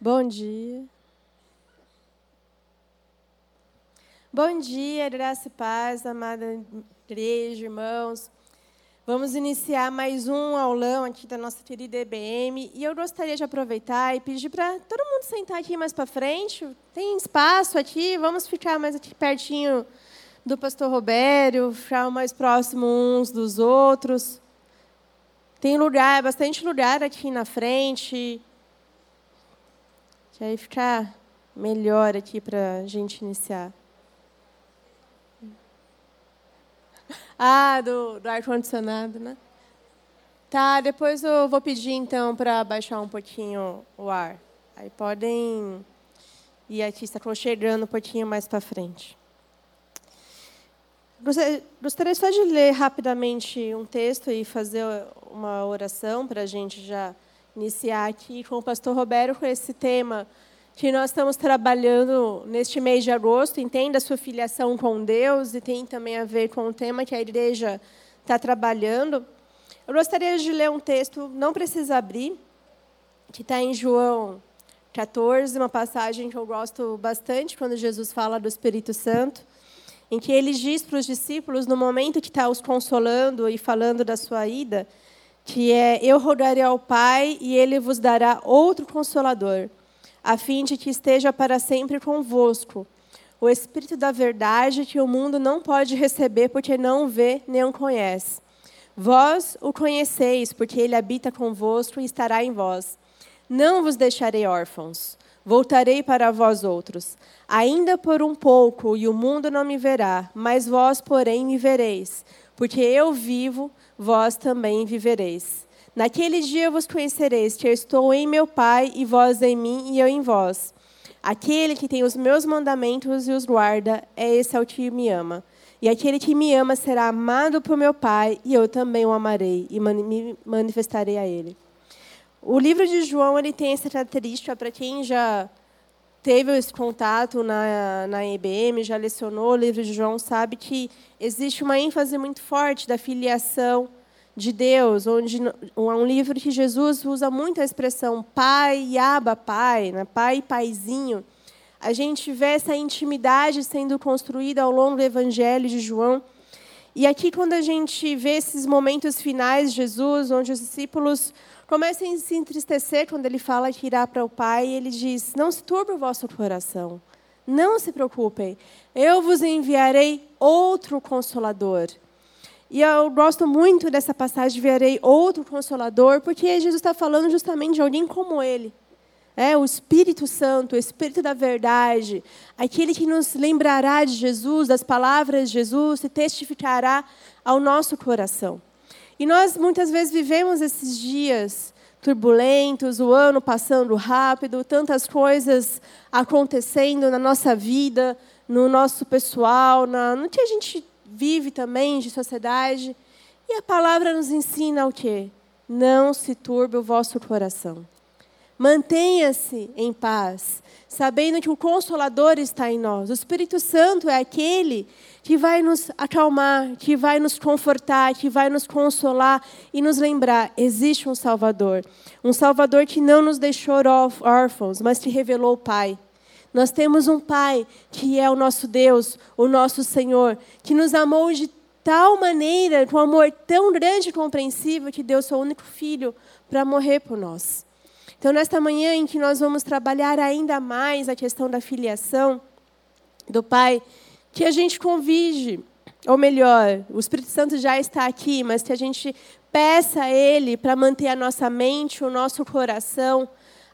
Bom dia. Bom dia, graça e paz, amada igreja, irmãos. Vamos iniciar mais um aulão aqui da nossa querida EBM. E eu gostaria de aproveitar e pedir para todo mundo sentar aqui mais para frente. Tem espaço aqui, vamos ficar mais aqui pertinho do pastor Robério, ficar mais próximo uns dos outros. Tem lugar, bastante lugar aqui na frente. Que aí ficar melhor aqui para a gente iniciar. Ah, do, do ar-condicionado, né? Tá, depois eu vou pedir então para baixar um pouquinho o ar. Aí podem ir aqui, está chegando um pouquinho mais para frente. Gostaria só de ler rapidamente um texto e fazer uma oração para a gente já iniciar aqui com o pastor Roberto com esse tema que nós estamos trabalhando neste mês de agosto. Entenda a sua filiação com Deus e tem também a ver com o tema que a igreja está trabalhando. Eu gostaria de ler um texto, não precisa abrir, que está em João 14, uma passagem que eu gosto bastante quando Jesus fala do Espírito Santo, em que ele diz para os discípulos, no momento que está os consolando e falando da sua ida, que é: Eu rogarei ao Pai e ele vos dará outro consolador, a fim de que esteja para sempre convosco. O Espírito da Verdade que o mundo não pode receber porque não vê nem o conhece. Vós o conheceis, porque ele habita convosco e estará em vós. Não vos deixarei órfãos. Voltarei para vós outros. Ainda por um pouco, e o mundo não me verá, mas vós, porém, me vereis. Porque eu vivo, vós também vivereis. Naquele dia vos conhecereis que eu estou em meu Pai, e vós em mim, e eu em vós. Aquele que tem os meus mandamentos e os guarda, é esse ao que me ama. E aquele que me ama será amado por meu Pai, e eu também o amarei, e me manifestarei a ele. O livro de João ele tem essa característica, para quem já teve esse contato na, na IBM, já lecionou o livro de João, sabe que existe uma ênfase muito forte da filiação de Deus, onde é um livro que Jesus usa muito a expressão pai e aba pai, né? pai e paizinho. A gente vê essa intimidade sendo construída ao longo do Evangelho de João. E aqui, quando a gente vê esses momentos finais de Jesus, onde os discípulos começam a se entristecer quando ele fala que irá para o Pai, ele diz: Não se turbe o vosso coração, não se preocupem, eu vos enviarei outro consolador e eu gosto muito dessa passagem, verei outro consolador, porque Jesus está falando justamente de alguém como ele. É, o Espírito Santo, o Espírito da verdade, aquele que nos lembrará de Jesus, das palavras de Jesus, e testificará ao nosso coração. E nós muitas vezes vivemos esses dias turbulentos, o ano passando rápido, tantas coisas acontecendo na nossa vida, no nosso pessoal, na, no que a gente vive também de sociedade. E a palavra nos ensina o quê? Não se turbe o vosso coração. Mantenha-se em paz, sabendo que o Consolador está em nós. O Espírito Santo é aquele que vai nos acalmar, que vai nos confortar, que vai nos consolar e nos lembrar: existe um Salvador. Um Salvador que não nos deixou órfãos, mas que revelou o Pai. Nós temos um Pai que é o nosso Deus, o nosso Senhor, que nos amou de tal maneira, com um amor tão grande e compreensível, que deu seu único filho para morrer por nós. Então, nesta manhã em que nós vamos trabalhar ainda mais a questão da filiação do Pai, que a gente convide, ou melhor, o Espírito Santo já está aqui, mas que a gente peça a Ele para manter a nossa mente, o nosso coração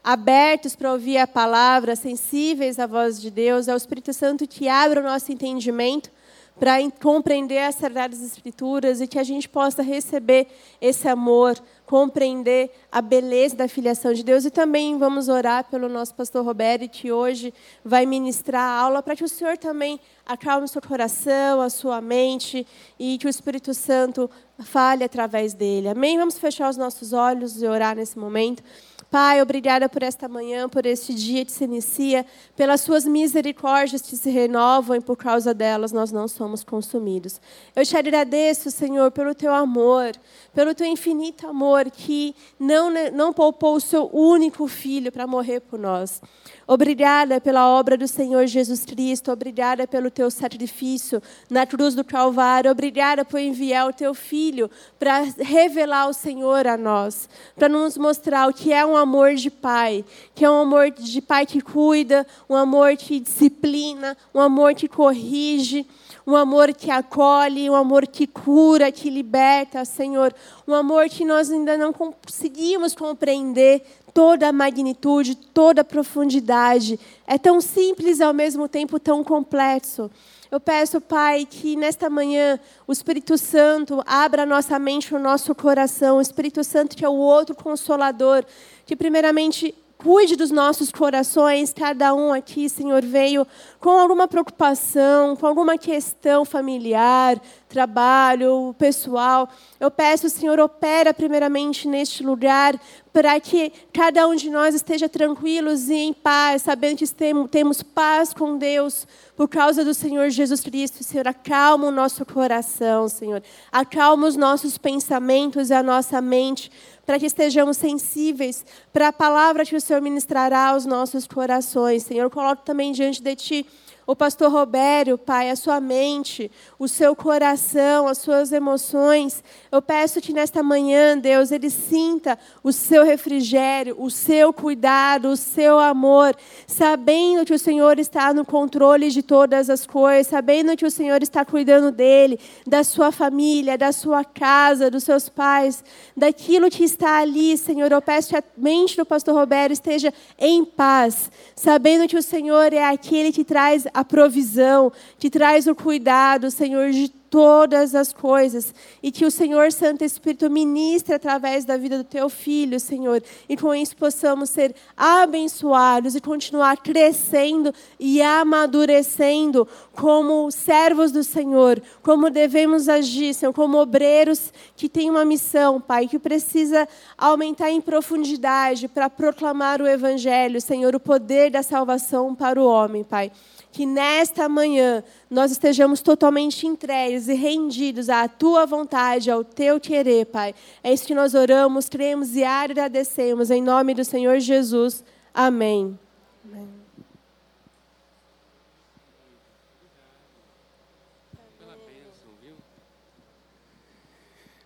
abertos para ouvir a palavra, sensíveis à voz de Deus, é o Espírito Santo que abre o nosso entendimento para compreender as verdades das Escrituras e que a gente possa receber esse amor, compreender a beleza da filiação de Deus. E também vamos orar pelo nosso pastor Roberto, que hoje vai ministrar a aula, para que o Senhor também acalme o seu coração, a sua mente e que o Espírito Santo fale através dele. Amém? Vamos fechar os nossos olhos e orar nesse momento. Pai, obrigada por esta manhã, por este dia que se inicia, pelas suas misericórdias que se renovam e por causa delas nós não somos consumidos. Eu te agradeço, Senhor, pelo teu amor, pelo teu infinito amor que não, não poupou o seu único filho para morrer por nós. Obrigada pela obra do Senhor Jesus Cristo, obrigada pelo teu sacrifício na cruz do Calvário, obrigada por enviar o teu filho para revelar o Senhor a nós, para nos mostrar o que é um amor de pai, que é um amor de pai que cuida, um amor que disciplina, um amor que corrige um amor que acolhe, um amor que cura, que liberta, Senhor, um amor que nós ainda não conseguimos compreender toda a magnitude, toda a profundidade. É tão simples ao mesmo tempo tão complexo. Eu peço, Pai, que nesta manhã o Espírito Santo abra a nossa mente, o nosso coração, o Espírito Santo que é o outro consolador, que primeiramente Cuide dos nossos corações, cada um aqui, Senhor, veio com alguma preocupação, com alguma questão familiar, trabalho, pessoal. Eu peço, Senhor, opera primeiramente neste lugar, para que cada um de nós esteja tranquilos e em paz, sabendo que temos paz com Deus por causa do Senhor Jesus Cristo. Senhor, acalma o nosso coração, Senhor. Acalma os nossos pensamentos e a nossa mente para que estejamos sensíveis para a palavra que o Senhor ministrará aos nossos corações. Senhor, coloco também diante de Ti o pastor Robério, Pai, a sua mente, o seu coração, as suas emoções. Eu peço que nesta manhã, Deus, ele sinta o seu refrigério, o seu cuidado, o seu amor, sabendo que o Senhor está no controle de todas as coisas, sabendo que o Senhor está cuidando dele, da sua família, da sua casa, dos seus pais, daquilo que está ali, Senhor. Eu peço que a mente do pastor Robério esteja em paz, sabendo que o Senhor é aquele que traz a provisão, que traz o cuidado, Senhor, de todas as coisas. E que o Senhor Santo Espírito ministre através da vida do teu filho, Senhor, e com isso possamos ser abençoados e continuar crescendo e amadurecendo como servos do Senhor, como devemos agir, Senhor, como obreiros que têm uma missão, Pai, que precisa aumentar em profundidade para proclamar o evangelho, Senhor, o poder da salvação para o homem, Pai que nesta manhã nós estejamos totalmente entregues e rendidos à tua vontade, ao teu querer, Pai. É isso que nós oramos, cremos e agradecemos em nome do Senhor Jesus. Amém. Amém.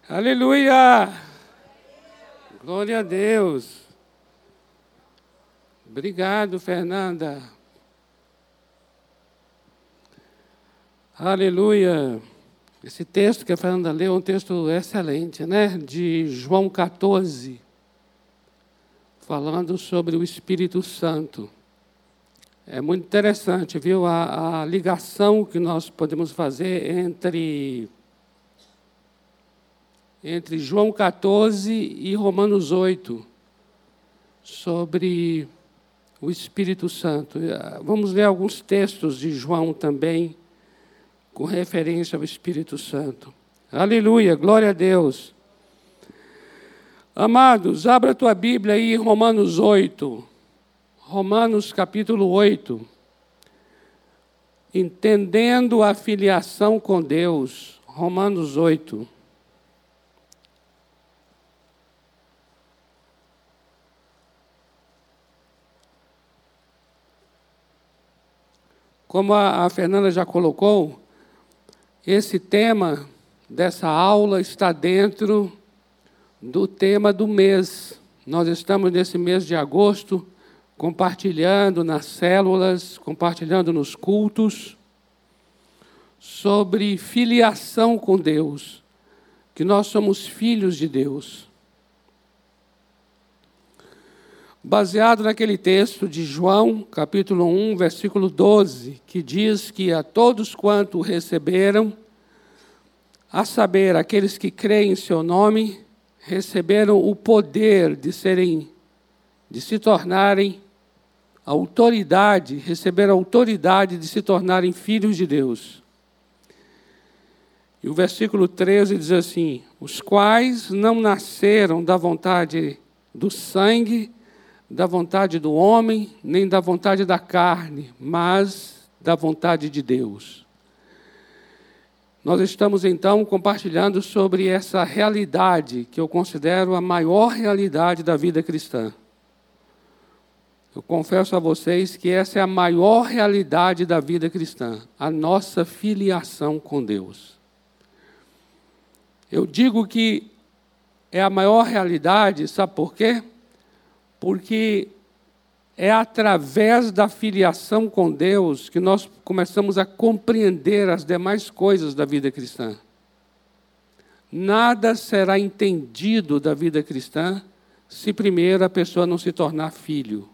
Aleluia! Glória a Deus. Obrigado, Fernanda. Aleluia. Esse texto que a Fernanda leu é um texto excelente, né? De João 14, falando sobre o Espírito Santo. É muito interessante, viu? A, a ligação que nós podemos fazer entre, entre João 14 e Romanos 8, sobre o Espírito Santo. Vamos ler alguns textos de João também com referência ao Espírito Santo. Aleluia, glória a Deus. Amados, abra tua Bíblia aí em Romanos 8. Romanos capítulo 8. Entendendo a filiação com Deus. Romanos 8. Como a, a Fernanda já colocou, esse tema dessa aula está dentro do tema do mês. Nós estamos nesse mês de agosto compartilhando nas células, compartilhando nos cultos sobre filiação com Deus, que nós somos filhos de Deus. Baseado naquele texto de João, capítulo 1, versículo 12, que diz que a todos quanto receberam, a saber, aqueles que creem em seu nome, receberam o poder de serem, de se tornarem autoridade, receberam a autoridade de se tornarem filhos de Deus. E o versículo 13 diz assim: os quais não nasceram da vontade do sangue, da vontade do homem, nem da vontade da carne, mas da vontade de Deus. Nós estamos então compartilhando sobre essa realidade que eu considero a maior realidade da vida cristã. Eu confesso a vocês que essa é a maior realidade da vida cristã, a nossa filiação com Deus. Eu digo que é a maior realidade, sabe por quê? Porque é através da filiação com Deus que nós começamos a compreender as demais coisas da vida cristã. Nada será entendido da vida cristã se primeiro a pessoa não se tornar filho.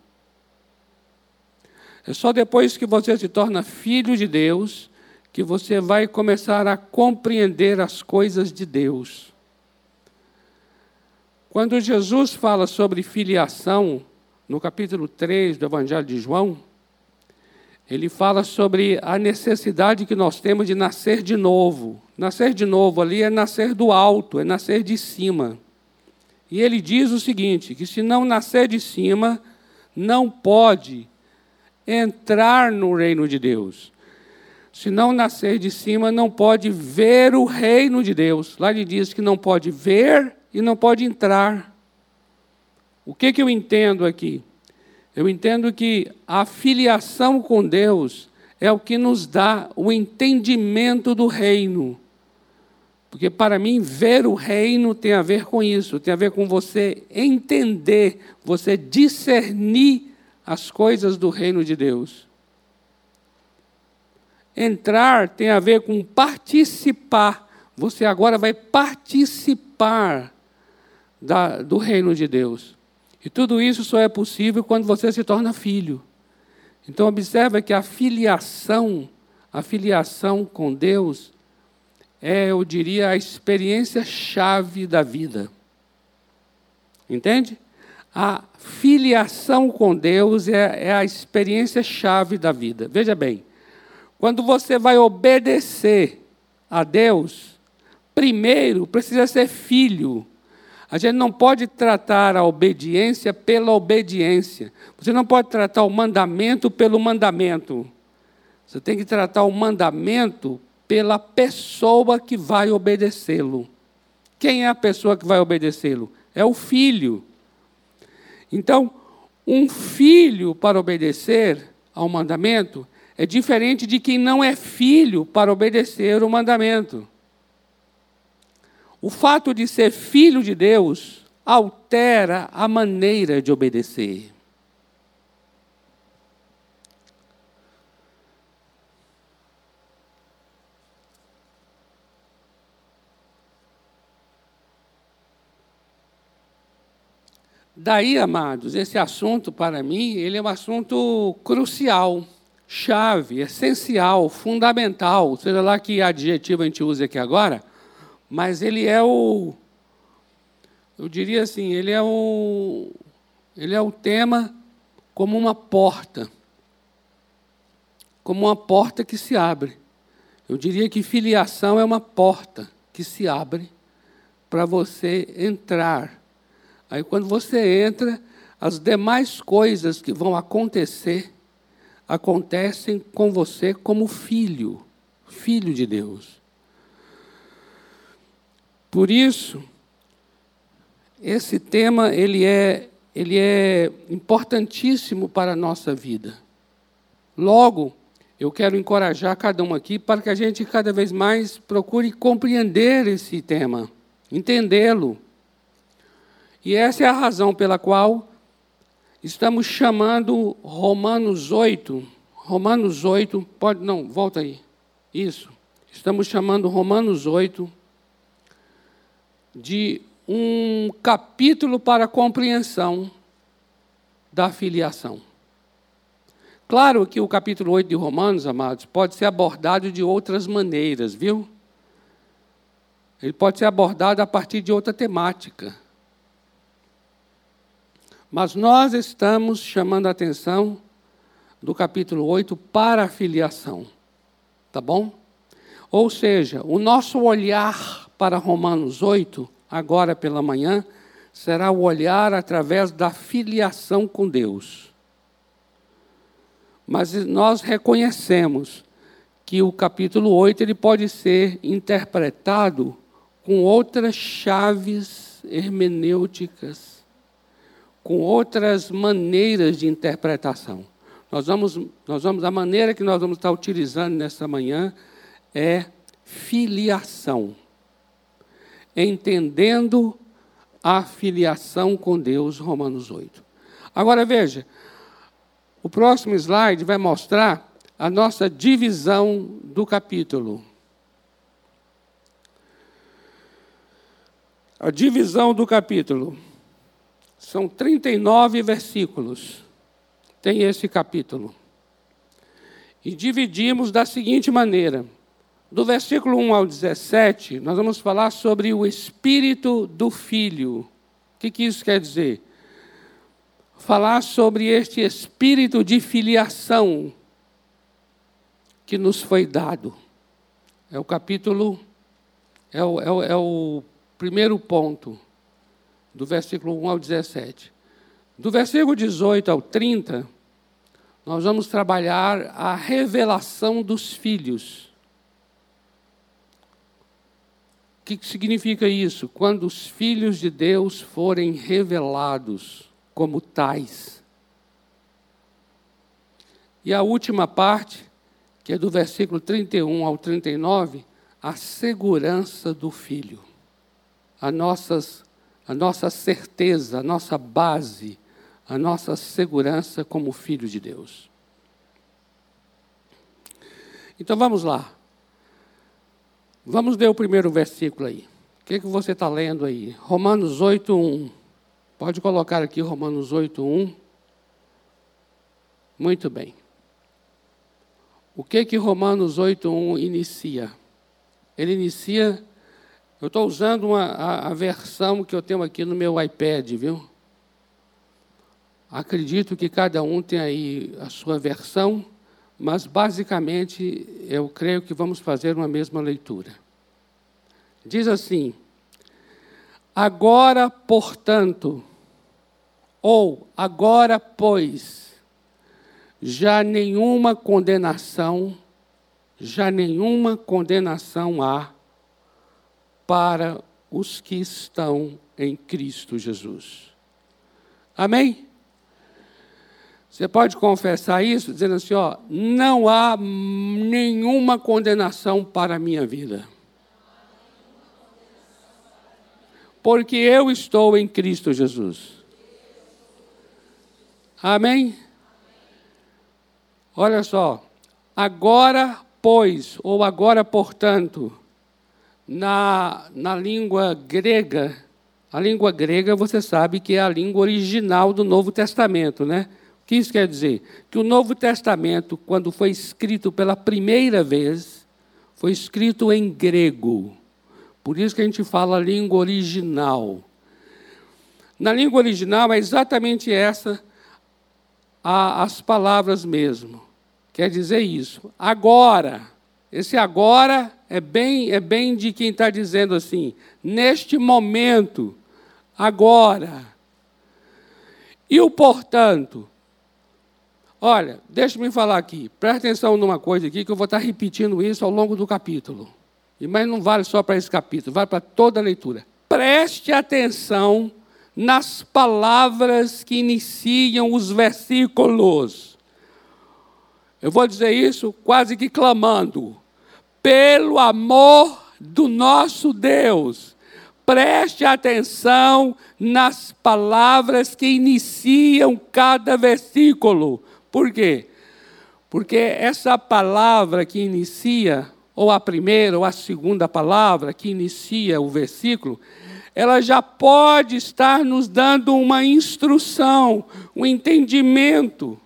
É só depois que você se torna filho de Deus que você vai começar a compreender as coisas de Deus. Quando Jesus fala sobre filiação, no capítulo 3 do Evangelho de João, ele fala sobre a necessidade que nós temos de nascer de novo. Nascer de novo ali é nascer do alto, é nascer de cima. E ele diz o seguinte: que se não nascer de cima, não pode entrar no reino de Deus. Se não nascer de cima, não pode ver o reino de Deus. Lá ele diz que não pode ver e não pode entrar. O que, que eu entendo aqui? Eu entendo que a filiação com Deus é o que nos dá o entendimento do reino. Porque para mim, ver o reino tem a ver com isso, tem a ver com você entender, você discernir as coisas do reino de Deus. Entrar tem a ver com participar. Você agora vai participar da, do reino de Deus. E tudo isso só é possível quando você se torna filho. Então observa que a filiação, a filiação com Deus é, eu diria, a experiência chave da vida. Entende? A filiação com Deus é, é a experiência chave da vida. Veja bem, quando você vai obedecer a Deus, primeiro precisa ser filho a gente não pode tratar a obediência pela obediência. Você não pode tratar o mandamento pelo mandamento. Você tem que tratar o mandamento pela pessoa que vai obedecê-lo. Quem é a pessoa que vai obedecê-lo? É o filho. Então, um filho para obedecer ao mandamento é diferente de quem não é filho para obedecer o mandamento. O fato de ser filho de Deus altera a maneira de obedecer. Daí, amados, esse assunto para mim, ele é um assunto crucial, chave, essencial, fundamental, seja lá que adjetivo a gente use aqui agora, mas ele é o, eu diria assim, ele é o, ele é o tema como uma porta, como uma porta que se abre. Eu diria que filiação é uma porta que se abre para você entrar. Aí quando você entra, as demais coisas que vão acontecer acontecem com você como filho, filho de Deus. Por isso, esse tema ele é, ele é importantíssimo para a nossa vida. Logo, eu quero encorajar cada um aqui para que a gente cada vez mais procure compreender esse tema, entendê-lo. E essa é a razão pela qual estamos chamando Romanos 8, Romanos 8, pode não, volta aí. Isso. Estamos chamando Romanos 8 de um capítulo para compreensão da filiação. Claro que o capítulo 8 de Romanos, amados, pode ser abordado de outras maneiras, viu? Ele pode ser abordado a partir de outra temática. Mas nós estamos chamando a atenção do capítulo 8 para a filiação. Tá bom? Ou seja, o nosso olhar para Romanos 8, agora pela manhã, será o olhar através da filiação com Deus. Mas nós reconhecemos que o capítulo 8 ele pode ser interpretado com outras chaves hermenêuticas, com outras maneiras de interpretação. Nós vamos, nós vamos, a maneira que nós vamos estar utilizando nessa manhã é filiação. Entendendo a filiação com Deus, Romanos 8. Agora veja, o próximo slide vai mostrar a nossa divisão do capítulo. A divisão do capítulo. São 39 versículos. Tem esse capítulo. E dividimos da seguinte maneira: do versículo 1 ao 17, nós vamos falar sobre o espírito do filho. O que, que isso quer dizer? falar sobre este espírito de filiação que nos foi dado. É o capítulo, é o, é o, é o primeiro ponto, do versículo 1 ao 17. Do versículo 18 ao 30, nós vamos trabalhar a revelação dos filhos. O que significa isso? Quando os filhos de Deus forem revelados como tais. E a última parte, que é do versículo 31 ao 39, a segurança do filho. A, nossas, a nossa certeza, a nossa base, a nossa segurança como filho de Deus. Então vamos lá. Vamos ver o primeiro versículo aí. O que, que você está lendo aí? Romanos 8, 1. Pode colocar aqui Romanos 8:1. Muito bem. O que que Romanos 8:1 inicia? Ele inicia eu estou usando uma, a, a, versão que eu tenho aqui no meu iPad, viu? Acredito que cada um tem aí a sua versão, mas basicamente eu creio que vamos fazer uma mesma leitura. Diz assim: Agora, portanto, ou agora, pois, já nenhuma condenação, já nenhuma condenação há para os que estão em Cristo Jesus. Amém? Você pode confessar isso dizendo assim, ó, não há nenhuma condenação para a minha vida. Porque eu estou em Cristo Jesus. Amém? Olha só, agora, pois, ou agora, portanto, na, na língua grega, a língua grega você sabe que é a língua original do Novo Testamento, né? O que isso quer dizer? Que o Novo Testamento, quando foi escrito pela primeira vez, foi escrito em grego. Por isso que a gente fala língua original. Na língua original é exatamente essa a, as palavras mesmo. Quer dizer isso. Agora. Esse agora é bem, é bem de quem está dizendo assim, neste momento, agora. E o portanto? Olha, deixa-me falar aqui, presta atenção numa coisa aqui, que eu vou estar repetindo isso ao longo do capítulo. Mas não vale só para esse capítulo, vale para toda a leitura. Preste atenção nas palavras que iniciam os versículos. Eu vou dizer isso quase que clamando. Pelo amor do nosso Deus, preste atenção nas palavras que iniciam cada versículo. Por quê? Porque essa palavra que inicia ou a primeira ou a segunda palavra que inicia o versículo, ela já pode estar nos dando uma instrução, um entendimento.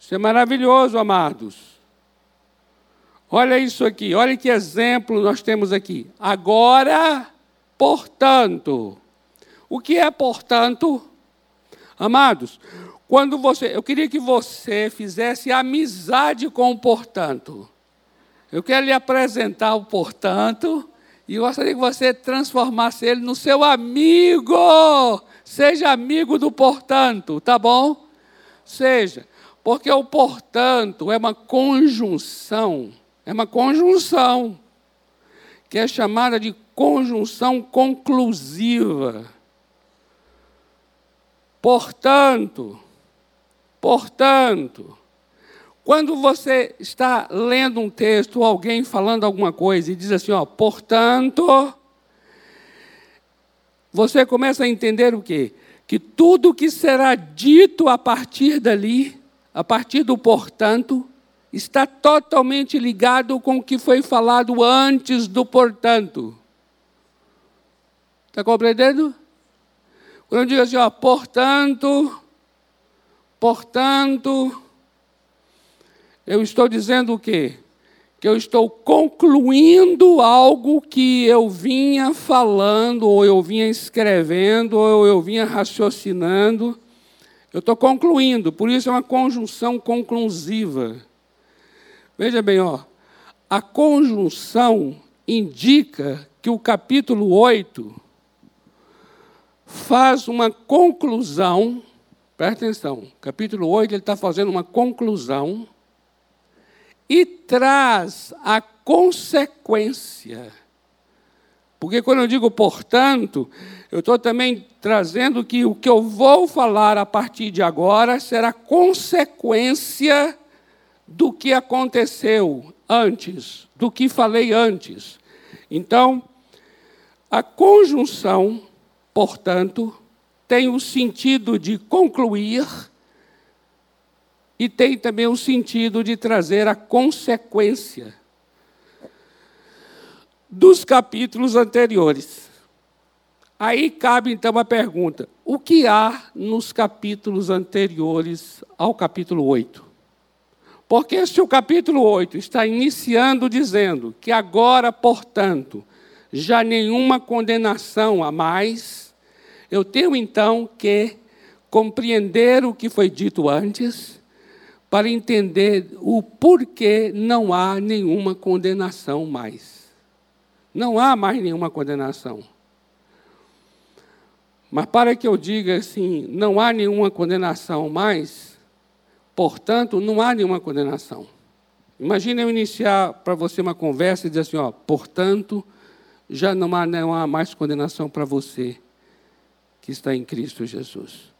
Isso é maravilhoso, amados. Olha isso aqui, olha que exemplo nós temos aqui. Agora, portanto. O que é portanto? Amados, quando você, eu queria que você fizesse amizade com o portanto. Eu quero lhe apresentar o portanto e gostaria que você transformasse ele no seu amigo. Seja amigo do portanto, tá bom? Seja, porque o portanto é uma conjunção É uma conjunção, que é chamada de conjunção conclusiva. Portanto, portanto, quando você está lendo um texto ou alguém falando alguma coisa e diz assim, ó, portanto, você começa a entender o quê? Que tudo que será dito a partir dali, a partir do portanto, está totalmente ligado com o que foi falado antes do portanto. Está compreendendo? Quando eu digo assim, ó, portanto, portanto, eu estou dizendo o quê? Que eu estou concluindo algo que eu vinha falando, ou eu vinha escrevendo, ou eu vinha raciocinando. Eu estou concluindo, por isso é uma conjunção conclusiva. Veja bem, ó, a conjunção indica que o capítulo 8 faz uma conclusão, presta atenção, capítulo 8 ele está fazendo uma conclusão e traz a consequência. Porque quando eu digo portanto, eu estou também trazendo que o que eu vou falar a partir de agora será consequência do que aconteceu antes, do que falei antes. Então, a conjunção portanto, tem o sentido de concluir e tem também o sentido de trazer a consequência dos capítulos anteriores. Aí cabe então a pergunta: o que há nos capítulos anteriores ao capítulo 8? Porque se o capítulo 8 está iniciando dizendo que agora, portanto, já nenhuma condenação a mais, eu tenho então que compreender o que foi dito antes, para entender o porquê não há nenhuma condenação mais. Não há mais nenhuma condenação. Mas para que eu diga assim, não há nenhuma condenação mais, portanto, não há nenhuma condenação. Imagina eu iniciar para você uma conversa e dizer assim, ó, portanto, já não há, não há mais condenação para você que está em Cristo Jesus.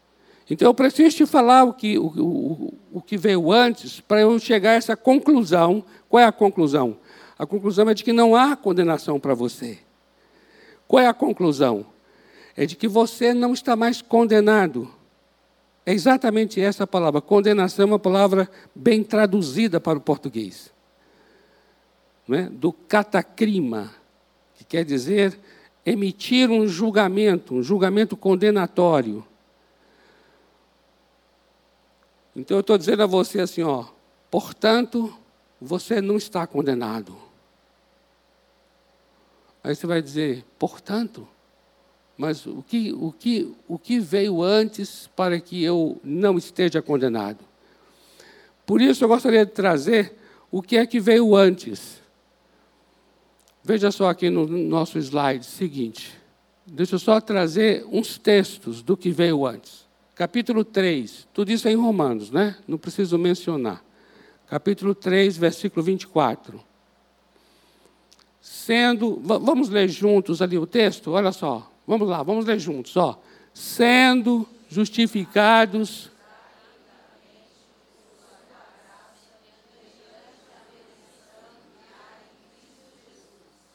Então eu preciso te falar o que, o, o, o que veio antes para eu chegar a essa conclusão. Qual é a conclusão? A conclusão é de que não há condenação para você. Qual é a conclusão? É de que você não está mais condenado. É exatamente essa palavra. Condenação é uma palavra bem traduzida para o português. É? Do catacrima, que quer dizer emitir um julgamento, um julgamento condenatório. Então eu estou dizendo a você assim, ó, portanto, você não está condenado. Aí você vai dizer, portanto, mas o que, o que, o que veio antes para que eu não esteja condenado? Por isso eu gostaria de trazer o que é que veio antes. Veja só aqui no nosso slide seguinte. Deixa eu só trazer uns textos do que veio antes. Capítulo 3, tudo isso é em Romanos, né? Não preciso mencionar. Capítulo 3, versículo 24. Sendo, vamos ler juntos ali o texto? Olha só, vamos lá, vamos ler juntos, ó. Sendo justificados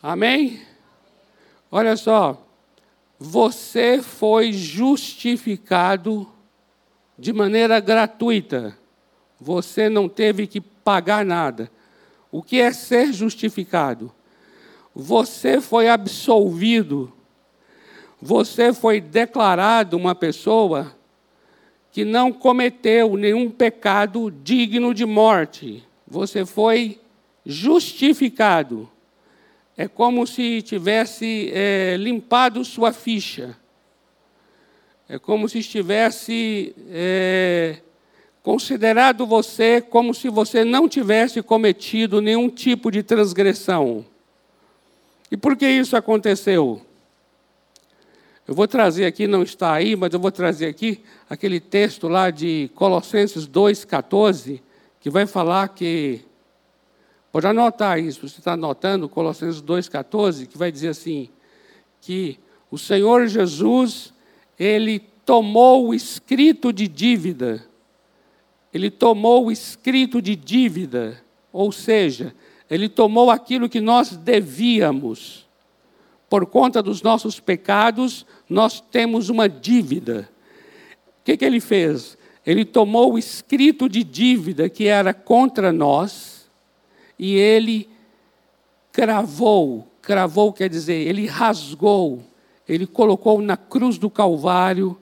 Amém? Olha só, você foi justificado de maneira gratuita. Você não teve que pagar nada. O que é ser justificado? Você foi absolvido. Você foi declarado uma pessoa que não cometeu nenhum pecado digno de morte. Você foi justificado é como se tivesse é, limpado sua ficha. É como se estivesse é, considerado você como se você não tivesse cometido nenhum tipo de transgressão. E por que isso aconteceu? Eu vou trazer aqui, não está aí, mas eu vou trazer aqui aquele texto lá de Colossenses 2,14, que vai falar que Pode anotar isso, você está anotando Colossenses 2,14, que vai dizer assim, que o Senhor Jesus, ele tomou o escrito de dívida, ele tomou o escrito de dívida, ou seja, ele tomou aquilo que nós devíamos. Por conta dos nossos pecados, nós temos uma dívida. O que, que ele fez? Ele tomou o escrito de dívida que era contra nós e ele cravou. Cravou quer dizer, ele rasgou, ele colocou na cruz do Calvário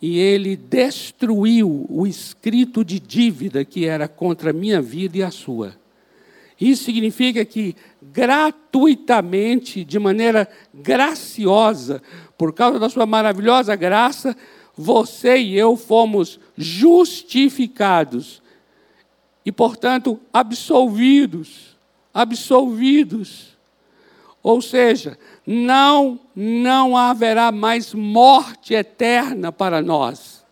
e ele destruiu o escrito de dívida que era contra a minha vida e a sua. Isso significa que gratuitamente, de maneira graciosa, por causa da sua maravilhosa graça, você e eu fomos justificados e, portanto, absolvidos. Absolvidos. Ou seja, não não haverá mais morte eterna para nós.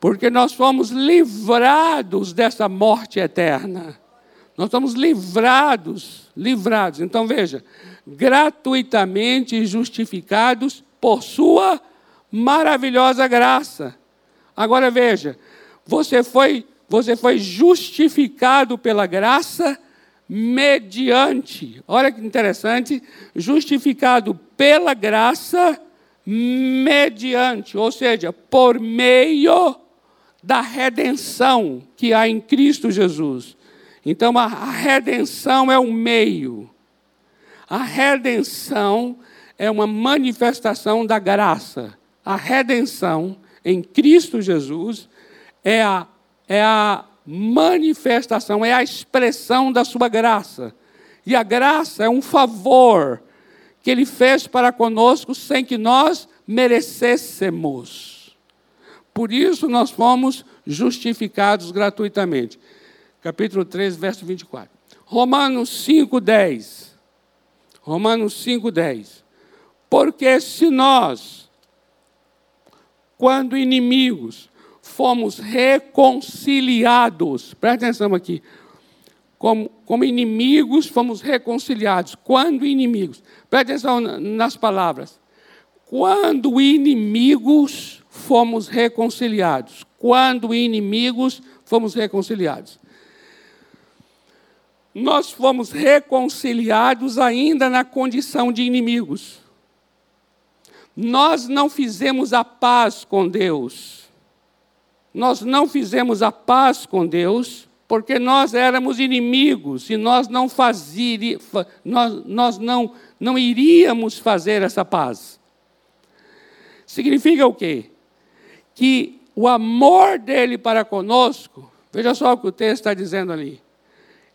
Porque nós fomos livrados dessa morte eterna. Nós estamos livrados, livrados. Então veja, gratuitamente justificados por sua maravilhosa graça. Agora veja, você foi, você foi justificado pela graça mediante. Olha que interessante, justificado pela graça mediante, ou seja, por meio da redenção que há em Cristo Jesus. Então, a redenção é um meio. A redenção é uma manifestação da graça. A redenção em Cristo Jesus é a, é a manifestação, é a expressão da sua graça. E a graça é um favor que ele fez para conosco sem que nós merecêssemos. Por isso nós fomos justificados gratuitamente capítulo 3, verso 24. Romanos 5, 10. Romanos 5, 10. Porque se nós, quando inimigos, fomos reconciliados, presta atenção aqui, como, como inimigos fomos reconciliados. Quando inimigos, presta atenção nas palavras. Quando inimigos fomos reconciliados. Quando inimigos fomos reconciliados nós fomos reconciliados ainda na condição de inimigos. Nós não fizemos a paz com Deus. Nós não fizemos a paz com Deus porque nós éramos inimigos e nós não fazia, nós, nós não, não iríamos fazer essa paz. Significa o quê? Que o amor dele para conosco, veja só o que o texto está dizendo ali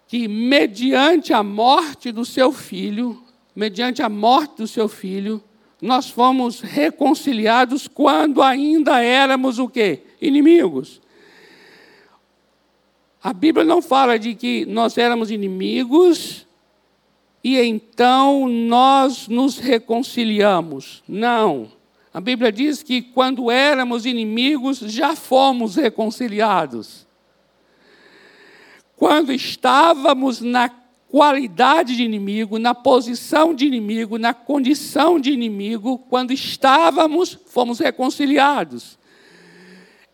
que mediante a morte do seu filho, mediante a morte do seu filho, nós fomos reconciliados quando ainda éramos o quê? Inimigos. A Bíblia não fala de que nós éramos inimigos e então nós nos reconciliamos. Não. A Bíblia diz que quando éramos inimigos já fomos reconciliados. Quando estávamos na qualidade de inimigo, na posição de inimigo, na condição de inimigo, quando estávamos, fomos reconciliados.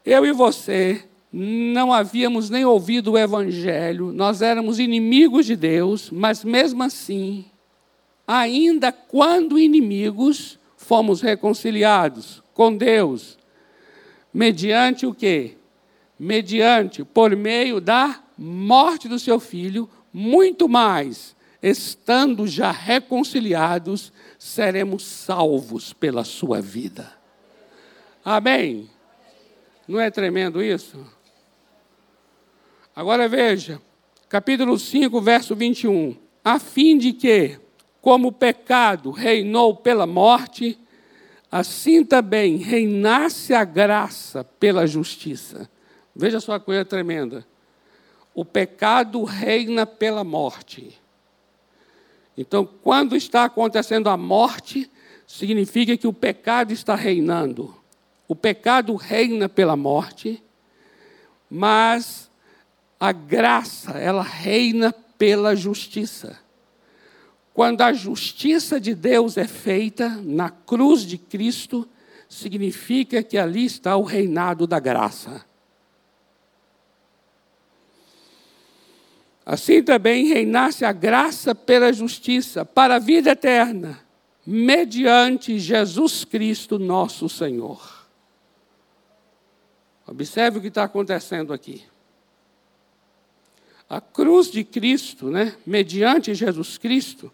Eu e você não havíamos nem ouvido o Evangelho, nós éramos inimigos de Deus, mas mesmo assim, ainda quando inimigos, fomos reconciliados com Deus. Mediante o quê? Mediante, por meio da morte do seu filho, muito mais, estando já reconciliados, seremos salvos pela sua vida. Amém? Não é tremendo isso? Agora veja, capítulo 5, verso 21. A fim de que, como o pecado reinou pela morte, assim também reinasse a graça pela justiça. Veja só a coisa tremenda o pecado reina pela morte. Então, quando está acontecendo a morte, significa que o pecado está reinando. O pecado reina pela morte, mas a graça, ela reina pela justiça. Quando a justiça de Deus é feita na cruz de Cristo, significa que ali está o reinado da graça. Assim também reinasse a graça pela justiça para a vida eterna, mediante Jesus Cristo, nosso Senhor. Observe o que está acontecendo aqui. A cruz de Cristo, né, mediante Jesus Cristo,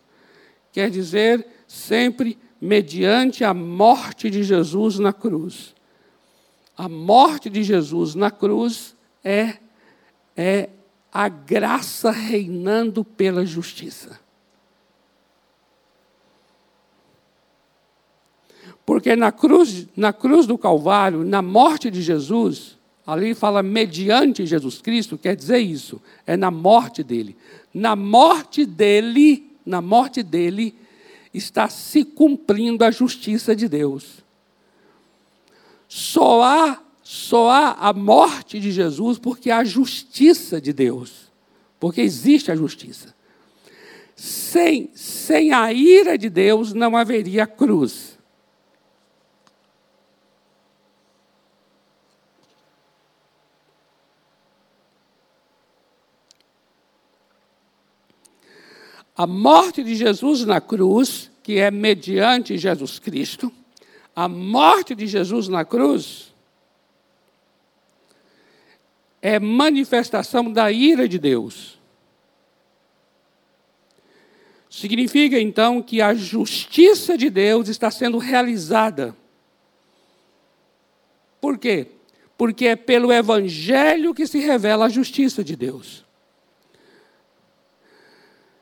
quer dizer sempre mediante a morte de Jesus na cruz. A morte de Jesus na cruz é, é a graça reinando pela justiça. Porque na cruz, na cruz do Calvário, na morte de Jesus, ali fala mediante Jesus Cristo, quer dizer isso, é na morte dele. Na morte dele, na morte dele, está se cumprindo a justiça de Deus. Só há, só há a morte de Jesus porque há a justiça de Deus. Porque existe a justiça. Sem, sem a ira de Deus não haveria cruz. A morte de Jesus na cruz, que é mediante Jesus Cristo, a morte de Jesus na cruz é manifestação da ira de Deus. Significa então que a justiça de Deus está sendo realizada. Por quê? Porque é pelo Evangelho que se revela a justiça de Deus.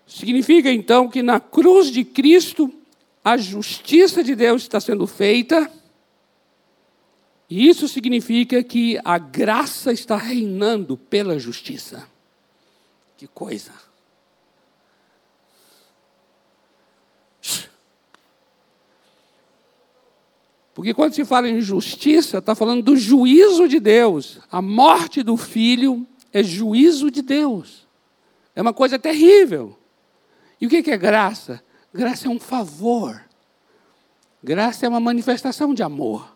Significa então que na cruz de Cristo a justiça de Deus está sendo feita, e isso significa que a graça está reinando pela justiça. Que coisa! Porque quando se fala em justiça, está falando do juízo de Deus. A morte do filho é juízo de Deus. É uma coisa terrível. E o que é graça? Graça é um favor. Graça é uma manifestação de amor.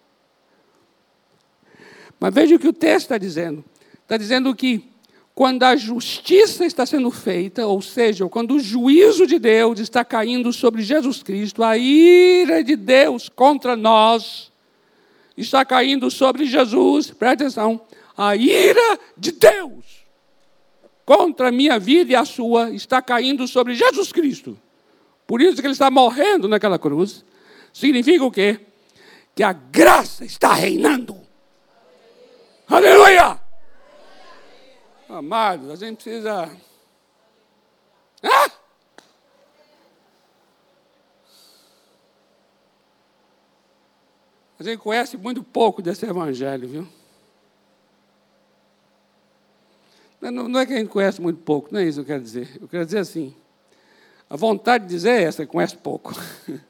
Mas veja o que o texto está dizendo. Está dizendo que quando a justiça está sendo feita, ou seja, quando o juízo de Deus está caindo sobre Jesus Cristo, a ira de Deus contra nós está caindo sobre Jesus, presta atenção, a ira de Deus contra a minha vida e a sua está caindo sobre Jesus Cristo. Por isso que ele está morrendo naquela cruz. Significa o quê? Que a graça está reinando. Aleluia! Amados, a gente precisa. Ah! A gente conhece muito pouco desse evangelho, viu? Não, não é que a gente conhece muito pouco, não é isso que eu quero dizer. Eu quero dizer assim, a vontade de dizer é essa, conhece pouco.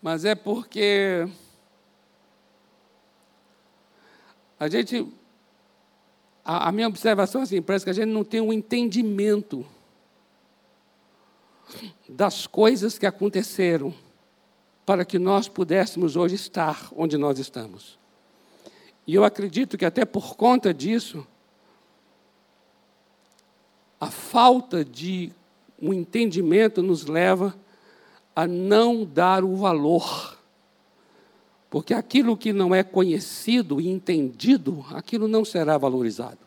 Mas é porque a gente, a, a minha observação é assim, parece que a gente não tem um entendimento das coisas que aconteceram para que nós pudéssemos hoje estar onde nós estamos. E eu acredito que até por conta disso, a falta de um entendimento nos leva a não dar o valor. Porque aquilo que não é conhecido e entendido, aquilo não será valorizado.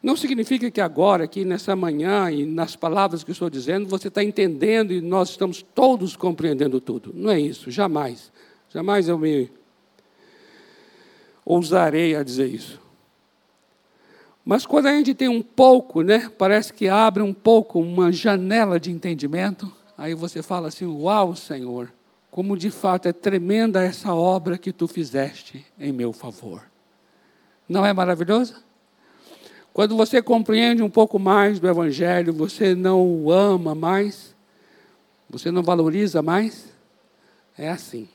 Não significa que agora, aqui nessa manhã e nas palavras que estou dizendo, você está entendendo e nós estamos todos compreendendo tudo. Não é isso, jamais. Jamais eu me ousarei a dizer isso. Mas quando a gente tem um pouco, né, parece que abre um pouco uma janela de entendimento, aí você fala assim: Uau, Senhor, como de fato é tremenda essa obra que tu fizeste em meu favor. Não é maravilhoso? Quando você compreende um pouco mais do Evangelho, você não o ama mais, você não valoriza mais, é assim.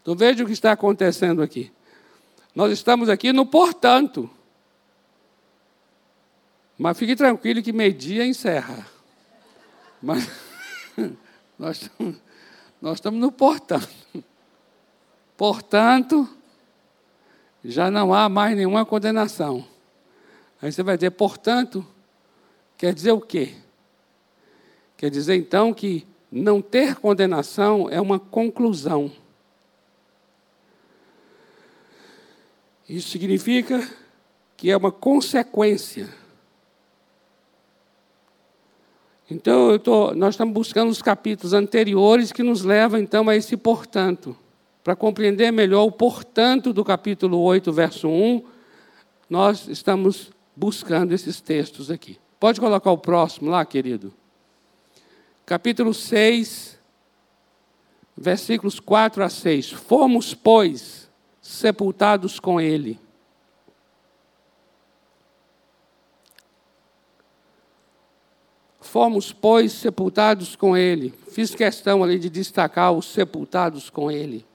Então veja o que está acontecendo aqui. Nós estamos aqui no portanto. Mas fique tranquilo que meio-dia encerra. Mas nós nós estamos no portanto. Portanto, já não há mais nenhuma condenação. Aí você vai dizer, portanto, quer dizer o quê? Quer dizer então que não ter condenação é uma conclusão. Isso significa que é uma consequência. Então, tô, nós estamos buscando os capítulos anteriores que nos levam, então, a esse portanto. Para compreender melhor o portanto do capítulo 8, verso 1, nós estamos buscando esses textos aqui. Pode colocar o próximo lá, querido. Capítulo 6, versículos 4 a 6. Fomos, pois, sepultados com ele. Fomos, pois, sepultados com ele. Fiz questão ali de destacar os sepultados com ele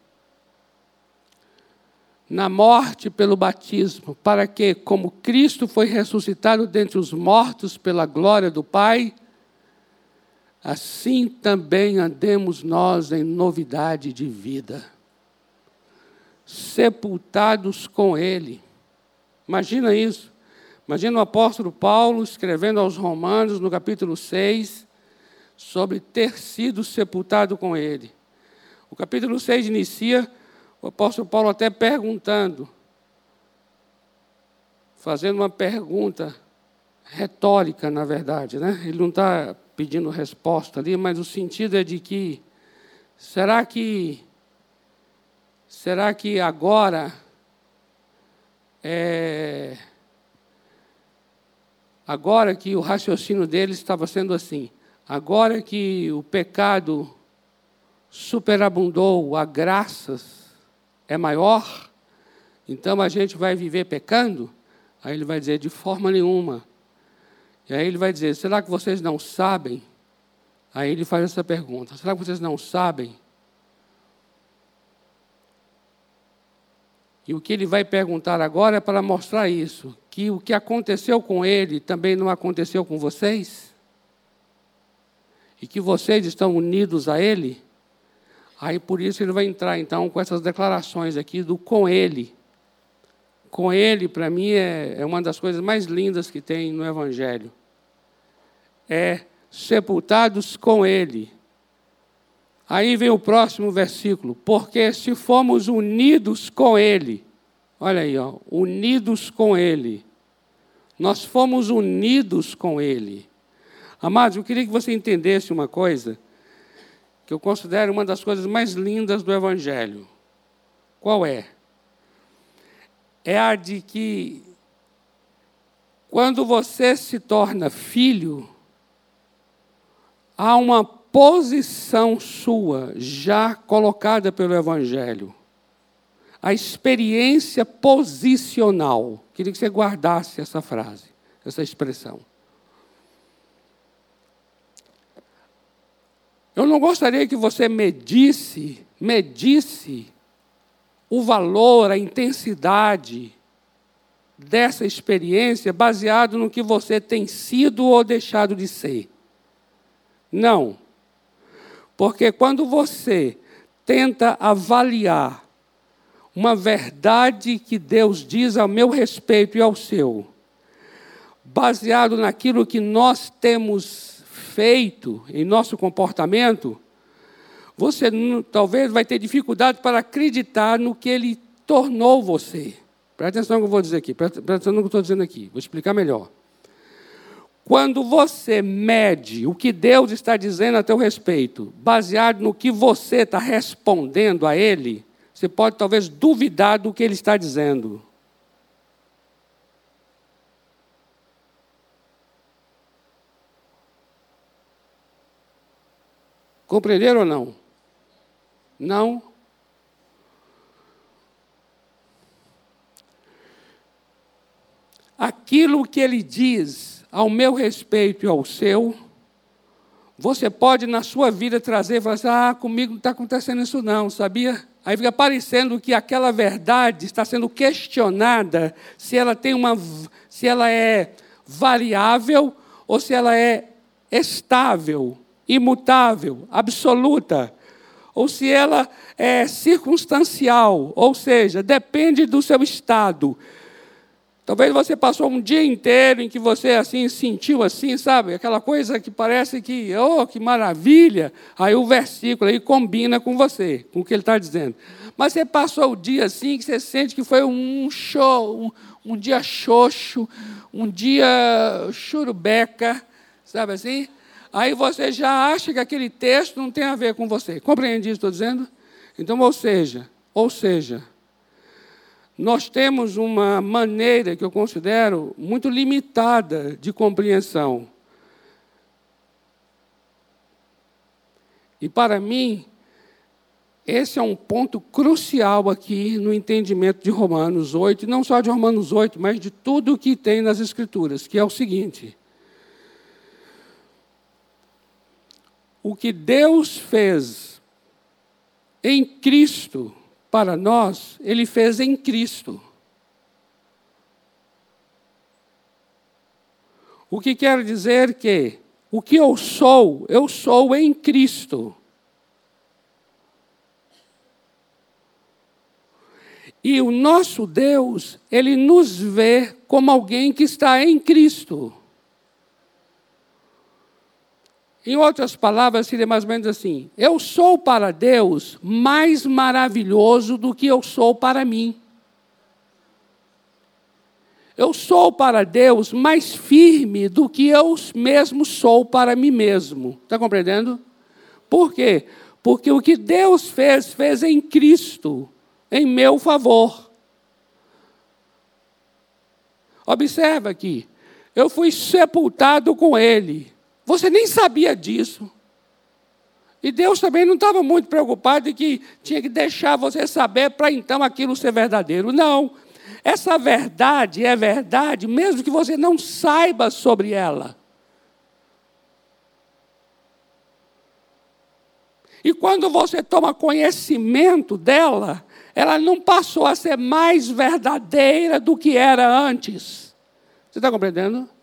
na morte pelo batismo, para que, como Cristo foi ressuscitado dentre os mortos pela glória do Pai, assim também andemos nós em novidade de vida. Sepultados com Ele. Imagina isso. Imagina o apóstolo Paulo escrevendo aos Romanos, no capítulo 6, sobre ter sido sepultado com Ele. O capítulo 6 inicia o apóstolo Paulo até perguntando, fazendo uma pergunta retórica, na verdade, né? Ele não está pedindo resposta ali, mas o sentido é de que será que será que agora é, agora que o raciocínio dele estava sendo assim, agora que o pecado superabundou a graças é maior, então a gente vai viver pecando? Aí ele vai dizer, de forma nenhuma. E aí ele vai dizer, será que vocês não sabem? Aí ele faz essa pergunta, será que vocês não sabem? E o que ele vai perguntar agora é para mostrar isso, que o que aconteceu com ele também não aconteceu com vocês? E que vocês estão unidos a ele? Aí por isso ele vai entrar então com essas declarações aqui do com ele. Com ele, para mim, é, é uma das coisas mais lindas que tem no Evangelho. É sepultados com ele. Aí vem o próximo versículo, porque se fomos unidos com ele, olha aí, ó, unidos com ele, nós fomos unidos com ele. Amados, eu queria que você entendesse uma coisa que eu considero uma das coisas mais lindas do Evangelho. Qual é? É a de que, quando você se torna filho, há uma posição sua já colocada pelo Evangelho. A experiência posicional. Queria que você guardasse essa frase, essa expressão. Eu não gostaria que você medisse, medisse o valor, a intensidade dessa experiência baseado no que você tem sido ou deixado de ser. Não. Porque quando você tenta avaliar uma verdade que Deus diz ao meu respeito e ao seu, baseado naquilo que nós temos feito em nosso comportamento, você talvez vai ter dificuldade para acreditar no que ele tornou você. Presta atenção no que eu vou dizer aqui, presta atenção no que eu estou dizendo aqui, vou explicar melhor. Quando você mede o que Deus está dizendo a teu respeito, baseado no que você está respondendo a Ele, você pode talvez duvidar do que Ele está dizendo. Compreenderam ou não? Não? Aquilo que ele diz ao meu respeito e ao seu, você pode na sua vida trazer e falar assim: ah, comigo não está acontecendo isso, não, sabia? Aí fica parecendo que aquela verdade está sendo questionada se ela tem uma. se ela é variável ou se ela é estável, imutável, absoluta, ou se ela é circunstancial, ou seja, depende do seu estado. Talvez você passou um dia inteiro em que você assim sentiu assim, sabe? Aquela coisa que parece que, oh, que maravilha. Aí o versículo aí combina com você, com o que ele está dizendo. Mas você passou o dia assim que você sente que foi um show, um, um dia xoxo, um dia churubeca, sabe assim? Aí você já acha que aquele texto não tem a ver com você. Compreende isso que estou dizendo? Então, ou seja, ou seja, nós temos uma maneira que eu considero muito limitada de compreensão. E para mim, esse é um ponto crucial aqui no entendimento de Romanos 8, não só de Romanos 8, mas de tudo o que tem nas Escrituras, que é o seguinte: o que Deus fez em Cristo para nós, ele fez em Cristo. O que quer dizer que o que eu sou, eu sou em Cristo. E o nosso Deus, ele nos vê como alguém que está em Cristo. Em outras palavras, seria mais ou menos assim: eu sou para Deus mais maravilhoso do que eu sou para mim. Eu sou para Deus mais firme do que eu mesmo sou para mim mesmo. Está compreendendo? Por quê? Porque o que Deus fez, fez em Cristo, em meu favor. Observa aqui. Eu fui sepultado com Ele. Você nem sabia disso. E Deus também não estava muito preocupado de que tinha que deixar você saber para então aquilo ser verdadeiro. Não. Essa verdade é verdade, mesmo que você não saiba sobre ela. E quando você toma conhecimento dela, ela não passou a ser mais verdadeira do que era antes. Você está compreendendo?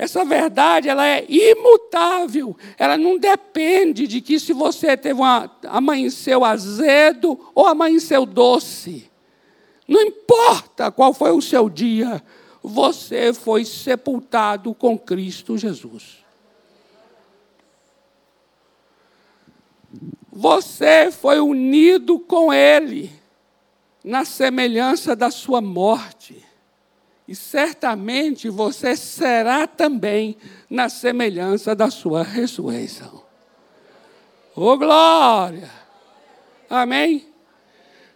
Essa verdade, ela é imutável. Ela não depende de que se você teve uma amanheceu azedo ou amanheceu doce. Não importa qual foi o seu dia, você foi sepultado com Cristo Jesus. Você foi unido com Ele na semelhança da sua morte e certamente você será também na semelhança da sua ressurreição. Ô oh, glória! Amém?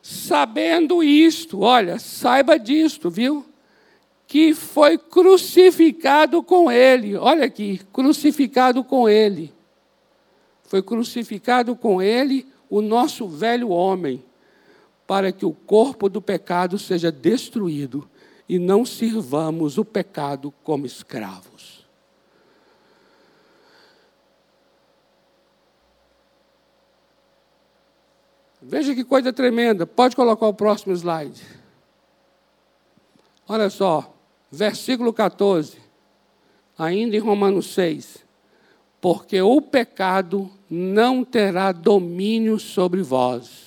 Sabendo isto, olha, saiba disto, viu? Que foi crucificado com ele. Olha aqui, crucificado com ele. Foi crucificado com ele o nosso velho homem, para que o corpo do pecado seja destruído e não sirvamos o pecado como escravos. Veja que coisa tremenda. Pode colocar o próximo slide. Olha só, versículo 14, ainda em Romanos 6. Porque o pecado não terá domínio sobre vós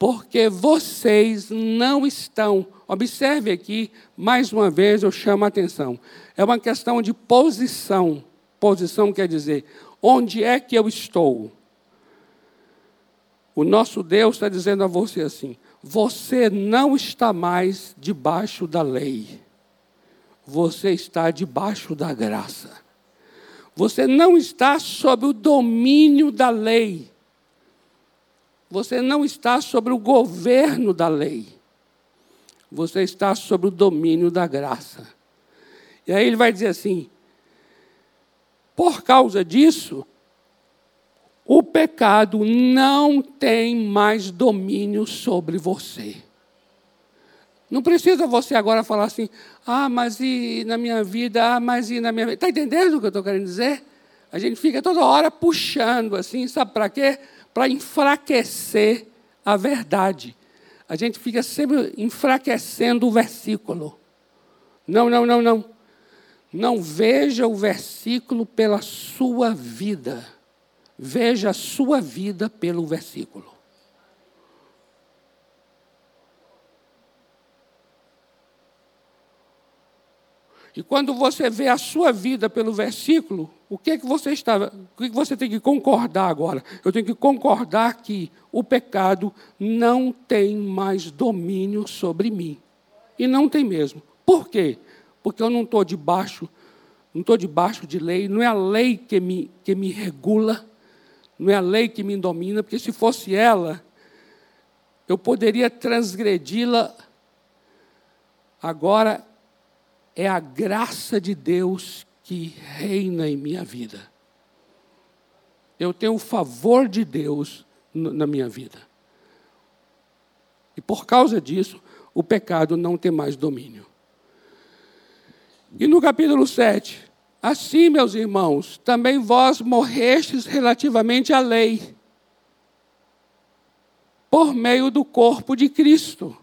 porque vocês não estão. Observe aqui, mais uma vez eu chamo a atenção. É uma questão de posição. Posição quer dizer, onde é que eu estou? O nosso Deus está dizendo a você assim: você não está mais debaixo da lei, você está debaixo da graça. Você não está sob o domínio da lei, você não está sobre o governo da lei. Você está sobre o domínio da graça. E aí ele vai dizer assim: por causa disso, o pecado não tem mais domínio sobre você. Não precisa você agora falar assim, ah, mas e na minha vida, ah, mas e na minha vida. Está entendendo o que eu estou querendo dizer? A gente fica toda hora puxando assim, sabe para quê? Para enfraquecer a verdade. A gente fica sempre enfraquecendo o versículo. Não, não, não, não. Não veja o versículo pela sua vida. Veja a sua vida pelo versículo. E quando você vê a sua vida pelo versículo, o que é que você está, o que, é que você tem que concordar agora? Eu tenho que concordar que o pecado não tem mais domínio sobre mim. E não tem mesmo. Por quê? Porque eu não estou debaixo, não estou debaixo de lei, não é a lei que me, que me regula, não é a lei que me domina, porque se fosse ela, eu poderia transgredi-la. Agora é a graça de Deus que reina em minha vida. Eu tenho o favor de Deus na minha vida. E por causa disso, o pecado não tem mais domínio. E no capítulo 7, assim, meus irmãos, também vós morrestes relativamente à lei, por meio do corpo de Cristo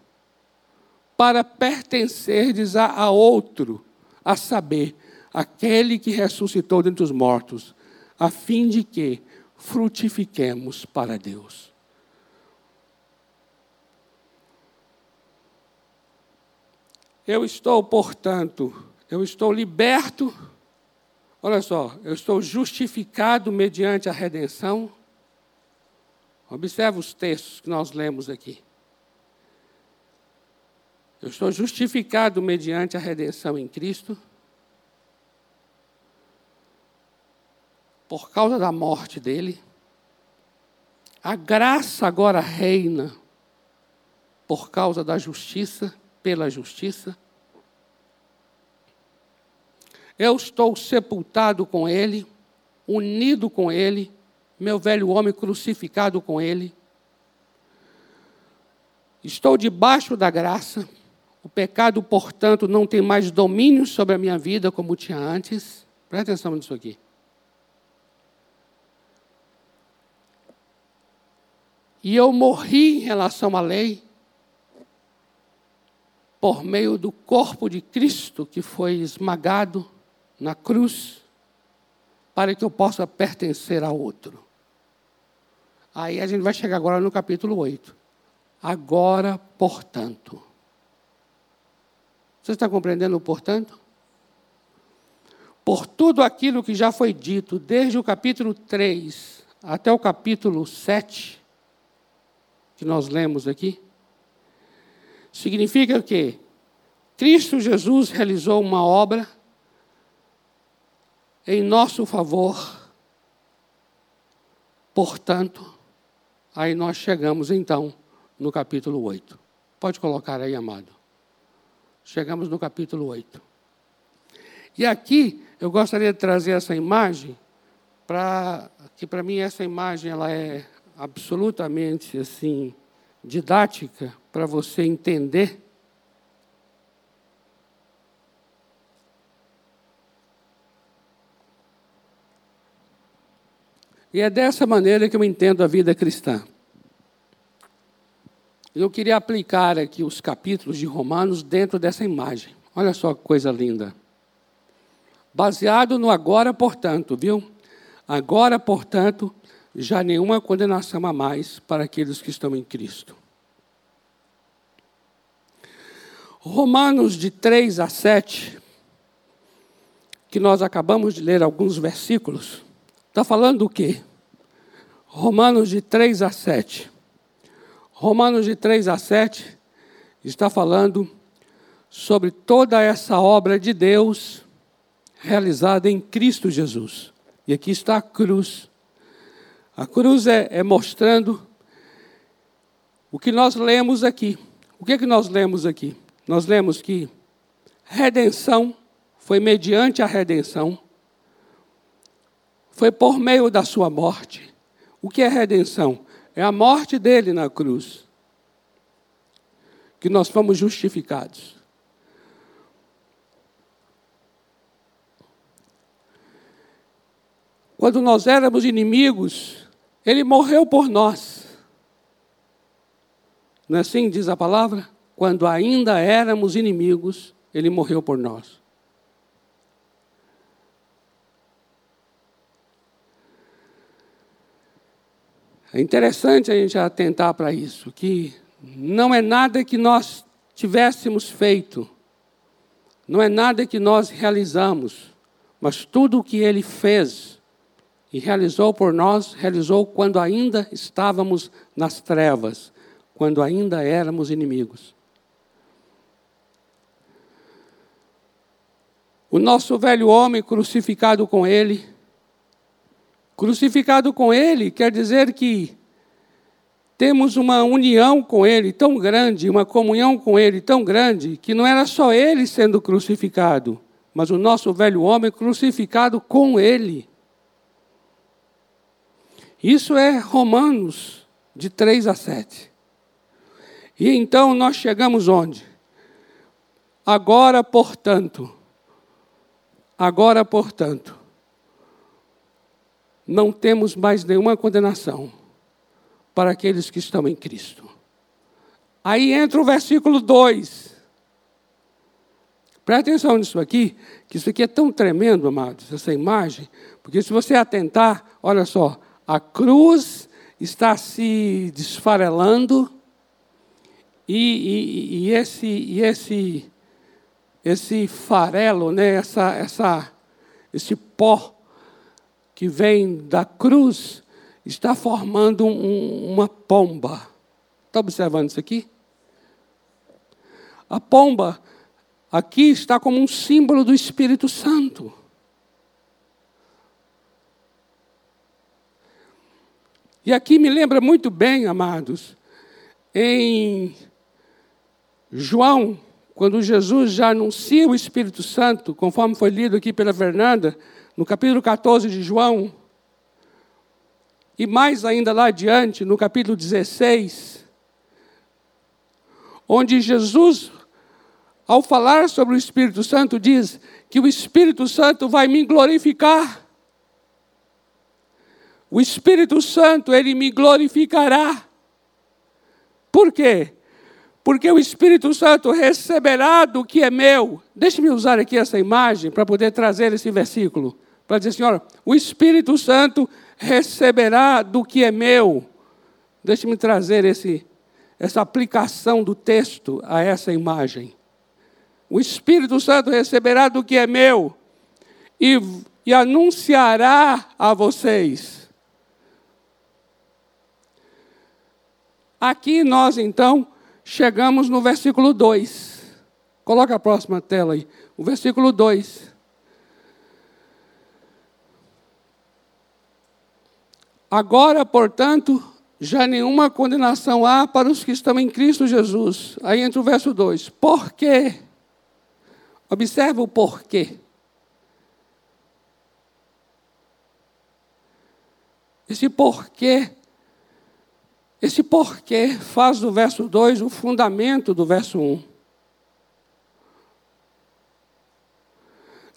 para pertencerdes a, a outro, a saber, aquele que ressuscitou dentre os mortos, a fim de que frutifiquemos para Deus. Eu estou, portanto, eu estou liberto, olha só, eu estou justificado mediante a redenção. Observe os textos que nós lemos aqui. Eu estou justificado mediante a redenção em Cristo. Por causa da morte dele. A graça agora reina por causa da justiça, pela justiça. Eu estou sepultado com ele, unido com ele, meu velho homem crucificado com ele. Estou debaixo da graça. O pecado, portanto, não tem mais domínio sobre a minha vida como tinha antes. Presta atenção nisso aqui. E eu morri em relação à lei por meio do corpo de Cristo que foi esmagado na cruz, para que eu possa pertencer a outro. Aí a gente vai chegar agora no capítulo 8. Agora, portanto, você está compreendendo, portanto? Por tudo aquilo que já foi dito, desde o capítulo 3 até o capítulo 7, que nós lemos aqui, significa que Cristo Jesus realizou uma obra em nosso favor. Portanto, aí nós chegamos então no capítulo 8. Pode colocar aí, amado. Chegamos no capítulo 8. E aqui eu gostaria de trazer essa imagem para que para mim essa imagem ela é absolutamente assim didática para você entender E é dessa maneira que eu entendo a vida cristã. Eu queria aplicar aqui os capítulos de Romanos dentro dessa imagem. Olha só que coisa linda. Baseado no agora, portanto, viu? Agora, portanto, já nenhuma condenação a mais para aqueles que estão em Cristo. Romanos de 3 a 7, que nós acabamos de ler alguns versículos, está falando do quê? Romanos de 3 a 7. Romanos de 3 a 7 está falando sobre toda essa obra de Deus realizada em Cristo Jesus. E aqui está a cruz. A cruz é, é mostrando o que nós lemos aqui. O que é que nós lemos aqui? Nós lemos que redenção foi mediante a redenção, foi por meio da sua morte. O que é redenção? É a morte dele na cruz. que nós fomos justificados. Quando nós éramos inimigos, Ele morreu por nós. Não é assim diz a palavra? Quando ainda éramos inimigos, Ele morreu por nós. É interessante a gente atentar para isso, que não é nada que nós tivéssemos feito, não é nada que nós realizamos, mas tudo o que Ele fez e realizou por nós, realizou quando ainda estávamos nas trevas, quando ainda éramos inimigos. O nosso velho homem crucificado com ele, crucificado com ele quer dizer que temos uma união com ele tão grande, uma comunhão com ele tão grande, que não era só ele sendo crucificado, mas o nosso velho homem crucificado com ele. Isso é Romanos, de 3 a 7. E então nós chegamos onde? Agora, portanto, agora, portanto, não temos mais nenhuma condenação para aqueles que estão em Cristo. Aí entra o versículo 2. Presta atenção nisso aqui, que isso aqui é tão tremendo, amados, essa imagem, porque se você atentar, olha só, a cruz está se desfarelando e, e, e esse, e esse, esse farelo, né, essa, essa, esse pó que vem da cruz, está formando um, uma pomba. Está observando isso aqui? A pomba aqui está como um símbolo do Espírito Santo. E aqui me lembra muito bem, amados, em João, quando Jesus já anuncia o Espírito Santo, conforme foi lido aqui pela Fernanda, no capítulo 14 de João, e mais ainda lá adiante, no capítulo 16, onde Jesus, ao falar sobre o Espírito Santo, diz que o Espírito Santo vai me glorificar. O Espírito Santo, ele me glorificará. Por quê? Porque o Espírito Santo receberá do que é meu. Deixe-me usar aqui essa imagem para poder trazer esse versículo. Para dizer, Senhora, o Espírito Santo receberá do que é meu. Deixe-me trazer esse, essa aplicação do texto a essa imagem. O Espírito Santo receberá do que é meu e, e anunciará a vocês Aqui nós então chegamos no versículo 2. Coloca a próxima tela aí. O versículo 2. Agora, portanto, já nenhuma condenação há para os que estão em Cristo Jesus. Aí entra o verso 2. Por quê? Observa o porquê. Esse porquê esse porquê faz do verso 2 o fundamento do verso 1. Um.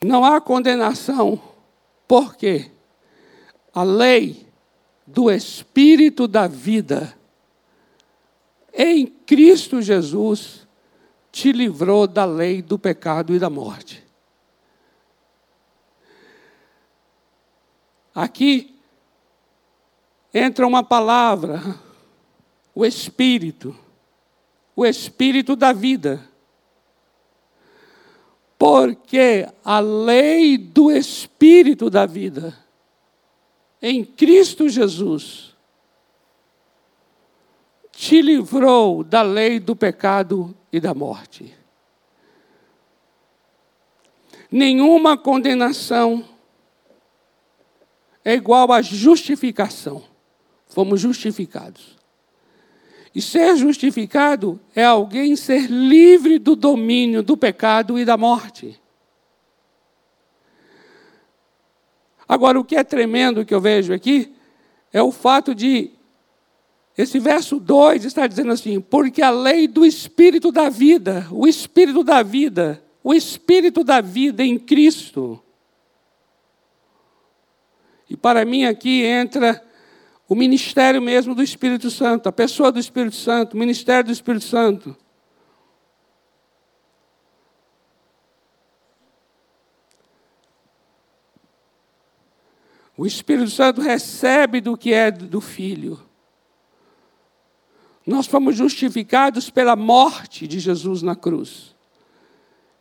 Não há condenação, porque a lei do Espírito da vida em Cristo Jesus te livrou da lei do pecado e da morte. Aqui entra uma palavra o Espírito, o Espírito da vida. Porque a lei do Espírito da vida, em Cristo Jesus, te livrou da lei do pecado e da morte. Nenhuma condenação é igual à justificação. Fomos justificados. E ser justificado é alguém ser livre do domínio do pecado e da morte. Agora, o que é tremendo que eu vejo aqui é o fato de Esse verso 2 está dizendo assim: porque a lei do Espírito da vida, o Espírito da vida, o Espírito da vida em Cristo. E para mim aqui entra o ministério mesmo do Espírito Santo, a pessoa do Espírito Santo, o ministério do Espírito Santo. O Espírito Santo recebe do que é do Filho. Nós fomos justificados pela morte de Jesus na cruz.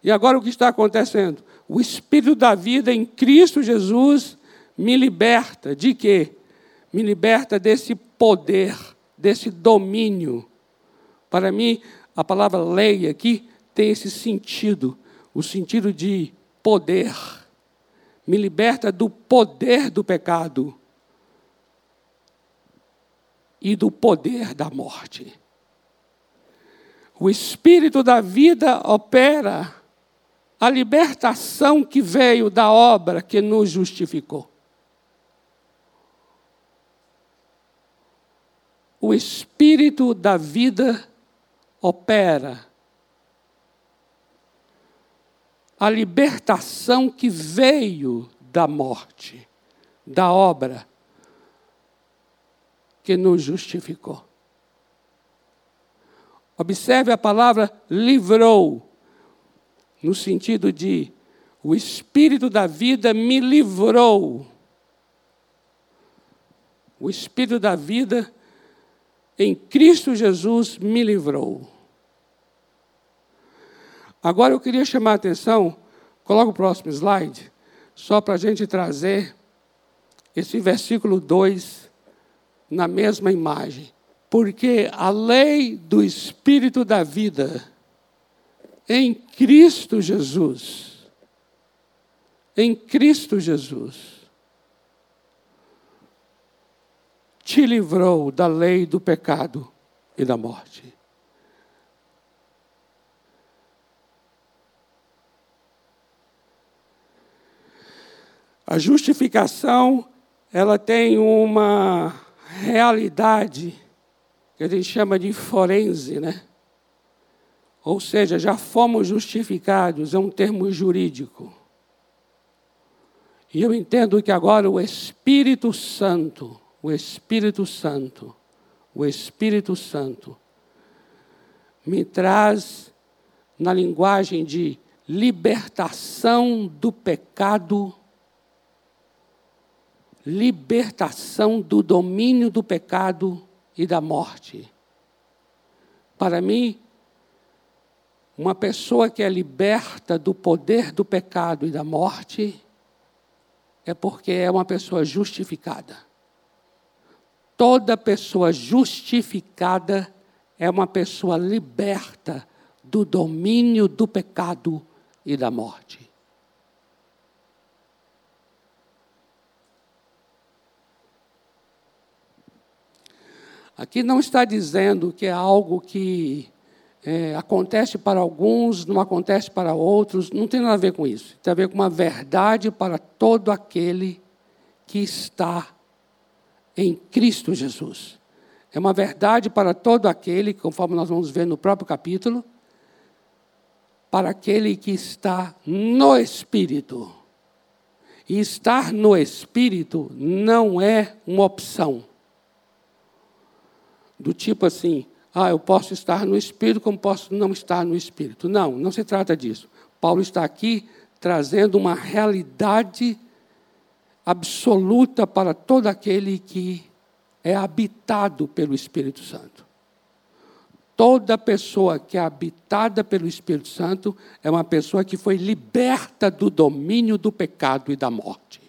E agora o que está acontecendo? O Espírito da vida em Cristo Jesus me liberta de quê? Me liberta desse poder, desse domínio. Para mim, a palavra lei aqui tem esse sentido, o sentido de poder me liberta do poder do pecado e do poder da morte. O Espírito da vida opera a libertação que veio da obra que nos justificou. O Espírito da vida opera a libertação que veio da morte, da obra que nos justificou. Observe a palavra livrou, no sentido de o Espírito da vida me livrou. O Espírito da vida em Cristo Jesus me livrou. Agora eu queria chamar a atenção, coloca o próximo slide, só para a gente trazer esse versículo 2 na mesma imagem. Porque a lei do Espírito da vida em Cristo Jesus, em Cristo Jesus, te livrou da lei do pecado e da morte. A justificação, ela tem uma realidade que a gente chama de forense, né? Ou seja, já fomos justificados, é um termo jurídico. E eu entendo que agora o Espírito Santo, o Espírito Santo, o Espírito Santo, me traz na linguagem de libertação do pecado libertação do domínio do pecado e da morte. Para mim, uma pessoa que é liberta do poder do pecado e da morte é porque é uma pessoa justificada. Toda pessoa justificada é uma pessoa liberta do domínio do pecado e da morte. Aqui não está dizendo que é algo que é, acontece para alguns, não acontece para outros, não tem nada a ver com isso. Tem a ver com uma verdade para todo aquele que está em Cristo Jesus. É uma verdade para todo aquele, conforme nós vamos ver no próprio capítulo, para aquele que está no Espírito. E estar no Espírito não é uma opção do tipo assim, ah, eu posso estar no Espírito como posso não estar no Espírito. Não, não se trata disso. Paulo está aqui trazendo uma realidade absoluta para todo aquele que é habitado pelo Espírito Santo. Toda pessoa que é habitada pelo Espírito Santo é uma pessoa que foi liberta do domínio do pecado e da morte.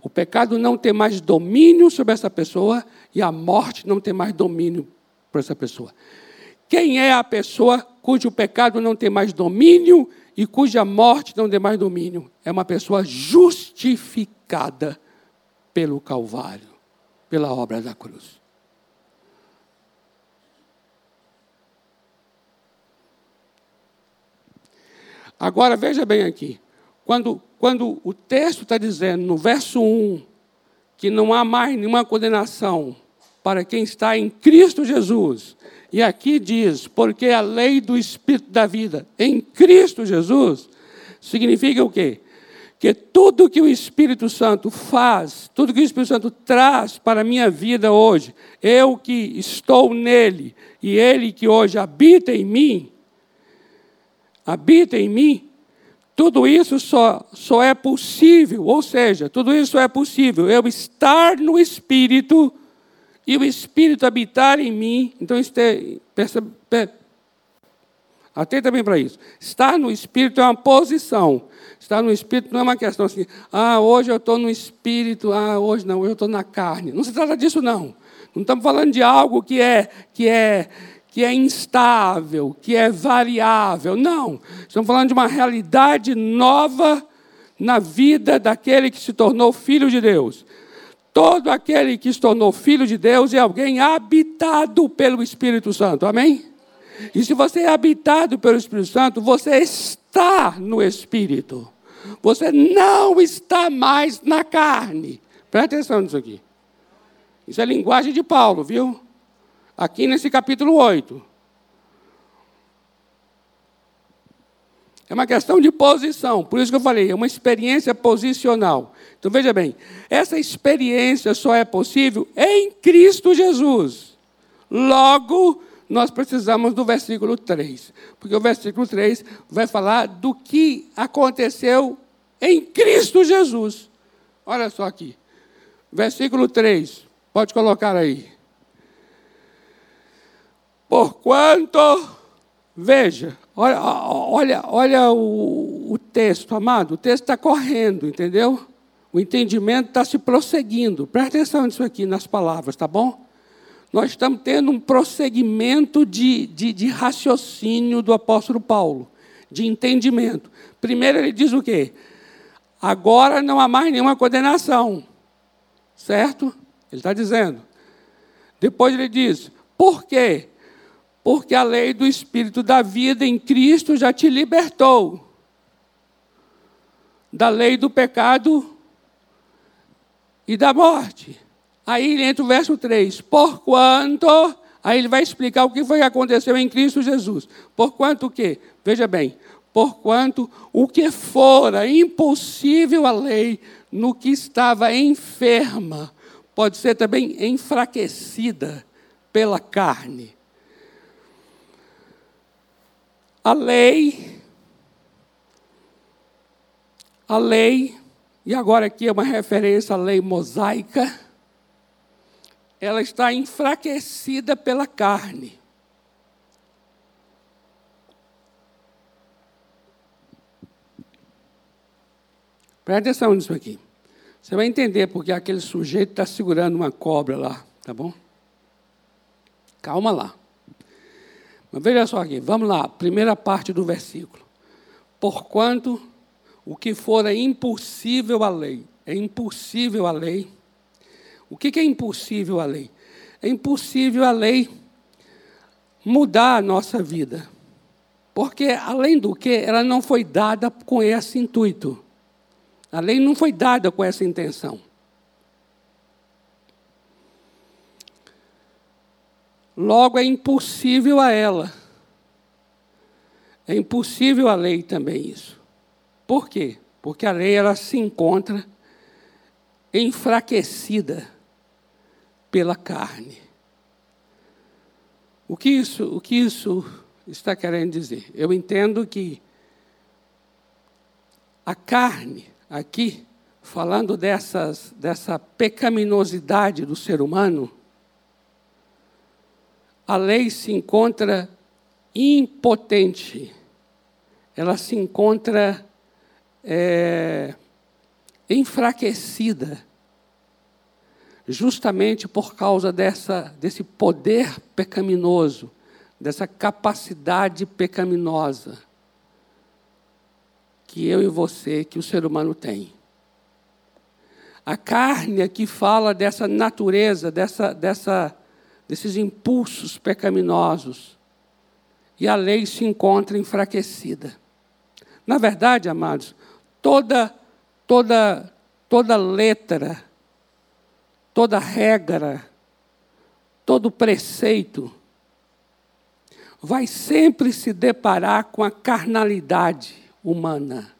O pecado não tem mais domínio sobre essa pessoa e a morte não tem mais domínio para essa pessoa. Quem é a pessoa cujo pecado não tem mais domínio e cuja morte não tem mais domínio? É uma pessoa justificada pelo Calvário, pela obra da cruz. Agora veja bem aqui. Quando, quando o texto está dizendo, no verso 1, que não há mais nenhuma condenação para quem está em Cristo Jesus. E aqui diz, porque a lei do Espírito da vida em Cristo Jesus significa o quê? Que tudo que o Espírito Santo faz, tudo que o Espírito Santo traz para a minha vida hoje, eu que estou nele e ele que hoje habita em mim, habita em mim, tudo isso só, só é possível, ou seja, tudo isso é possível eu estar no Espírito e o Espírito habitar em mim. Então, é, percebe, atenta bem para isso. Estar no Espírito é uma posição. Estar no Espírito não é uma questão assim, ah, hoje eu estou no Espírito, ah, hoje não, hoje eu estou na carne. Não se trata disso, não. Não estamos falando de algo que é, que é, que é instável, que é variável. Não. Estamos falando de uma realidade nova na vida daquele que se tornou filho de Deus. Todo aquele que se tornou filho de Deus é alguém habitado pelo Espírito Santo. Amém? E se você é habitado pelo Espírito Santo, você está no Espírito. Você não está mais na carne. Presta atenção nisso aqui. Isso é linguagem de Paulo, viu? Aqui nesse capítulo 8. É uma questão de posição. Por isso que eu falei, é uma experiência posicional. Então veja bem, essa experiência só é possível em Cristo Jesus. Logo, nós precisamos do versículo 3, porque o versículo 3 vai falar do que aconteceu em Cristo Jesus. Olha só aqui. Versículo 3, pode colocar aí. Porquanto, veja, olha, olha, olha o, o texto, amado, o texto está correndo, entendeu? O entendimento está se prosseguindo. Presta atenção nisso aqui, nas palavras, tá bom? Nós estamos tendo um prosseguimento de, de, de raciocínio do apóstolo Paulo, de entendimento. Primeiro ele diz o quê? Agora não há mais nenhuma condenação. Certo? Ele está dizendo. Depois ele diz: por quê? Porque a lei do Espírito da vida em Cristo já te libertou da lei do pecado e da morte. Aí entra o verso 3. Porquanto, aí ele vai explicar o que foi que aconteceu em Cristo Jesus. Porquanto o quê? Veja bem, porquanto o que fora impossível à lei, no que estava enferma, pode ser também enfraquecida pela carne. A lei, a lei e agora aqui é uma referência à lei mosaica. Ela está enfraquecida pela carne. Presta atenção nisso aqui. Você vai entender porque aquele sujeito está segurando uma cobra lá, tá bom? Calma lá. Mas veja só aqui, vamos lá, primeira parte do versículo. Porquanto o que fora impossível à lei. É impossível à lei. O que é impossível à lei? É impossível à lei mudar a nossa vida. Porque, além do que, ela não foi dada com esse intuito. A lei não foi dada com essa intenção. Logo, é impossível a ela. É impossível a lei também isso. Por quê? Porque a lei ela se encontra enfraquecida pela carne. O que isso, o que isso está querendo dizer? Eu entendo que a carne aqui, falando dessas, dessa pecaminosidade do ser humano, a lei se encontra impotente, ela se encontra é, enfraquecida, justamente por causa dessa, desse poder pecaminoso, dessa capacidade pecaminosa que eu e você, que o ser humano tem. A carne aqui fala dessa natureza, dessa, dessa, desses impulsos pecaminosos. E a lei se encontra enfraquecida. Na verdade, amados, toda, toda, toda letra, toda regra, todo preceito, vai sempre se deparar com a carnalidade humana.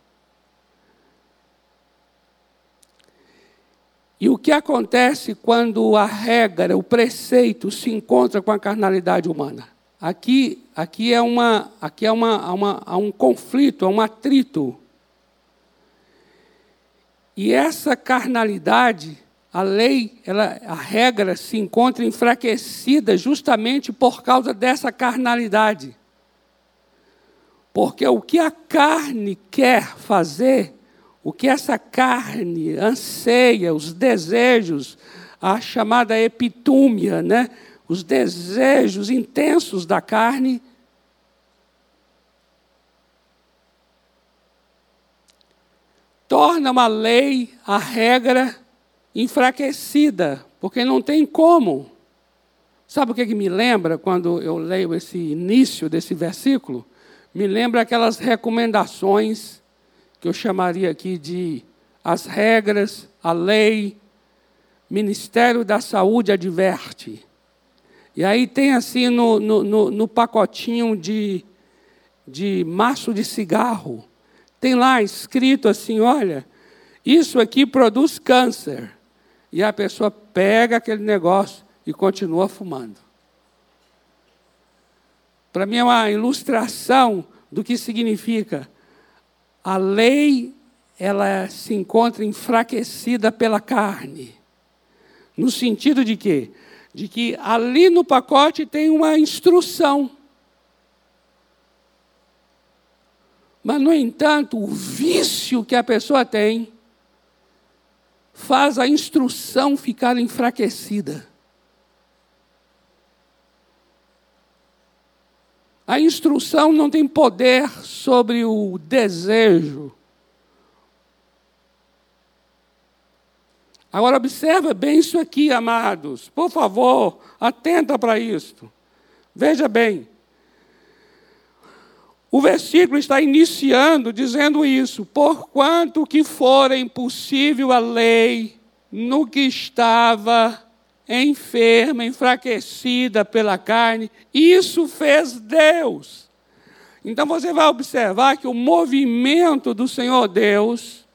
E o que acontece quando a regra, o preceito se encontra com a carnalidade humana? Aqui, aqui é, uma, aqui é uma, uma, há um conflito, é um atrito. E essa carnalidade, a lei, ela, a regra se encontra enfraquecida justamente por causa dessa carnalidade. Porque o que a carne quer fazer o que essa carne anseia, os desejos, a chamada epitúmia, né? os desejos intensos da carne, torna uma lei, a regra, enfraquecida, porque não tem como. Sabe o que, que me lembra quando eu leio esse início desse versículo? Me lembra aquelas recomendações que eu chamaria aqui de as regras, a lei, Ministério da Saúde adverte. E aí tem assim no, no, no, no pacotinho de, de maço de cigarro, tem lá escrito assim: olha, isso aqui produz câncer. E a pessoa pega aquele negócio e continua fumando. Para mim é uma ilustração do que significa a lei ela se encontra enfraquecida pela carne. No sentido de quê? De que ali no pacote tem uma instrução. Mas, no entanto, o vício que a pessoa tem faz a instrução ficar enfraquecida. A instrução não tem poder sobre o desejo. Agora observa bem isso aqui, amados. Por favor, atenta para isto. Veja bem. O versículo está iniciando dizendo isso: porquanto que fora impossível a lei no que estava enferma, enfraquecida pela carne. Isso fez Deus. Então você vai observar que o movimento do Senhor Deus,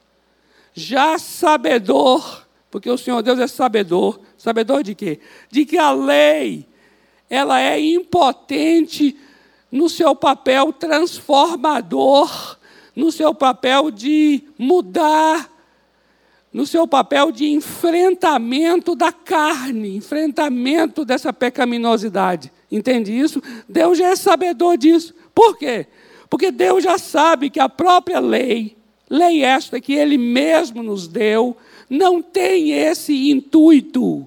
já sabedor, porque o Senhor Deus é sabedor, sabedor de quê? De que a lei, ela é impotente no seu papel transformador, no seu papel de mudar no seu papel de enfrentamento da carne, enfrentamento dessa pecaminosidade. Entende isso? Deus já é sabedor disso. Por quê? Porque Deus já sabe que a própria lei, lei esta que Ele mesmo nos deu, não tem esse intuito.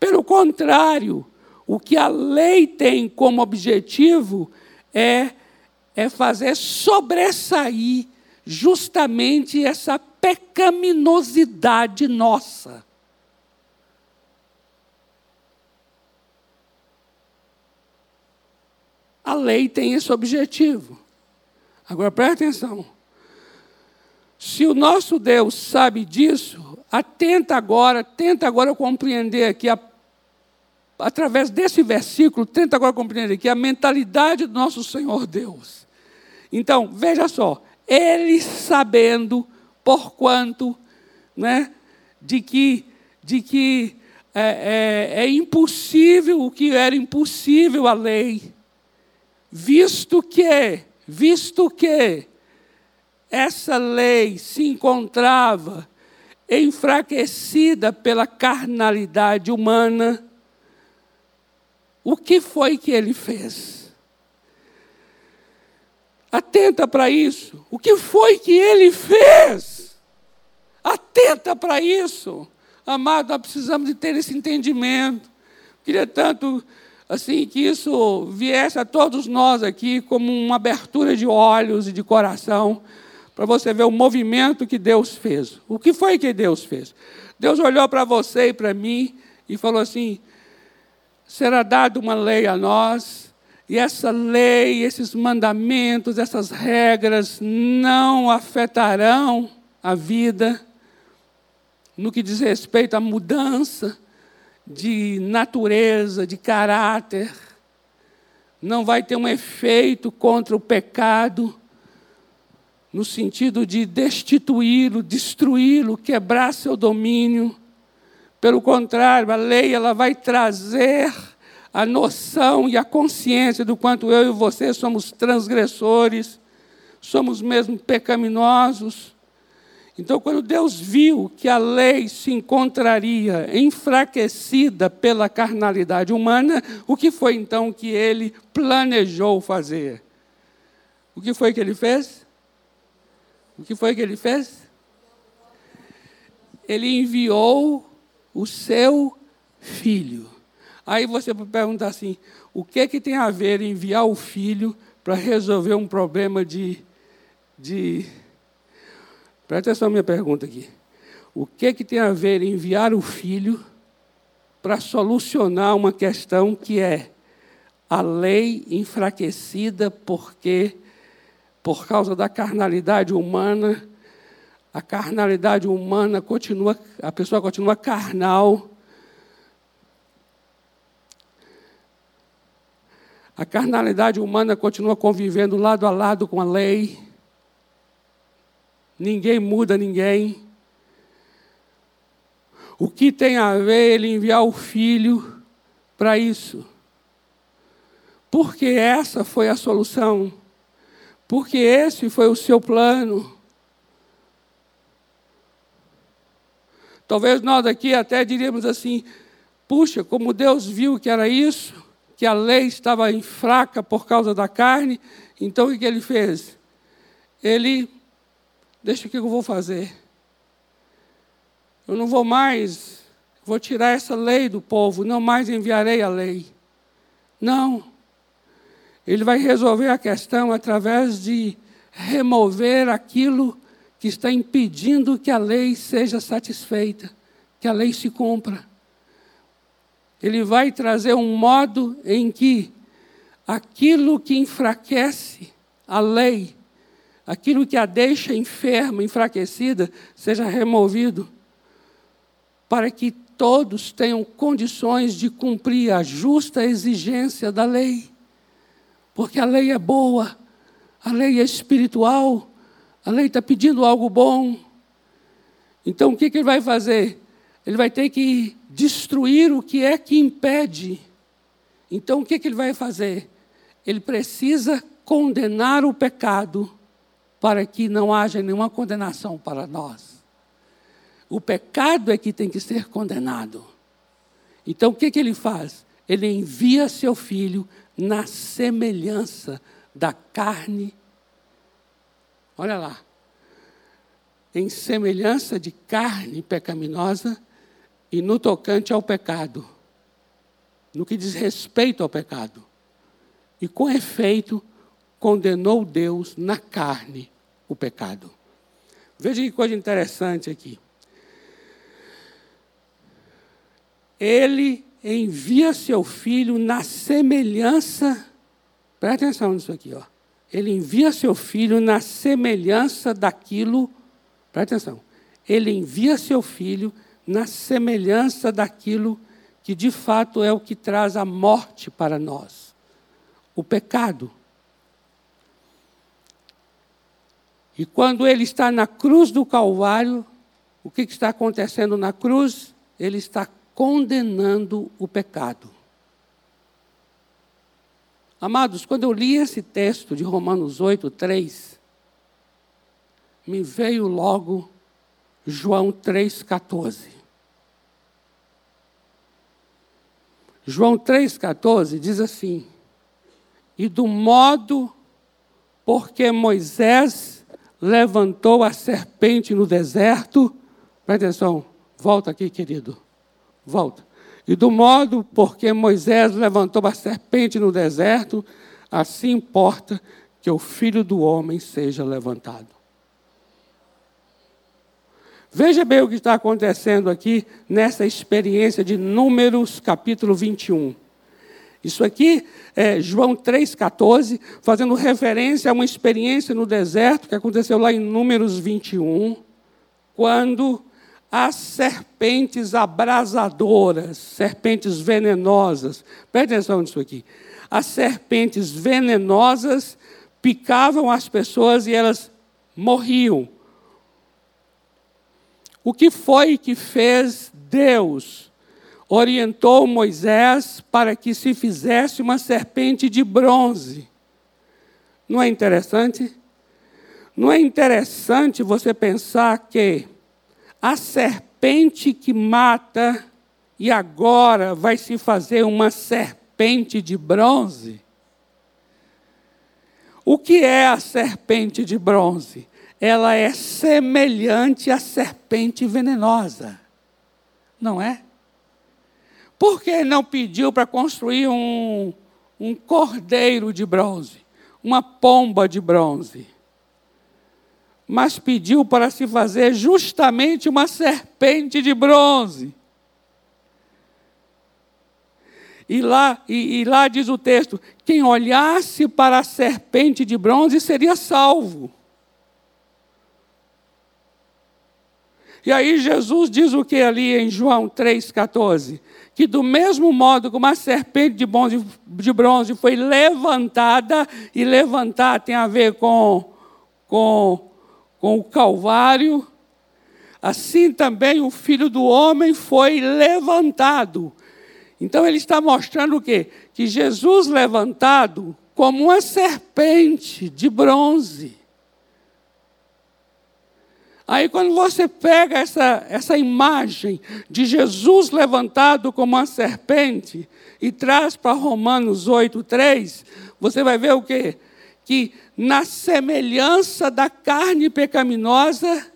Pelo contrário, o que a lei tem como objetivo é, é fazer sobressair justamente essa pecaminosidade nossa. A lei tem esse objetivo. Agora preste atenção. Se o nosso Deus sabe disso, atenta agora, tenta agora compreender aqui, a, através desse versículo, tenta agora compreender aqui a mentalidade do nosso Senhor Deus. Então, veja só, ele sabendo porquanto né, de que, de que é, é, é impossível o que era impossível a lei, visto que, visto que essa lei se encontrava enfraquecida pela carnalidade humana, o que foi que ele fez? Atenta para isso. O que foi que ele fez? Atenta para isso. Amado, nós precisamos de ter esse entendimento. Queria tanto assim que isso viesse a todos nós aqui como uma abertura de olhos e de coração para você ver o movimento que Deus fez. O que foi que Deus fez? Deus olhou para você e para mim e falou assim: será dada uma lei a nós e essa lei, esses mandamentos, essas regras não afetarão a vida no que diz respeito à mudança de natureza, de caráter, não vai ter um efeito contra o pecado, no sentido de destituí-lo, destruí-lo, quebrar seu domínio. Pelo contrário, a lei ela vai trazer a noção e a consciência do quanto eu e você somos transgressores, somos mesmo pecaminosos. Então, quando Deus viu que a lei se encontraria enfraquecida pela carnalidade humana, o que foi então que ele planejou fazer? O que foi que ele fez? O que foi que ele fez? Ele enviou o seu filho. Aí você pode perguntar assim: o que, que tem a ver enviar o filho para resolver um problema de, de. Presta atenção à minha pergunta aqui. O que, que tem a ver enviar o filho para solucionar uma questão que é a lei enfraquecida porque, por causa da carnalidade humana, a carnalidade humana continua, a pessoa continua carnal A carnalidade humana continua convivendo lado a lado com a lei. Ninguém muda ninguém. O que tem a ver ele enviar o filho para isso? Porque essa foi a solução. Porque esse foi o seu plano. Talvez nós aqui até diríamos assim: puxa, como Deus viu que era isso, que a lei estava fraca por causa da carne. Então o que ele fez? Ele, deixa o que eu vou fazer. Eu não vou mais, vou tirar essa lei do povo, não mais enviarei a lei. Não. Ele vai resolver a questão através de remover aquilo que está impedindo que a lei seja satisfeita, que a lei se cumpra ele vai trazer um modo em que aquilo que enfraquece a lei, aquilo que a deixa enferma, enfraquecida, seja removido, para que todos tenham condições de cumprir a justa exigência da lei. Porque a lei é boa, a lei é espiritual, a lei está pedindo algo bom. Então o que, que ele vai fazer? Ele vai ter que destruir o que é que impede. Então, o que, que ele vai fazer? Ele precisa condenar o pecado para que não haja nenhuma condenação para nós. O pecado é que tem que ser condenado. Então, o que, que ele faz? Ele envia seu filho na semelhança da carne. Olha lá. Em semelhança de carne pecaminosa e no tocante ao pecado, no que diz respeito ao pecado. E com efeito, condenou Deus na carne o pecado. Veja que coisa interessante aqui. Ele envia seu filho na semelhança. Presta atenção nisso aqui, ó. Ele envia seu filho na semelhança daquilo. Presta atenção. Ele envia seu filho na semelhança daquilo que de fato é o que traz a morte para nós o pecado. E quando ele está na cruz do Calvário, o que está acontecendo na cruz? Ele está condenando o pecado. Amados, quando eu li esse texto de Romanos 8, 3, me veio logo João 3,14. João 3,14 diz assim: E do modo porque Moisés levantou a serpente no deserto, presta atenção, volta aqui, querido, volta. E do modo porque Moisés levantou a serpente no deserto, assim importa que o filho do homem seja levantado. Veja bem o que está acontecendo aqui nessa experiência de Números, capítulo 21. Isso aqui é João 3,14, fazendo referência a uma experiência no deserto que aconteceu lá em Números 21, quando as serpentes abrasadoras, serpentes venenosas. Presta atenção nisso aqui. As serpentes venenosas picavam as pessoas e elas morriam. O que foi que fez Deus? Orientou Moisés para que se fizesse uma serpente de bronze. Não é interessante? Não é interessante você pensar que a serpente que mata e agora vai se fazer uma serpente de bronze? O que é a serpente de bronze? Ela é semelhante à serpente venenosa, não é? Por que não pediu para construir um, um cordeiro de bronze, uma pomba de bronze? Mas pediu para se fazer justamente uma serpente de bronze. E lá, e, e lá diz o texto: quem olhasse para a serpente de bronze seria salvo. E aí Jesus diz o que ali em João 3,14? Que do mesmo modo como a serpente de bronze, de bronze foi levantada, e levantar tem a ver com, com, com o Calvário, assim também o Filho do Homem foi levantado então ele está mostrando o quê? Que Jesus levantado como uma serpente de bronze. Aí, quando você pega essa, essa imagem de Jesus levantado como uma serpente e traz para Romanos 8,3, você vai ver o quê? Que na semelhança da carne pecaminosa,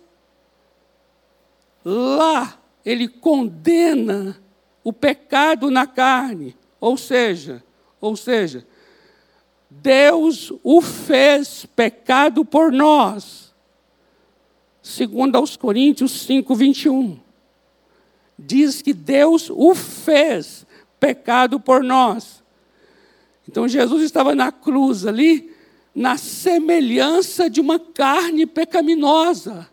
lá ele condena o pecado na carne, ou seja, ou seja, Deus o fez pecado por nós. Segundo aos Coríntios 5, 21. Diz que Deus o fez pecado por nós. Então Jesus estava na cruz ali, na semelhança de uma carne pecaminosa.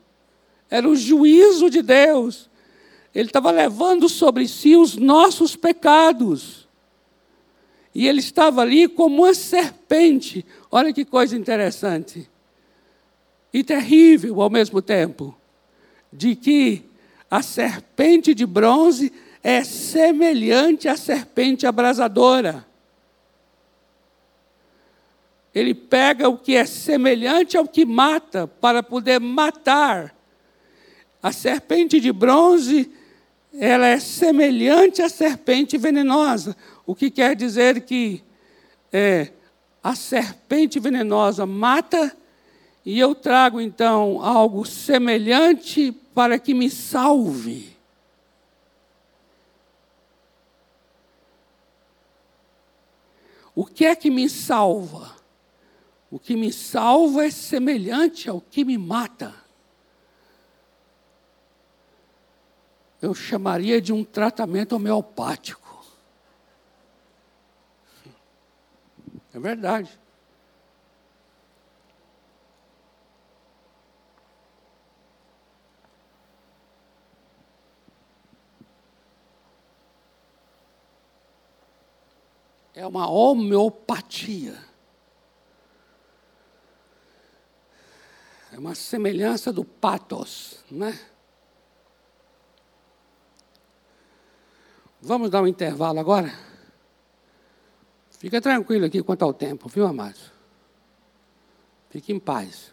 Era o juízo de Deus. Ele estava levando sobre si os nossos pecados. E ele estava ali como uma serpente. Olha que coisa interessante. E terrível ao mesmo tempo. De que a serpente de bronze é semelhante à serpente abrasadora. Ele pega o que é semelhante ao que mata para poder matar. A serpente de bronze ela é semelhante à serpente venenosa, o que quer dizer que é, a serpente venenosa mata e eu trago então algo semelhante para que me salve. O que é que me salva? O que me salva é semelhante ao que me mata. eu chamaria de um tratamento homeopático. É verdade. É uma homeopatia. É uma semelhança do patos, né? Vamos dar um intervalo agora? Fica tranquilo aqui quanto ao tempo, viu, amados? Fique em paz.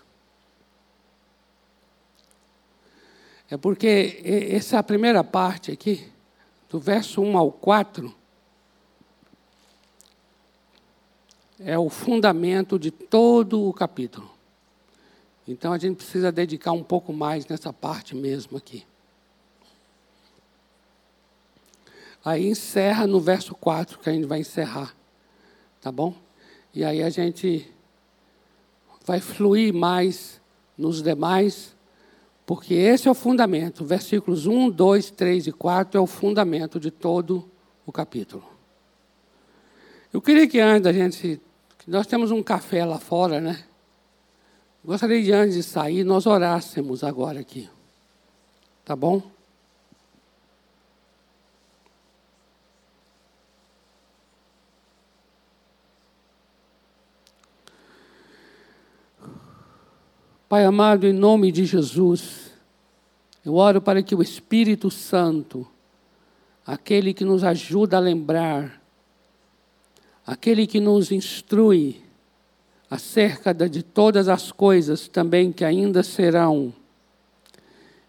É porque essa primeira parte aqui, do verso 1 ao 4, é o fundamento de todo o capítulo. Então a gente precisa dedicar um pouco mais nessa parte mesmo aqui. Aí encerra no verso 4, que a gente vai encerrar. Tá bom? E aí a gente vai fluir mais nos demais, porque esse é o fundamento. Versículos 1, 2, 3 e 4 é o fundamento de todo o capítulo. Eu queria que antes da gente. Nós temos um café lá fora, né? Gostaria de antes de sair, nós orássemos agora aqui. Tá bom? Pai amado, em nome de Jesus, eu oro para que o Espírito Santo, aquele que nos ajuda a lembrar aquele que nos instrui acerca de todas as coisas também que ainda serão,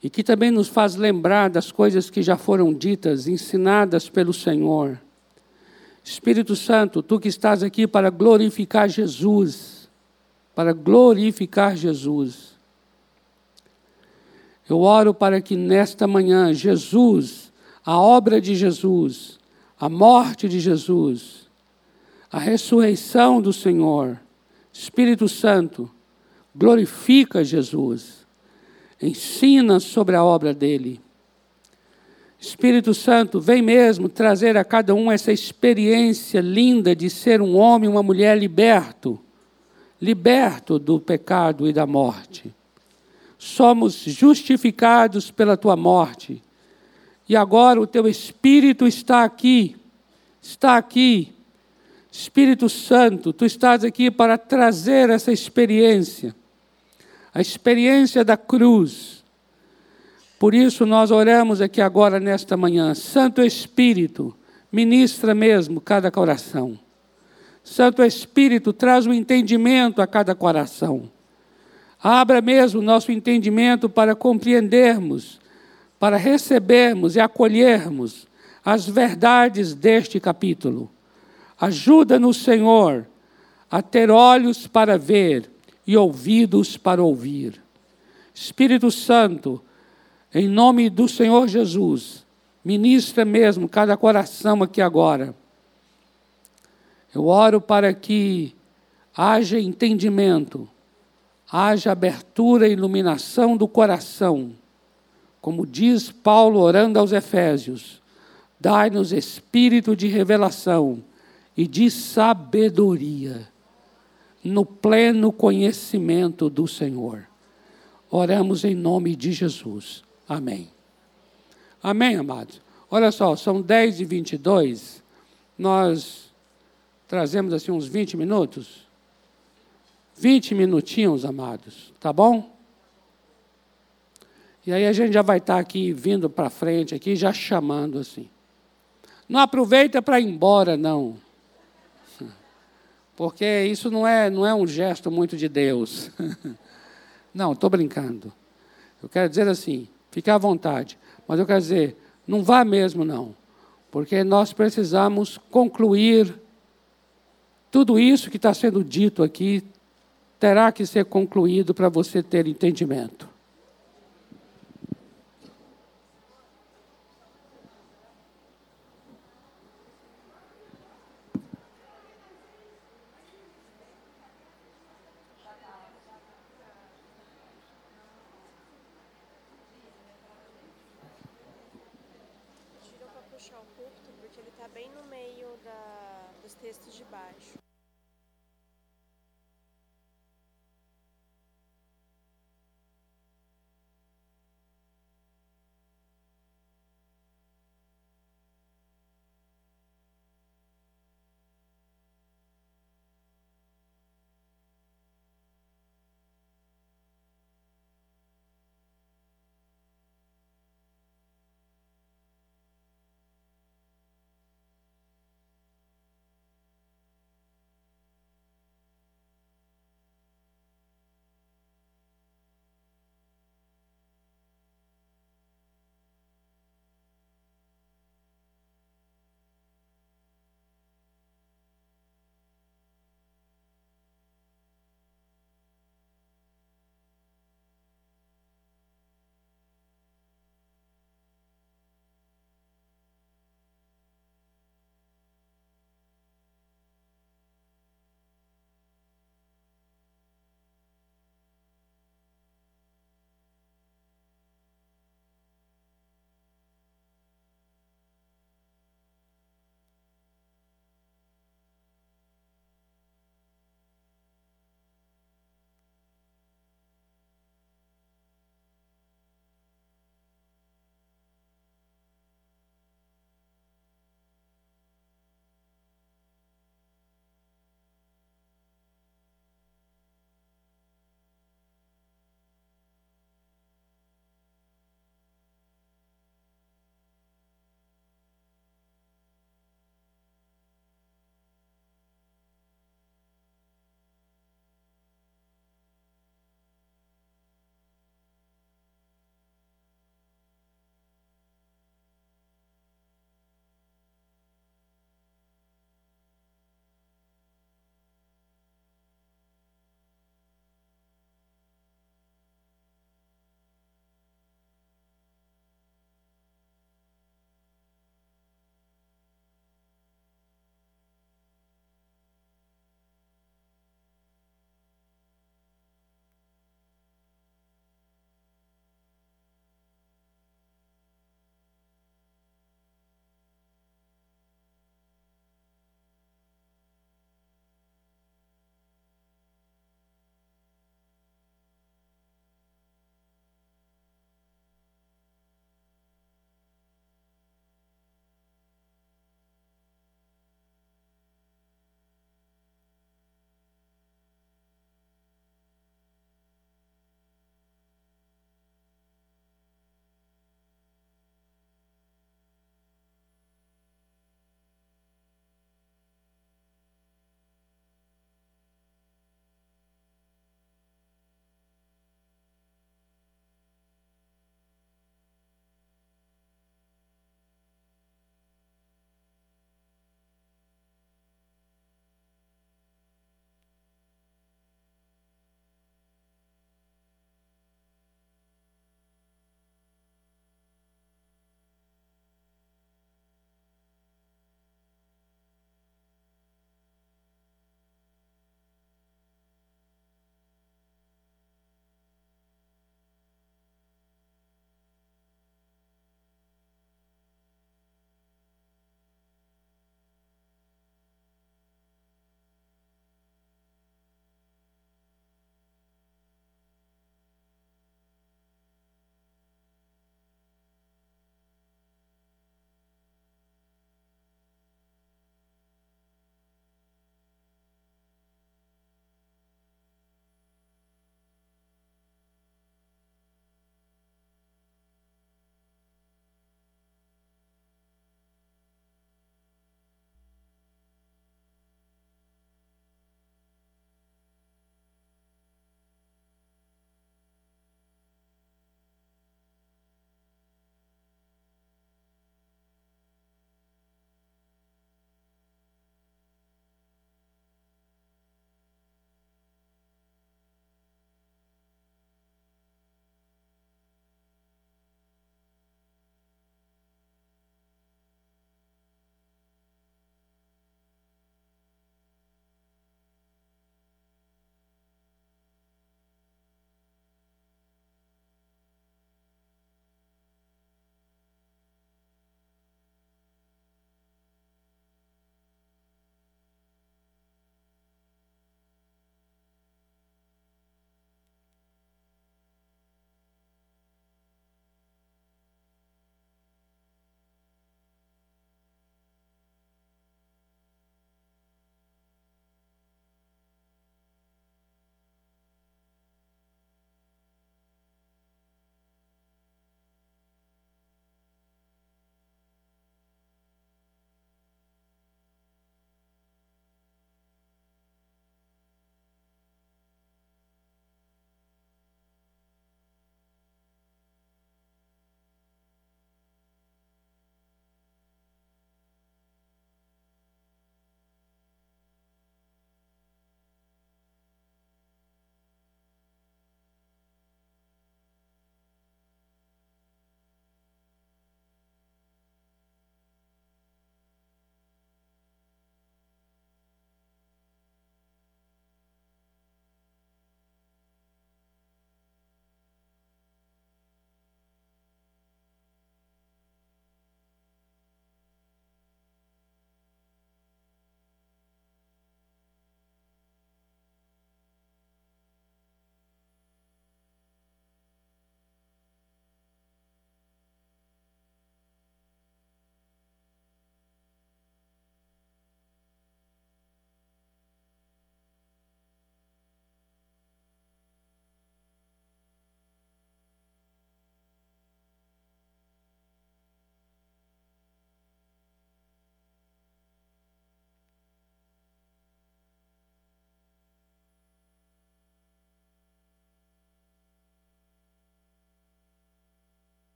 e que também nos faz lembrar das coisas que já foram ditas, ensinadas pelo Senhor. Espírito Santo, tu que estás aqui para glorificar Jesus, para glorificar Jesus. Eu oro para que nesta manhã Jesus, a obra de Jesus, a morte de Jesus, a ressurreição do Senhor, Espírito Santo, glorifica Jesus, ensina sobre a obra dele. Espírito Santo, vem mesmo trazer a cada um essa experiência linda de ser um homem, uma mulher liberto, liberto do pecado e da morte. Somos justificados pela tua morte. E agora o teu Espírito está aqui, está aqui. Espírito Santo, tu estás aqui para trazer essa experiência, a experiência da cruz por isso nós oramos aqui agora nesta manhã. Santo Espírito, ministra mesmo cada coração. Santo Espírito, traz o entendimento a cada coração. Abra mesmo nosso entendimento para compreendermos, para recebermos e acolhermos as verdades deste capítulo. Ajuda-nos, Senhor, a ter olhos para ver e ouvidos para ouvir. Espírito Santo, em nome do Senhor Jesus, ministra mesmo cada coração aqui agora. Eu oro para que haja entendimento, haja abertura e iluminação do coração. Como diz Paulo orando aos Efésios, dai-nos espírito de revelação e de sabedoria no pleno conhecimento do Senhor. Oramos em nome de Jesus. Amém. Amém, amados? Olha só, são 10 e 22 Nós trazemos assim uns 20 minutos. 20 minutinhos, amados, tá bom? E aí a gente já vai estar aqui vindo para frente, aqui já chamando assim. Não aproveita para ir embora, não. Porque isso não é, não é um gesto muito de Deus. Não, estou brincando. Eu quero dizer assim, Fique à vontade. Mas eu quero dizer, não vá mesmo, não. Porque nós precisamos concluir tudo isso que está sendo dito aqui, terá que ser concluído para você ter entendimento.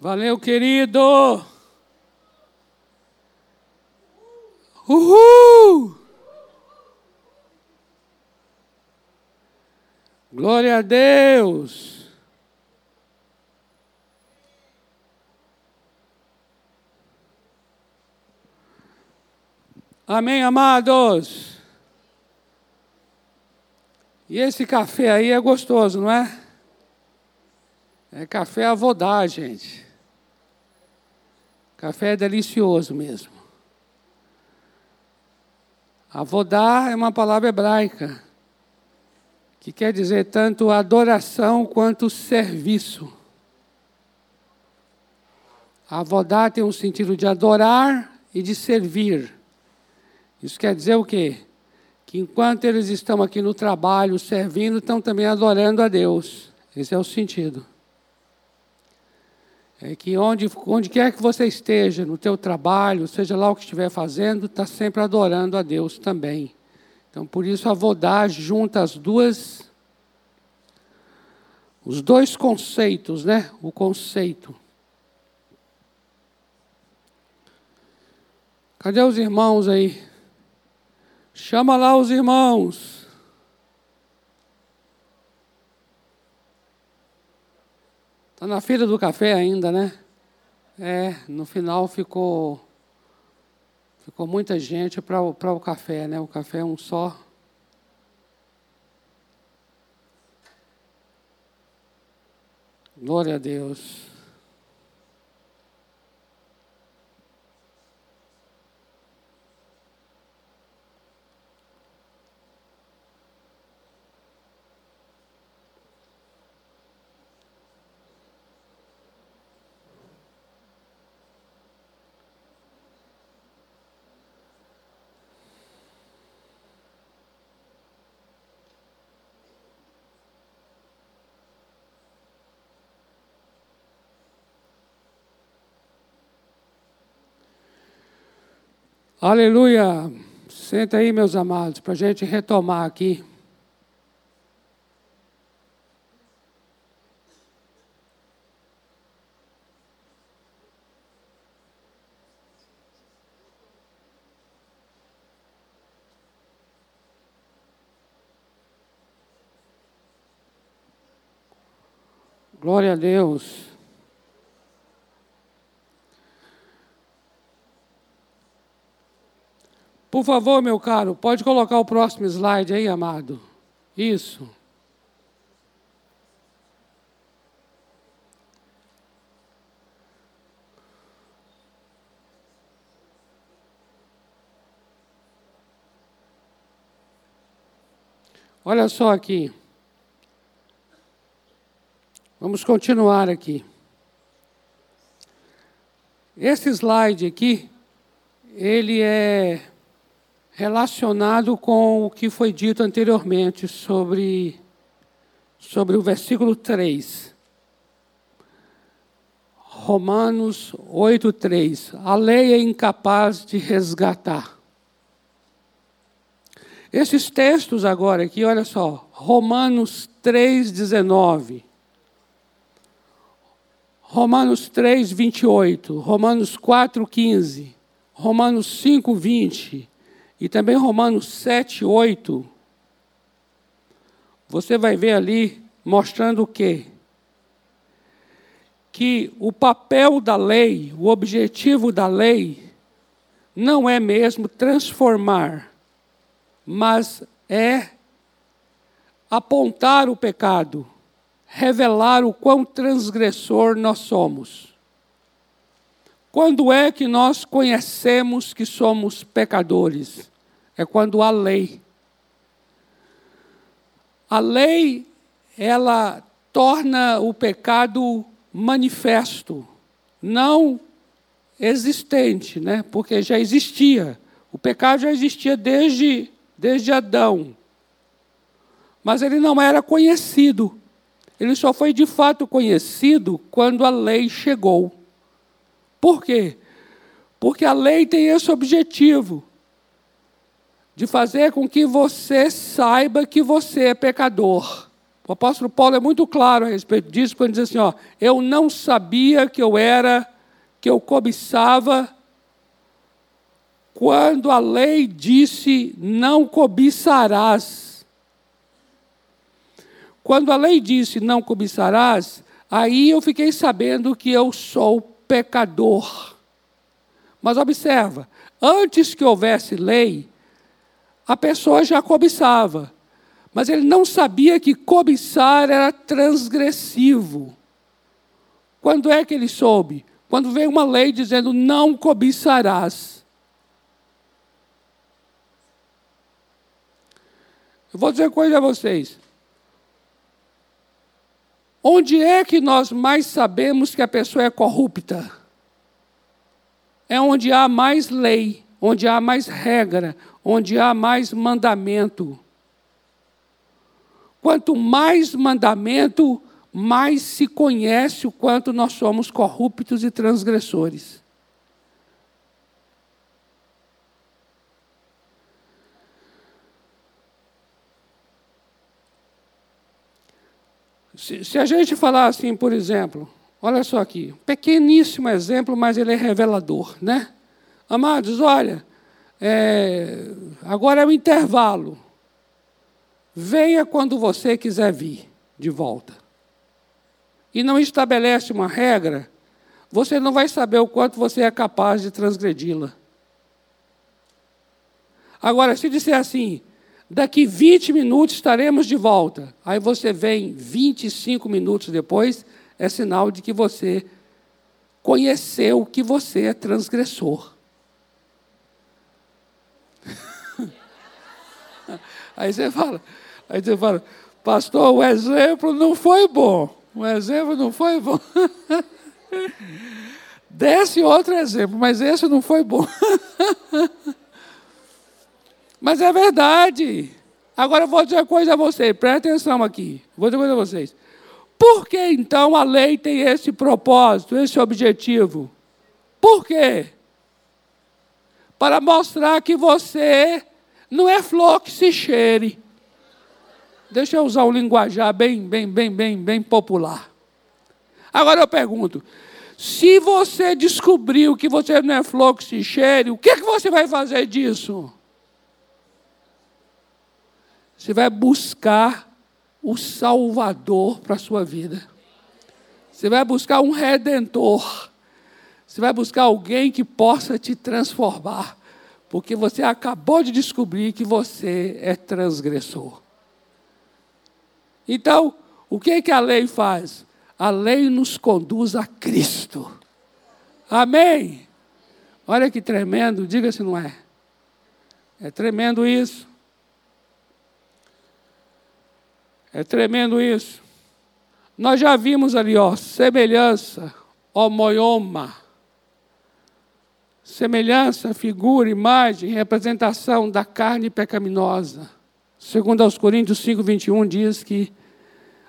Valeu, querido! Uhul! Glória a Deus! Amém, amados? E esse café aí é gostoso, não é? É café avodá, gente. Café é delicioso mesmo. Avodá é uma palavra hebraica que quer dizer tanto adoração quanto serviço. Avodá tem um sentido de adorar e de servir. Isso quer dizer o quê? Que enquanto eles estão aqui no trabalho, servindo, estão também adorando a Deus. Esse é o sentido. É que onde, onde quer que você esteja, no teu trabalho, seja lá o que estiver fazendo, está sempre adorando a Deus também. Então, por isso, a Vodá junta as duas, os dois conceitos, né? O conceito. Cadê os irmãos aí? Chama lá os irmãos. Está na fila do café ainda, né? É, no final ficou ficou muita gente para o café, né? O café é um só. Glória a Deus. Aleluia! Senta aí, meus amados, para a gente retomar aqui. Glória a Deus. Por favor, meu caro, pode colocar o próximo slide aí, amado. Isso. Olha só aqui. Vamos continuar aqui. Esse slide aqui, ele é relacionado com o que foi dito anteriormente sobre, sobre o versículo 3. Romanos 8,3. A lei é incapaz de resgatar. Esses textos agora aqui, olha só, Romanos 3,19. Romanos 3, 28, Romanos 4, 15, Romanos 5, 20, e também Romanos 7, 8, você vai ver ali mostrando o quê? Que o papel da lei, o objetivo da lei, não é mesmo transformar, mas é apontar o pecado, revelar o quão transgressor nós somos. Quando é que nós conhecemos que somos pecadores? É quando há lei. A lei, ela torna o pecado manifesto, não existente, né? porque já existia. O pecado já existia desde, desde Adão. Mas ele não era conhecido. Ele só foi de fato conhecido quando a lei chegou. Por quê? Porque a lei tem esse objetivo de fazer com que você saiba que você é pecador. O apóstolo Paulo é muito claro a respeito disso, quando diz assim: ó, eu não sabia que eu era, que eu cobiçava, quando a lei disse: não cobiçarás. Quando a lei disse: não cobiçarás, aí eu fiquei sabendo que eu sou pecador. Mas observa, antes que houvesse lei, a pessoa já cobiçava. Mas ele não sabia que cobiçar era transgressivo. Quando é que ele soube? Quando veio uma lei dizendo não cobiçarás. Eu vou dizer uma coisa a vocês. Onde é que nós mais sabemos que a pessoa é corrupta? É onde há mais lei, onde há mais regra, onde há mais mandamento. Quanto mais mandamento, mais se conhece o quanto nós somos corruptos e transgressores. Se, se, a gente falar assim, por exemplo, olha só aqui, pequeníssimo exemplo, mas ele é revelador, né? Amados, olha, é, agora é o intervalo. Venha quando você quiser vir de volta. E não estabelece uma regra, você não vai saber o quanto você é capaz de transgredi-la. Agora, se disser assim, daqui 20 minutos estaremos de volta, aí você vem 25 minutos depois, é sinal de que você conheceu que você é transgressor. Aí você fala, aí você fala, pastor, o exemplo não foi bom. O exemplo não foi bom. Desce outro exemplo, mas esse não foi bom. mas é verdade. Agora eu vou dizer uma coisa a vocês, presta atenção aqui. Vou dizer uma coisa a vocês. Por que então a lei tem esse propósito, esse objetivo? Por quê? Para mostrar que você não é flor que se cheire. Deixa eu usar um linguajar bem, bem, bem, bem, bem popular. Agora eu pergunto: se você descobriu que você não é flor que se cheire, o que, é que você vai fazer disso? Você vai buscar o Salvador para a sua vida. Você vai buscar um redentor. Você vai buscar alguém que possa te transformar porque você acabou de descobrir que você é transgressor. Então, o que, é que a lei faz? A lei nos conduz a Cristo. Amém? Olha que tremendo, diga se não é. É tremendo isso. É tremendo isso. Nós já vimos ali, ó, semelhança, homoioma semelhança, figura, imagem, representação da carne pecaminosa. Segundo aos Coríntios 5, 21, diz que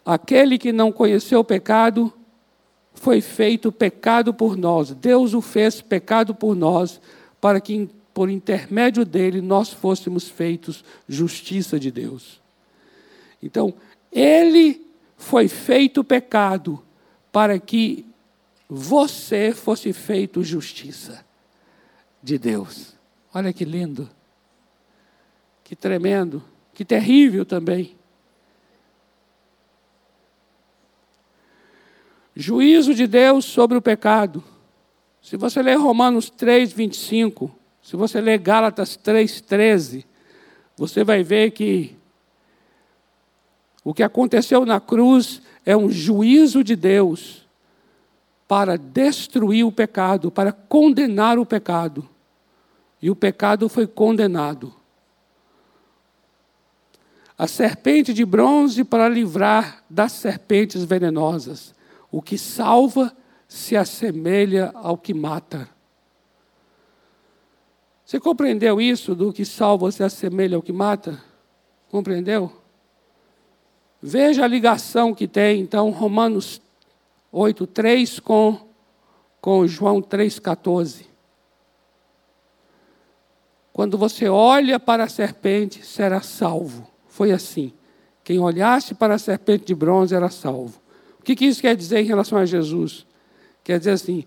aquele que não conheceu o pecado foi feito pecado por nós. Deus o fez pecado por nós, para que por intermédio dele nós fôssemos feitos justiça de Deus. Então, ele foi feito pecado para que você fosse feito justiça de Deus. Olha que lindo, que tremendo, que terrível também. Juízo de Deus sobre o pecado. Se você ler Romanos 3, 25, se você ler Gálatas 3, 13, você vai ver que o que aconteceu na cruz é um juízo de Deus para destruir o pecado, para condenar o pecado. E o pecado foi condenado. A serpente de bronze para livrar das serpentes venenosas. O que salva se assemelha ao que mata. Você compreendeu isso do que salva se assemelha ao que mata? Compreendeu? Veja a ligação que tem, então, Romanos 8,3 com, com João 3,14. quando você olha para a serpente, será salvo. Foi assim. Quem olhasse para a serpente de bronze era salvo. O que, que isso quer dizer em relação a Jesus? Quer dizer assim: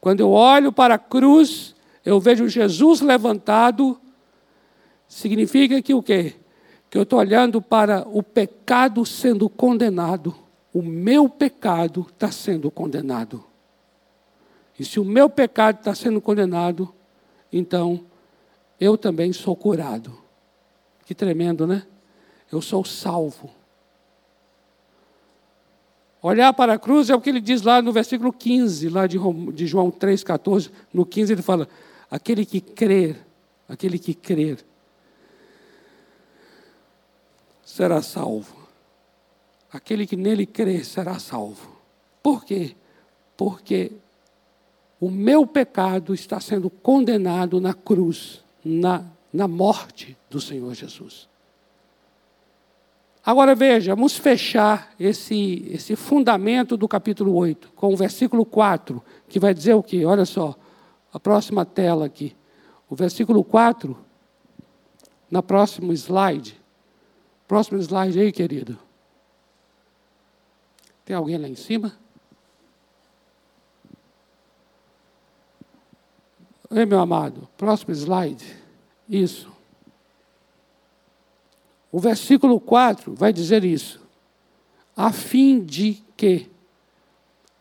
quando eu olho para a cruz, eu vejo Jesus levantado, significa que o quê? Que eu estou olhando para o pecado sendo condenado. O meu pecado está sendo condenado. E se o meu pecado está sendo condenado, então eu também sou curado. Que tremendo, né? Eu sou salvo. Olhar para a cruz é o que ele diz lá no versículo 15, lá de, de João 3,14. No 15 ele fala: aquele que crer, aquele que crer, será salvo. Aquele que nele crer será salvo. Por quê? Porque o meu pecado está sendo condenado na cruz, na, na morte do Senhor Jesus. Agora veja, vamos fechar esse, esse fundamento do capítulo 8 com o versículo 4, que vai dizer o quê? Olha só, a próxima tela aqui. O versículo 4, na próximo slide. Próximo slide aí, querido. Tem alguém lá em cima? Ei, meu amado, próximo slide. Isso. O versículo 4 vai dizer isso. A fim de que.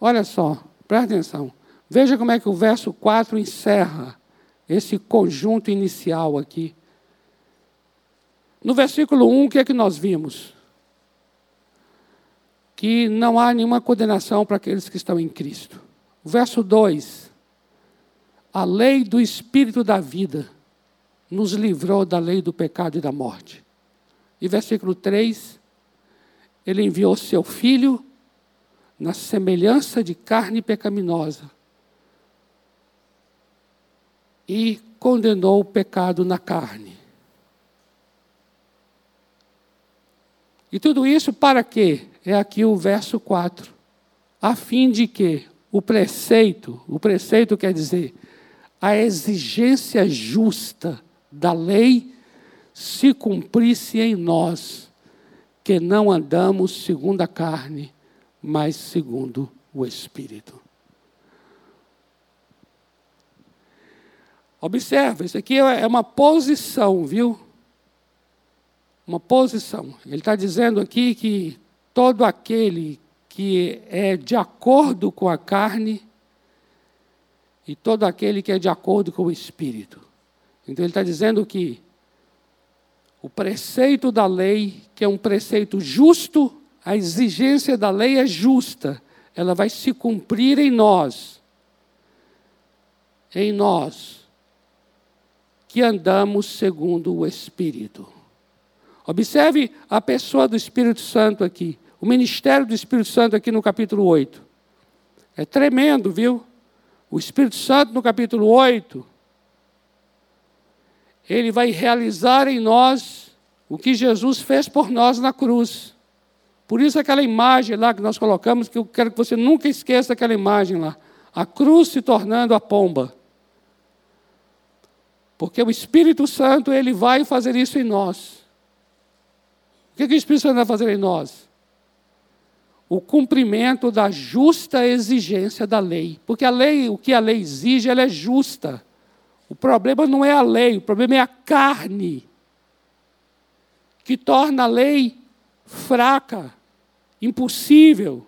Olha só, presta atenção. Veja como é que o verso 4 encerra esse conjunto inicial aqui. No versículo 1, o que é que nós vimos? Que não há nenhuma condenação para aqueles que estão em Cristo. Verso 2, a lei do Espírito da vida nos livrou da lei do pecado e da morte. E versículo 3, ele enviou seu filho na semelhança de carne pecaminosa e condenou o pecado na carne. E tudo isso para quê? É aqui o verso 4. A fim de que o preceito, o preceito quer dizer a exigência justa da lei se cumprisse em nós, que não andamos segundo a carne, mas segundo o Espírito. Observa, isso aqui é uma posição, viu? Uma posição. Ele está dizendo aqui que todo aquele que é de acordo com a carne e todo aquele que é de acordo com o Espírito. Então ele está dizendo que o preceito da lei, que é um preceito justo, a exigência da lei é justa, ela vai se cumprir em nós. Em nós, que andamos segundo o Espírito. Observe a pessoa do Espírito Santo aqui, o ministério do Espírito Santo aqui no capítulo 8. É tremendo, viu? O Espírito Santo, no capítulo 8, ele vai realizar em nós o que Jesus fez por nós na cruz. Por isso, aquela imagem lá que nós colocamos, que eu quero que você nunca esqueça aquela imagem lá. A cruz se tornando a pomba. Porque o Espírito Santo, ele vai fazer isso em nós. O que, que o Espírito Santo vai fazer em nós? o cumprimento da justa exigência da lei. Porque a lei, o que a lei exige, ela é justa. O problema não é a lei, o problema é a carne, que torna a lei fraca, impossível.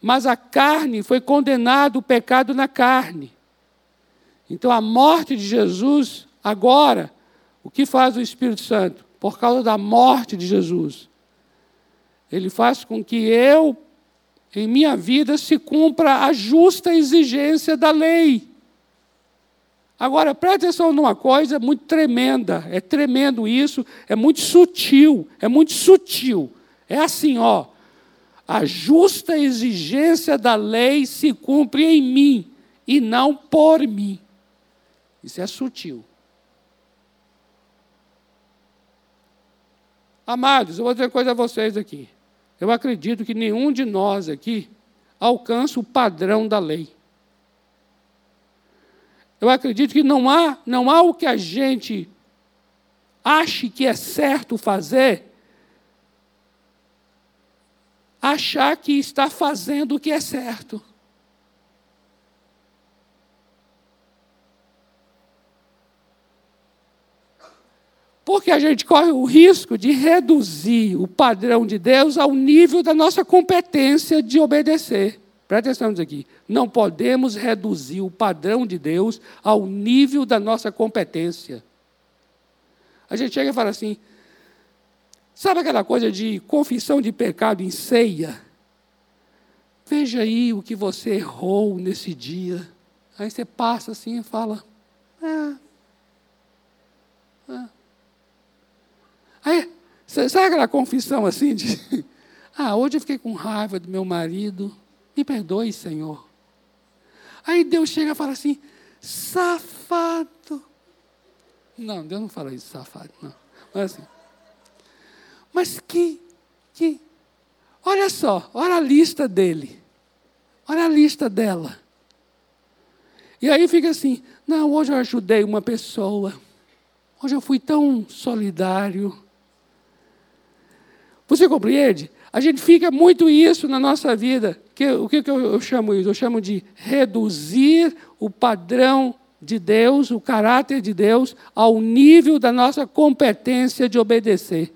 Mas a carne foi condenado o pecado na carne. Então a morte de Jesus, agora, o que faz o Espírito Santo? Por causa da morte de Jesus, ele faz com que eu, em minha vida, se cumpra a justa exigência da lei. Agora, preste atenção numa coisa muito tremenda, é tremendo isso, é muito sutil, é muito sutil. É assim, ó. A justa exigência da lei se cumpre em mim e não por mim. Isso é sutil. Amados, eu vou dizer uma coisa a vocês aqui. Eu acredito que nenhum de nós aqui alcança o padrão da lei. Eu acredito que não há, não há o que a gente ache que é certo fazer, achar que está fazendo o que é certo. Porque a gente corre o risco de reduzir o padrão de Deus ao nível da nossa competência de obedecer. Presta atenção nisso aqui. Não podemos reduzir o padrão de Deus ao nível da nossa competência. A gente chega e fala assim: sabe aquela coisa de confissão de pecado em ceia? Veja aí o que você errou nesse dia. Aí você passa assim e fala: ah. Aí, sabe aquela confissão assim de. Ah, hoje eu fiquei com raiva do meu marido. Me perdoe, Senhor. Aí Deus chega e fala assim: safado. Não, Deus não fala isso, safado, não. Mas assim. Mas que, que. Olha só, olha a lista dele. Olha a lista dela. E aí fica assim: não, hoje eu ajudei uma pessoa. Hoje eu fui tão solidário. Você compreende? A gente fica muito isso na nossa vida. Que, o que, que eu, eu chamo isso? Eu chamo de reduzir o padrão de Deus, o caráter de Deus, ao nível da nossa competência de obedecer.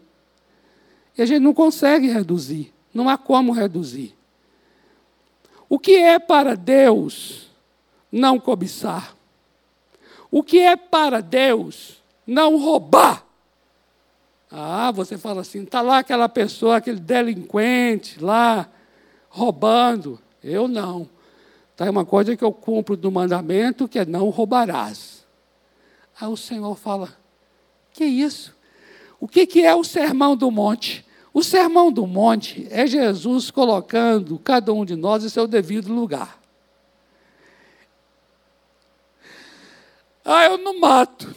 E a gente não consegue reduzir. Não há como reduzir. O que é para Deus não cobiçar? O que é para Deus não roubar? Ah, você fala assim, está lá aquela pessoa, aquele delinquente lá, roubando. Eu não. Está uma coisa que eu cumpro do mandamento, que é não roubarás. Aí o Senhor fala, que isso? O que, que é o sermão do monte? O sermão do monte é Jesus colocando cada um de nós em seu devido lugar. Ah, eu não mato.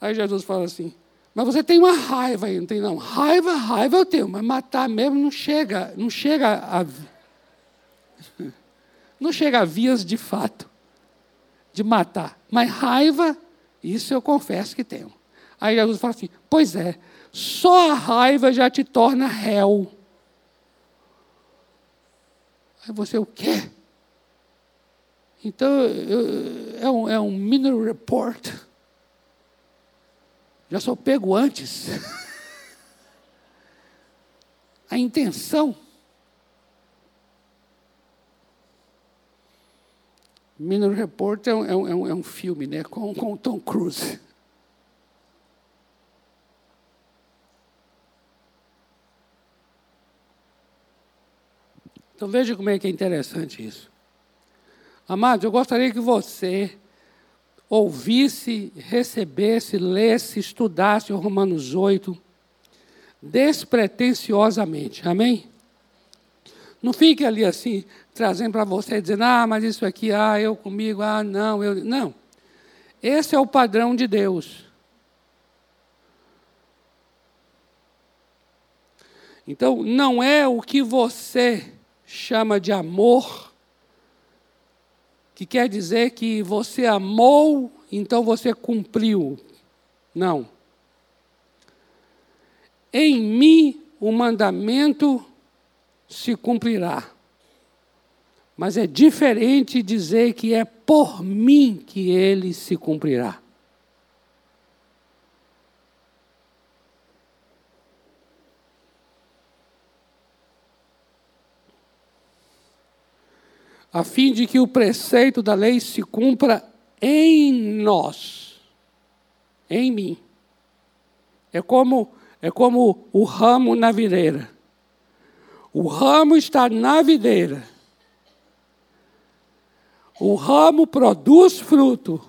Aí Jesus fala assim: Mas você tem uma raiva aí, não tem não? Raiva, raiva eu tenho, mas matar mesmo não chega, não chega a não chega a vias de fato de matar. Mas raiva, isso eu confesso que tenho. Aí Jesus fala assim: Pois é, só a raiva já te torna réu. Aí você o quê? Então, é, um, é um mineral report já sou pego antes. A intenção. Minor Report é um, é um, é um filme né, com, com Tom Cruise. Então veja como é que é interessante isso. Amados, eu gostaria que você ouvisse, recebesse, lesse, estudasse o Romanos 8 despretensiosamente. Amém? Não fique ali assim, trazendo para você, dizendo, ah, mas isso aqui, ah, eu comigo, ah, não, eu. Não. Esse é o padrão de Deus. Então, não é o que você chama de amor que quer dizer que você amou, então você cumpriu. Não. Em mim o mandamento se cumprirá. Mas é diferente dizer que é por mim que ele se cumprirá. A fim de que o preceito da lei se cumpra em nós, em mim. É como, é como o ramo na videira. O ramo está na videira. O ramo produz fruto,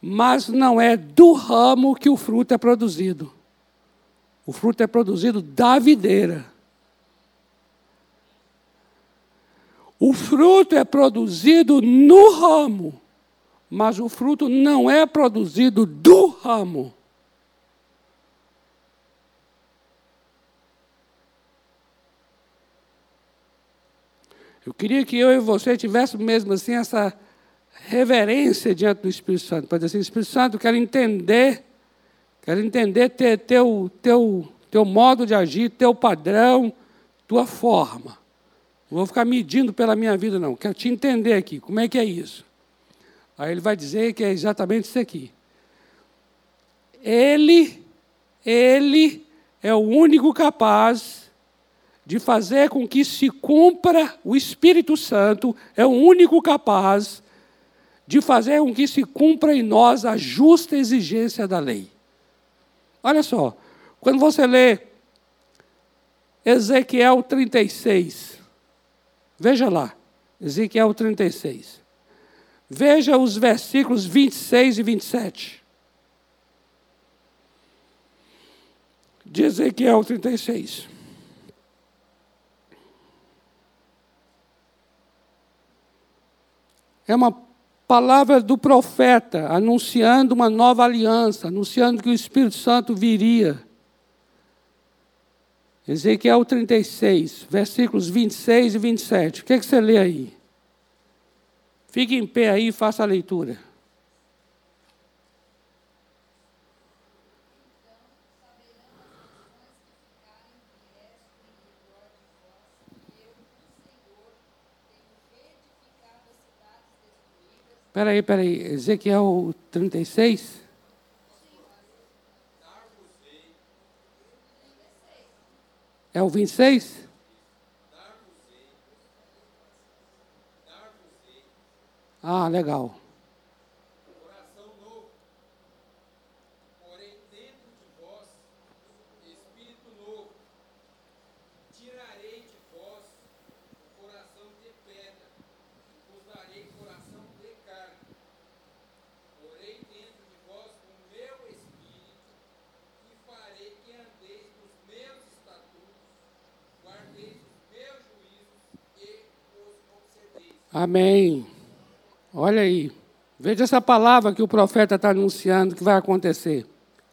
mas não é do ramo que o fruto é produzido. O fruto é produzido da videira. O fruto é produzido no ramo, mas o fruto não é produzido do ramo. Eu queria que eu e você tivéssemos mesmo assim essa reverência diante do Espírito Santo. Para dizer assim, Espírito Santo, quero entender, quero entender teu, teu, teu modo de agir, teu padrão, tua forma. Não vou ficar medindo pela minha vida, não. Quero te entender aqui. Como é que é isso? Aí ele vai dizer que é exatamente isso aqui. Ele, ele é o único capaz de fazer com que se cumpra o Espírito Santo, é o único capaz de fazer com que se cumpra em nós a justa exigência da lei. Olha só, quando você lê Ezequiel 36, veja lá, Ezequiel 36. Veja os versículos 26 e 27. De Ezequiel 36. É uma palavra do profeta anunciando uma nova aliança, anunciando que o Espírito Santo viria. Ezequiel 36, versículos 26 e 27. O que, é que você lê aí? Fique em pé aí e faça a leitura. Espera aí, espera aí. Ezequiel 36? É o 26? Ah, legal. Amém. Olha aí. Veja essa palavra que o profeta está anunciando que vai acontecer.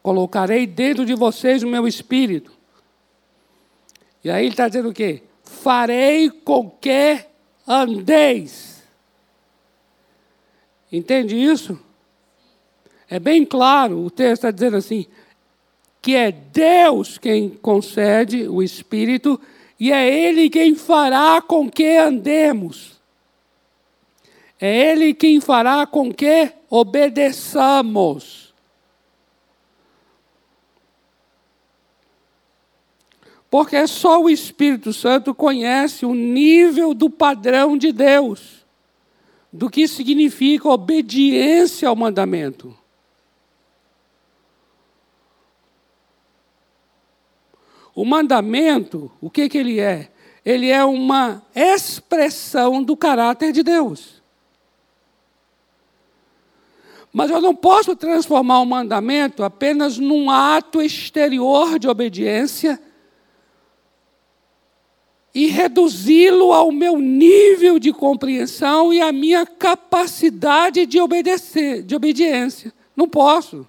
Colocarei dentro de vocês o meu espírito. E aí ele está dizendo o quê? Farei com que andeis. Entende isso? É bem claro, o texto está dizendo assim: que é Deus quem concede o Espírito e é Ele quem fará com que andemos. É Ele quem fará com que obedeçamos. Porque só o Espírito Santo conhece o nível do padrão de Deus, do que significa obediência ao mandamento. O mandamento, o que, que ele é? Ele é uma expressão do caráter de Deus. Mas eu não posso transformar o mandamento apenas num ato exterior de obediência e reduzi-lo ao meu nível de compreensão e à minha capacidade de obedecer, de obediência. Não posso.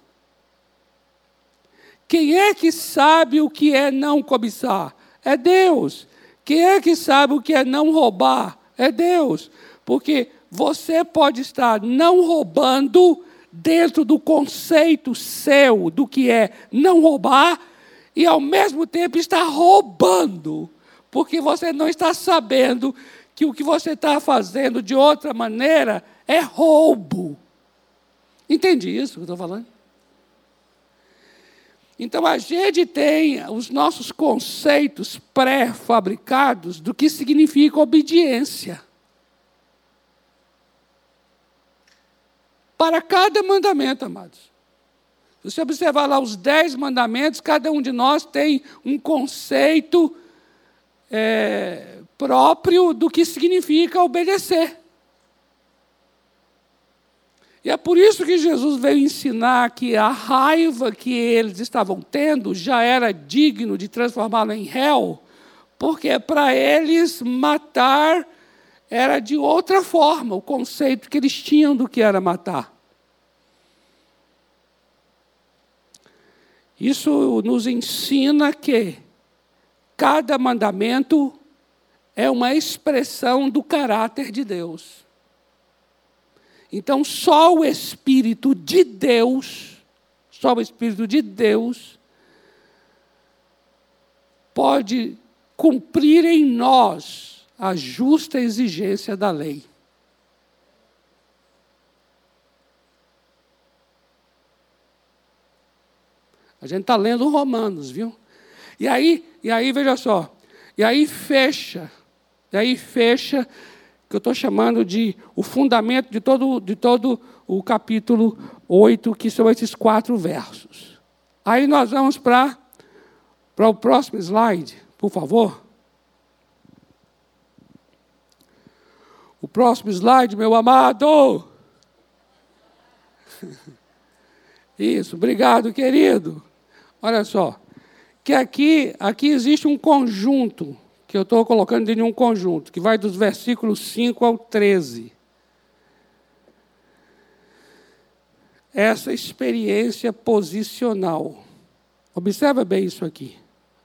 Quem é que sabe o que é não cobiçar? É Deus. Quem é que sabe o que é não roubar? É Deus. Porque você pode estar não roubando dentro do conceito seu do que é não roubar e ao mesmo tempo está roubando, porque você não está sabendo que o que você está fazendo de outra maneira é roubo. Entende isso que eu estou falando? Então a gente tem os nossos conceitos pré-fabricados do que significa obediência. Para cada mandamento, amados. Se você observar lá os dez mandamentos, cada um de nós tem um conceito é, próprio do que significa obedecer. E é por isso que Jesus veio ensinar que a raiva que eles estavam tendo já era digno de transformá-lo em réu, porque para eles matar era de outra forma o conceito que eles tinham do que era matar. Isso nos ensina que cada mandamento é uma expressão do caráter de Deus. Então, só o Espírito de Deus, só o Espírito de Deus, pode cumprir em nós a justa exigência da lei. A gente está lendo Romanos, viu? E aí, e aí, veja só, e aí fecha, e aí fecha, que eu estou chamando de o fundamento de todo, de todo o capítulo 8, que são esses quatro versos. Aí nós vamos para o próximo slide, por favor. O próximo slide, meu amado. Isso, obrigado, querido. Olha só, que aqui, aqui existe um conjunto, que eu estou colocando dentro de um conjunto, que vai dos versículos 5 ao 13. Essa experiência posicional. Observa bem isso aqui.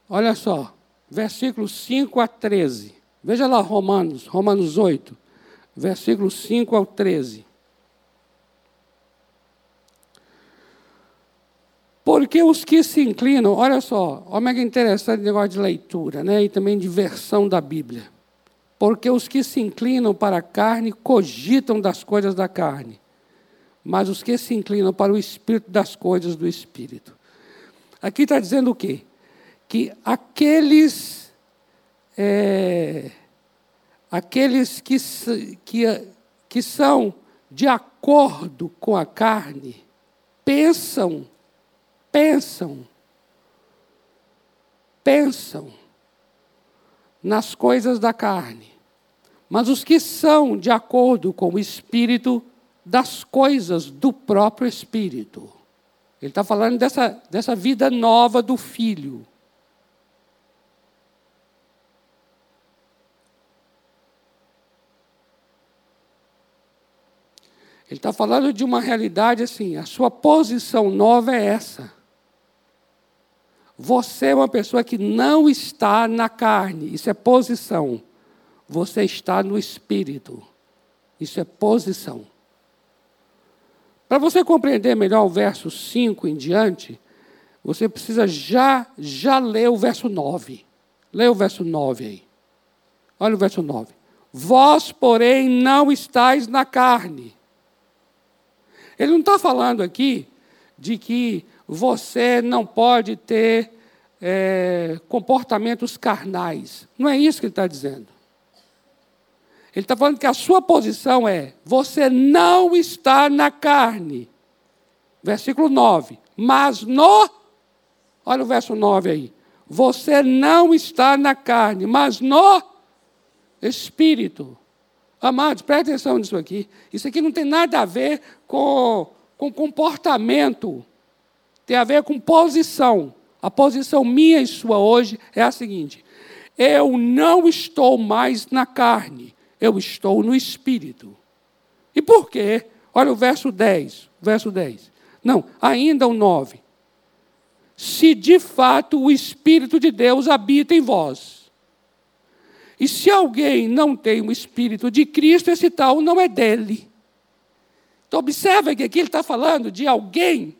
Olha só, versículos 5 a 13. Veja lá Romanos, Romanos 8, versículos 5 ao 13. Porque os que se inclinam, olha só, olha que interessante o negócio de leitura, né? E também de versão da Bíblia. Porque os que se inclinam para a carne cogitam das coisas da carne, mas os que se inclinam para o espírito das coisas do espírito. Aqui está dizendo o quê? Que aqueles, é, aqueles que, que, que são de acordo com a carne, pensam pensam, pensam nas coisas da carne, mas os que são de acordo com o Espírito, das coisas do próprio Espírito. Ele está falando dessa, dessa vida nova do Filho. Ele está falando de uma realidade assim, a sua posição nova é essa. Você é uma pessoa que não está na carne, isso é posição. Você está no espírito, isso é posição. Para você compreender melhor o verso 5 em diante, você precisa já, já ler o verso 9. Leia o verso 9 aí. Olha o verso 9. Vós, porém, não estáis na carne. Ele não está falando aqui de que você não pode ter é, comportamentos carnais. Não é isso que ele está dizendo. Ele está falando que a sua posição é: você não está na carne. Versículo 9. Mas no. Olha o verso 9 aí. Você não está na carne, mas no Espírito. Amados, preste atenção nisso aqui. Isso aqui não tem nada a ver com, com comportamento tem a ver com posição. A posição minha e sua hoje é a seguinte: eu não estou mais na carne, eu estou no espírito. E por quê? Olha o verso 10, verso 10. Não, ainda o 9. Se de fato o espírito de Deus habita em vós. E se alguém não tem o espírito de Cristo, esse tal não é dele. Então, observa que aqui ele está falando de alguém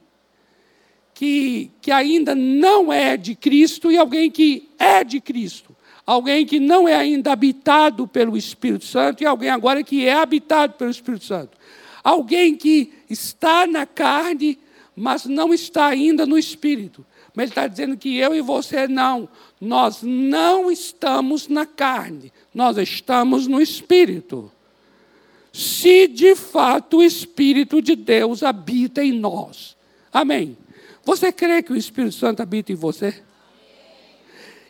que, que ainda não é de Cristo e alguém que é de Cristo. Alguém que não é ainda habitado pelo Espírito Santo e alguém agora que é habitado pelo Espírito Santo. Alguém que está na carne, mas não está ainda no Espírito. Mas ele está dizendo que eu e você não. Nós não estamos na carne, nós estamos no Espírito. Se de fato o Espírito de Deus habita em nós. Amém. Você crê que o Espírito Santo habita em você?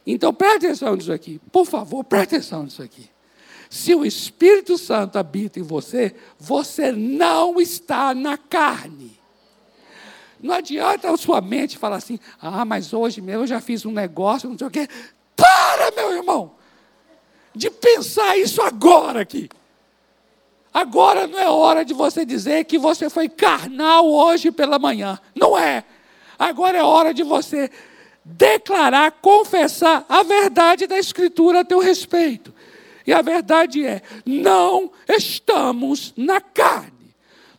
Então preste atenção nisso aqui. Por favor, preste atenção nisso aqui. Se o Espírito Santo habita em você, você não está na carne. Não adianta a sua mente falar assim, ah, mas hoje mesmo eu já fiz um negócio, não sei o quê. Para, meu irmão, de pensar isso agora aqui. Agora não é hora de você dizer que você foi carnal hoje pela manhã. Não é. Agora é hora de você declarar, confessar a verdade da Escritura a teu respeito. E a verdade é: não estamos na carne.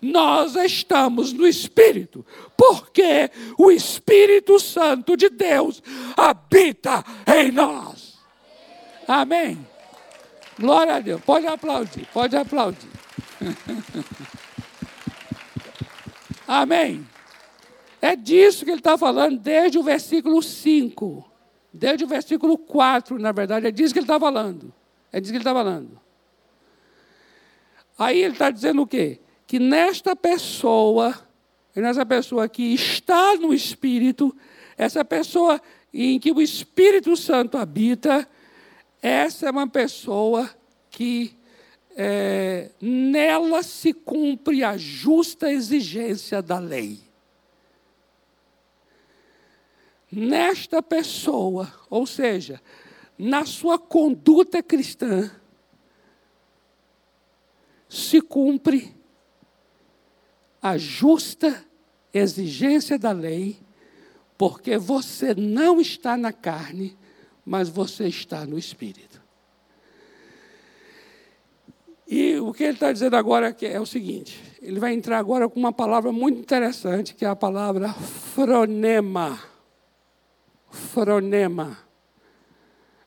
Nós estamos no Espírito, porque o Espírito Santo de Deus habita em nós. Amém. Glória a Deus. Pode aplaudir, pode aplaudir. Amém. É disso que ele está falando desde o versículo 5. Desde o versículo 4, na verdade, é disso que ele está falando. É disso que ele está falando. Aí ele está dizendo o quê? Que nesta pessoa, nessa pessoa que está no Espírito, essa pessoa em que o Espírito Santo habita, essa é uma pessoa que é, nela se cumpre a justa exigência da lei. Nesta pessoa, ou seja, na sua conduta cristã, se cumpre a justa exigência da lei, porque você não está na carne, mas você está no espírito. E o que ele está dizendo agora é o seguinte: ele vai entrar agora com uma palavra muito interessante, que é a palavra fronema. Fronema.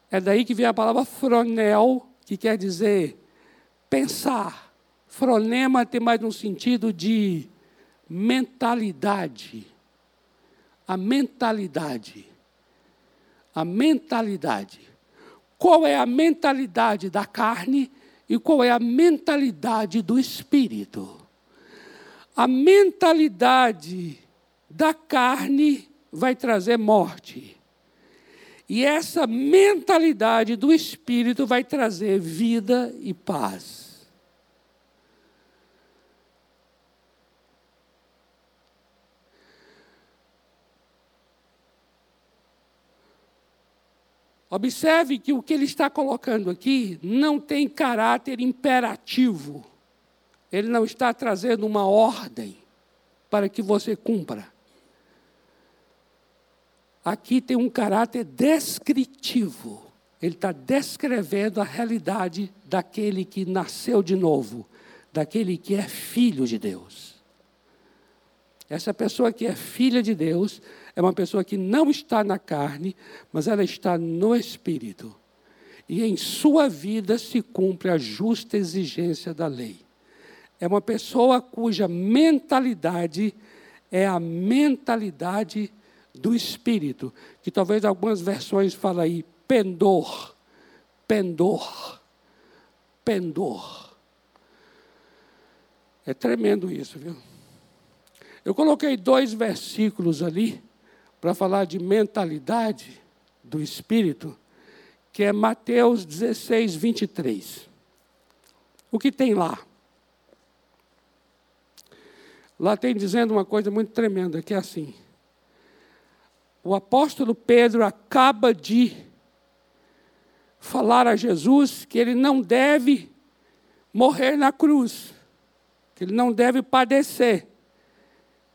É daí que vem a palavra fronel, que quer dizer pensar. Fronema tem mais um sentido de mentalidade. A mentalidade. A mentalidade. Qual é a mentalidade da carne? e qual é a mentalidade do espírito. A mentalidade da carne vai trazer morte. E essa mentalidade do espírito vai trazer vida e paz. Observe que o que ele está colocando aqui não tem caráter imperativo. Ele não está trazendo uma ordem para que você cumpra. Aqui tem um caráter descritivo. Ele está descrevendo a realidade daquele que nasceu de novo, daquele que é filho de Deus. Essa pessoa que é filha de Deus é uma pessoa que não está na carne, mas ela está no espírito. E em sua vida se cumpre a justa exigência da lei. É uma pessoa cuja mentalidade é a mentalidade do espírito, que talvez algumas versões falem aí pendor, pendor, pendor. É tremendo isso, viu? Eu coloquei dois versículos ali para falar de mentalidade do espírito, que é Mateus 16, 23. O que tem lá? Lá tem dizendo uma coisa muito tremenda, que é assim. O apóstolo Pedro acaba de falar a Jesus que ele não deve morrer na cruz, que ele não deve padecer,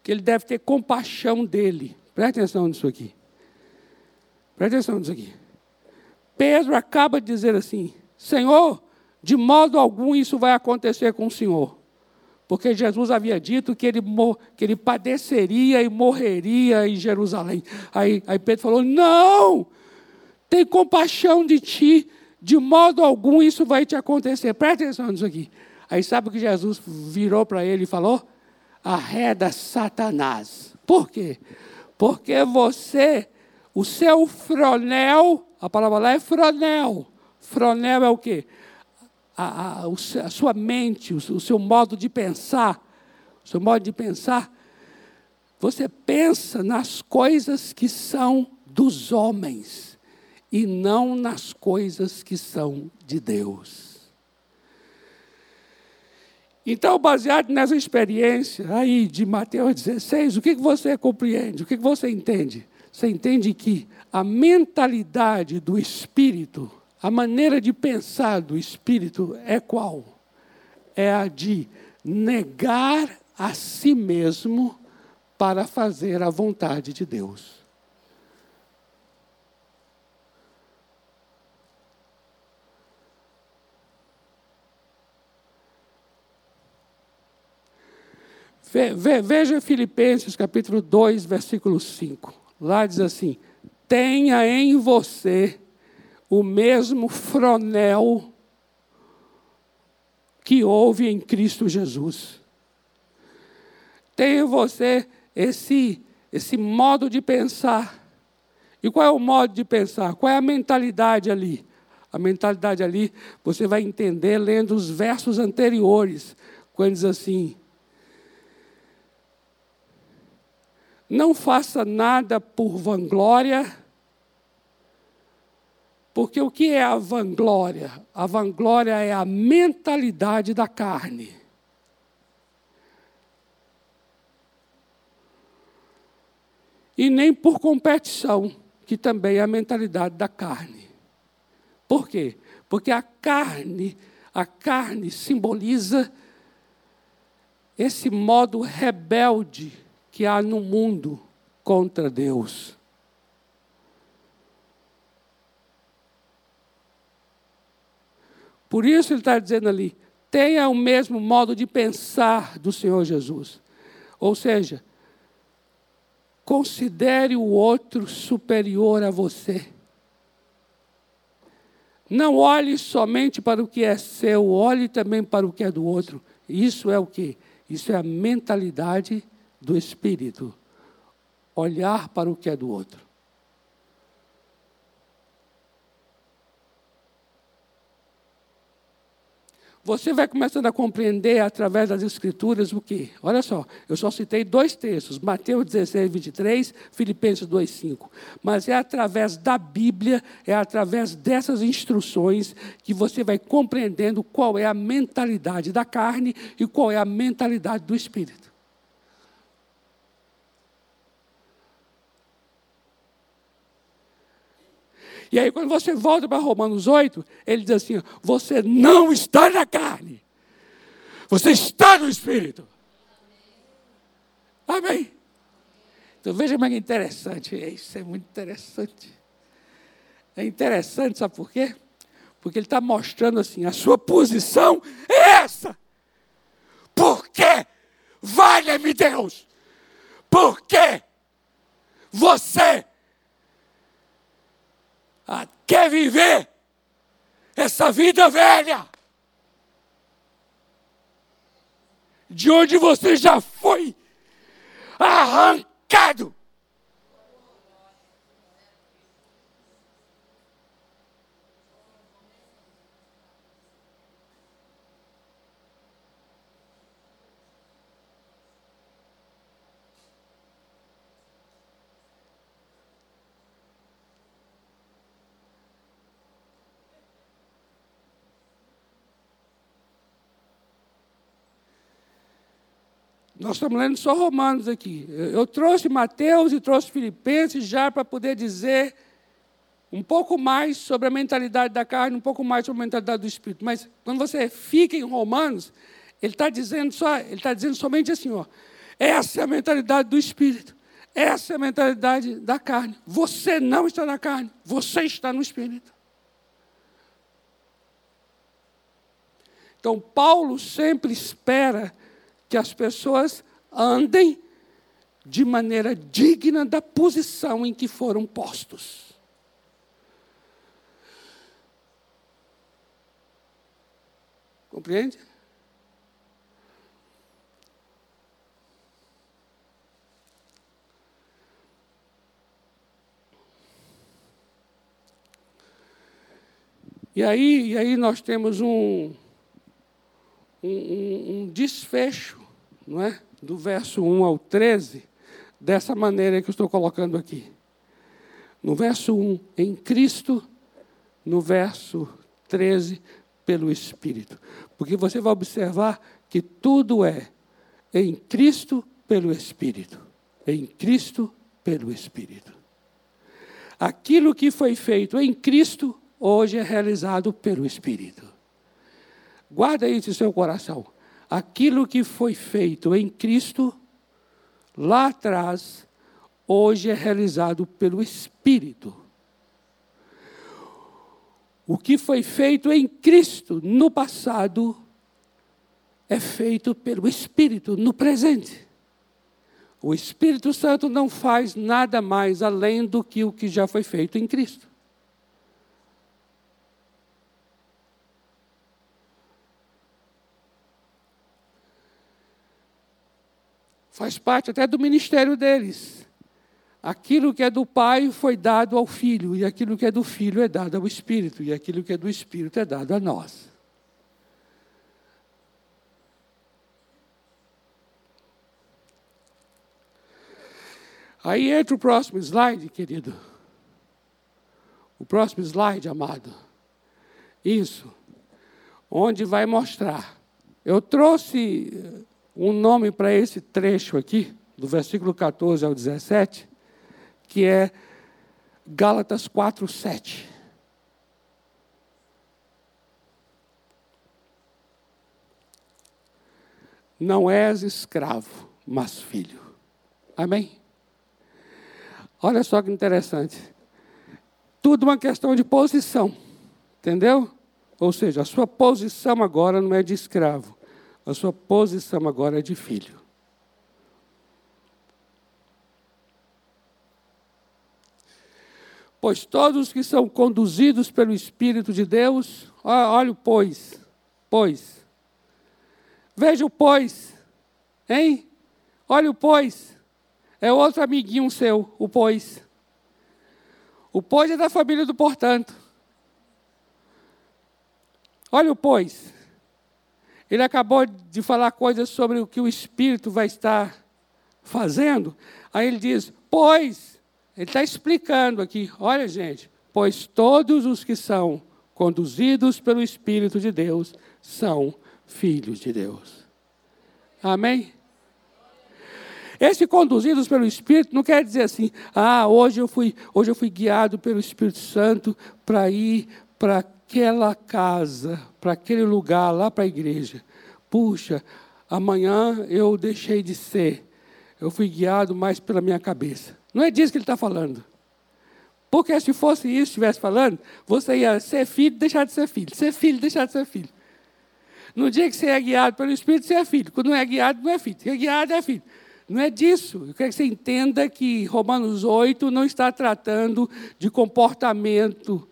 que ele deve ter compaixão dele. Preste atenção nisso aqui. Preste atenção nisso aqui. Pedro acaba de dizer assim: Senhor, de modo algum isso vai acontecer com o Senhor. Porque Jesus havia dito que ele, que ele padeceria e morreria em Jerusalém. Aí, aí Pedro falou: Não, tem compaixão de ti, de modo algum isso vai te acontecer. Preste atenção nisso aqui. Aí sabe o que Jesus virou para ele e falou? Arreda Satanás. Por quê? Porque você, o seu fronel, a palavra lá é fronel. Fronel é o quê? A, a, a sua mente, o, o seu modo de pensar. O seu modo de pensar. Você pensa nas coisas que são dos homens e não nas coisas que são de Deus. Então, baseado nessa experiência aí de Mateus 16, o que você compreende? O que você entende? Você entende que a mentalidade do espírito, a maneira de pensar do espírito é qual? É a de negar a si mesmo para fazer a vontade de Deus. Veja Filipenses capítulo 2, versículo 5. Lá diz assim: tenha em você o mesmo fronel que houve em Cristo Jesus. Tenha em você esse, esse modo de pensar. E qual é o modo de pensar? Qual é a mentalidade ali? A mentalidade ali, você vai entender lendo os versos anteriores, quando diz assim: Não faça nada por vanglória, porque o que é a vanglória? A vanglória é a mentalidade da carne. E nem por competição, que também é a mentalidade da carne. Por quê? Porque a carne, a carne simboliza esse modo rebelde que há no mundo contra Deus. Por isso ele está dizendo ali: tenha o mesmo modo de pensar do Senhor Jesus. Ou seja, considere o outro superior a você. Não olhe somente para o que é seu, olhe também para o que é do outro. Isso é o que? Isso é a mentalidade do espírito. Olhar para o que é do outro. Você vai começando a compreender através das Escrituras o quê? Olha só, eu só citei dois textos, Mateus 16, 23, Filipenses 2, 5. Mas é através da Bíblia, é através dessas instruções que você vai compreendendo qual é a mentalidade da carne e qual é a mentalidade do Espírito. E aí, quando você volta para Romanos 8, ele diz assim: Você não está na carne, você está no Espírito. Amém? Então veja como é interessante. Isso é muito interessante. É interessante, sabe por quê? Porque ele está mostrando assim: a sua posição é essa. Por quê? Valha-me Deus! Por quê? Você quer viver essa vida velha, de onde você já foi arrancado. Nós estamos lendo só Romanos aqui. Eu trouxe Mateus e trouxe Filipenses já para poder dizer um pouco mais sobre a mentalidade da carne, um pouco mais sobre a mentalidade do espírito. Mas quando você fica em Romanos, ele está dizendo só, ele está dizendo somente assim, ó. Essa é a mentalidade do espírito. Essa é a mentalidade da carne. Você não está na carne, você está no espírito. Então Paulo sempre espera que as pessoas andem de maneira digna da posição em que foram postos. Compreende? E aí, e aí nós temos um, um, um desfecho não é? do verso 1 ao 13, dessa maneira que eu estou colocando aqui. No verso 1, em Cristo, no verso 13, pelo Espírito. Porque você vai observar que tudo é em Cristo pelo Espírito. Em Cristo pelo Espírito. Aquilo que foi feito em Cristo, hoje é realizado pelo Espírito. Guarda isso em seu coração aquilo que foi feito em Cristo lá atrás, hoje é realizado pelo Espírito. O que foi feito em Cristo no passado é feito pelo Espírito no presente. O Espírito Santo não faz nada mais além do que o que já foi feito em Cristo. Faz parte até do ministério deles. Aquilo que é do Pai foi dado ao Filho, e aquilo que é do Filho é dado ao Espírito, e aquilo que é do Espírito é dado a nós. Aí entra o próximo slide, querido. O próximo slide, amado. Isso. Onde vai mostrar. Eu trouxe um nome para esse trecho aqui, do versículo 14 ao 17, que é Gálatas 4, 7. Não és escravo, mas filho. Amém? Olha só que interessante. Tudo uma questão de posição. Entendeu? Ou seja, a sua posição agora não é de escravo. A sua posição agora é de filho. Pois todos que são conduzidos pelo Espírito de Deus, olha o pois, pois. Veja o pois, hein? Olha o pois. É outro amiguinho seu, o pois. O pois é da família do portanto. Olha o pois. Ele acabou de falar coisas sobre o que o Espírito vai estar fazendo. Aí ele diz, pois. Ele está explicando aqui. Olha, gente. Pois todos os que são conduzidos pelo Espírito de Deus são filhos de Deus. Amém? Esse conduzidos pelo Espírito não quer dizer assim, ah, hoje eu fui, hoje eu fui guiado pelo Espírito Santo para ir para aquela casa, para aquele lugar, lá para a igreja. Puxa, amanhã eu deixei de ser. Eu fui guiado mais pela minha cabeça. Não é disso que ele está falando. Porque se fosse isso, estivesse falando, você ia ser filho, deixar de ser filho. Ser filho, deixar de ser filho. No dia que você é guiado pelo Espírito, você é filho. Quando não é guiado, não é filho. Se é guiado, é filho. Não é disso. Eu quero que você entenda que Romanos 8 não está tratando de comportamento.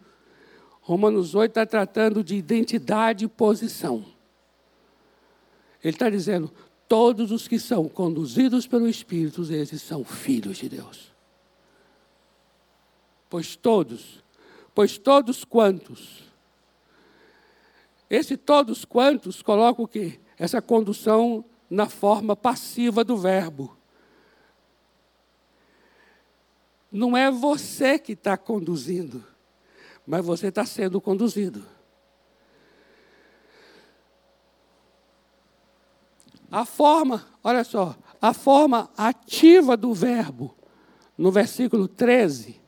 Romanos 8 está tratando de identidade e posição. Ele está dizendo: todos os que são conduzidos pelo Espírito, esses são filhos de Deus. Pois todos, pois todos quantos. Esse todos quantos coloca o quê? Essa condução na forma passiva do verbo. Não é você que está conduzindo, mas você está sendo conduzido. A forma, olha só, a forma ativa do verbo, no versículo 13.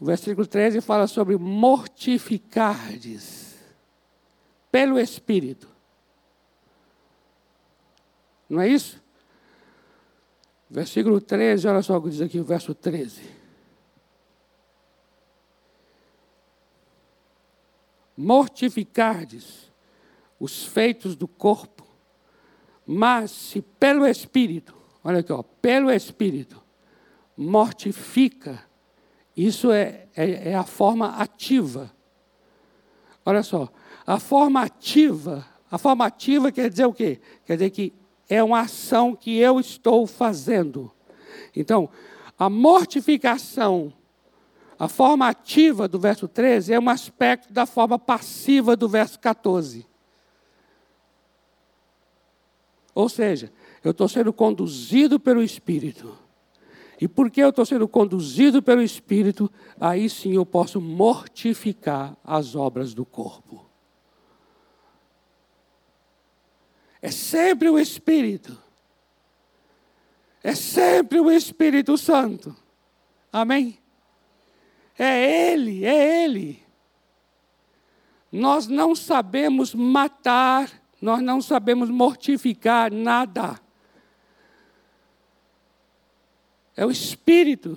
O versículo 13 fala sobre mortificardes pelo Espírito. Não é isso? Versículo 13, olha só o que diz aqui, o verso 13. Mortificardes os feitos do corpo, mas se pelo Espírito, olha aqui, ó, pelo Espírito, mortifica, isso é, é, é a forma ativa. Olha só, a forma ativa, a forma ativa quer dizer o quê? Quer dizer que é uma ação que eu estou fazendo. Então, a mortificação, a forma ativa do verso 13 é um aspecto da forma passiva do verso 14. Ou seja, eu estou sendo conduzido pelo Espírito. E porque eu estou sendo conduzido pelo Espírito, aí sim eu posso mortificar as obras do corpo. É sempre o Espírito. É sempre o Espírito Santo. Amém? É Ele, é Ele. Nós não sabemos matar, nós não sabemos mortificar nada. É o Espírito.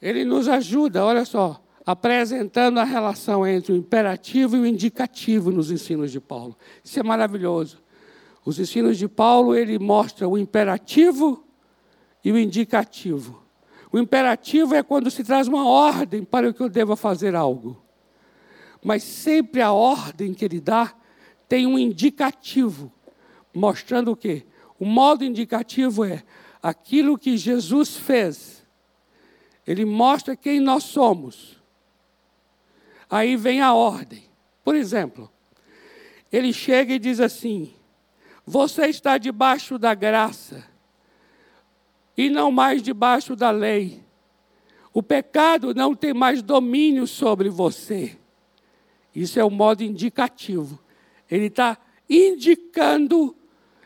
Ele nos ajuda, olha só, apresentando a relação entre o imperativo e o indicativo nos ensinos de Paulo. Isso é maravilhoso. Os ensinos de Paulo, ele mostra o imperativo e o indicativo. O imperativo é quando se traz uma ordem para que eu deva fazer algo. Mas sempre a ordem que ele dá tem um indicativo, mostrando o quê? O modo indicativo é aquilo que Jesus fez. Ele mostra quem nós somos. Aí vem a ordem. Por exemplo, ele chega e diz assim: Você está debaixo da graça e não mais debaixo da lei. O pecado não tem mais domínio sobre você. Isso é o modo indicativo. Ele está indicando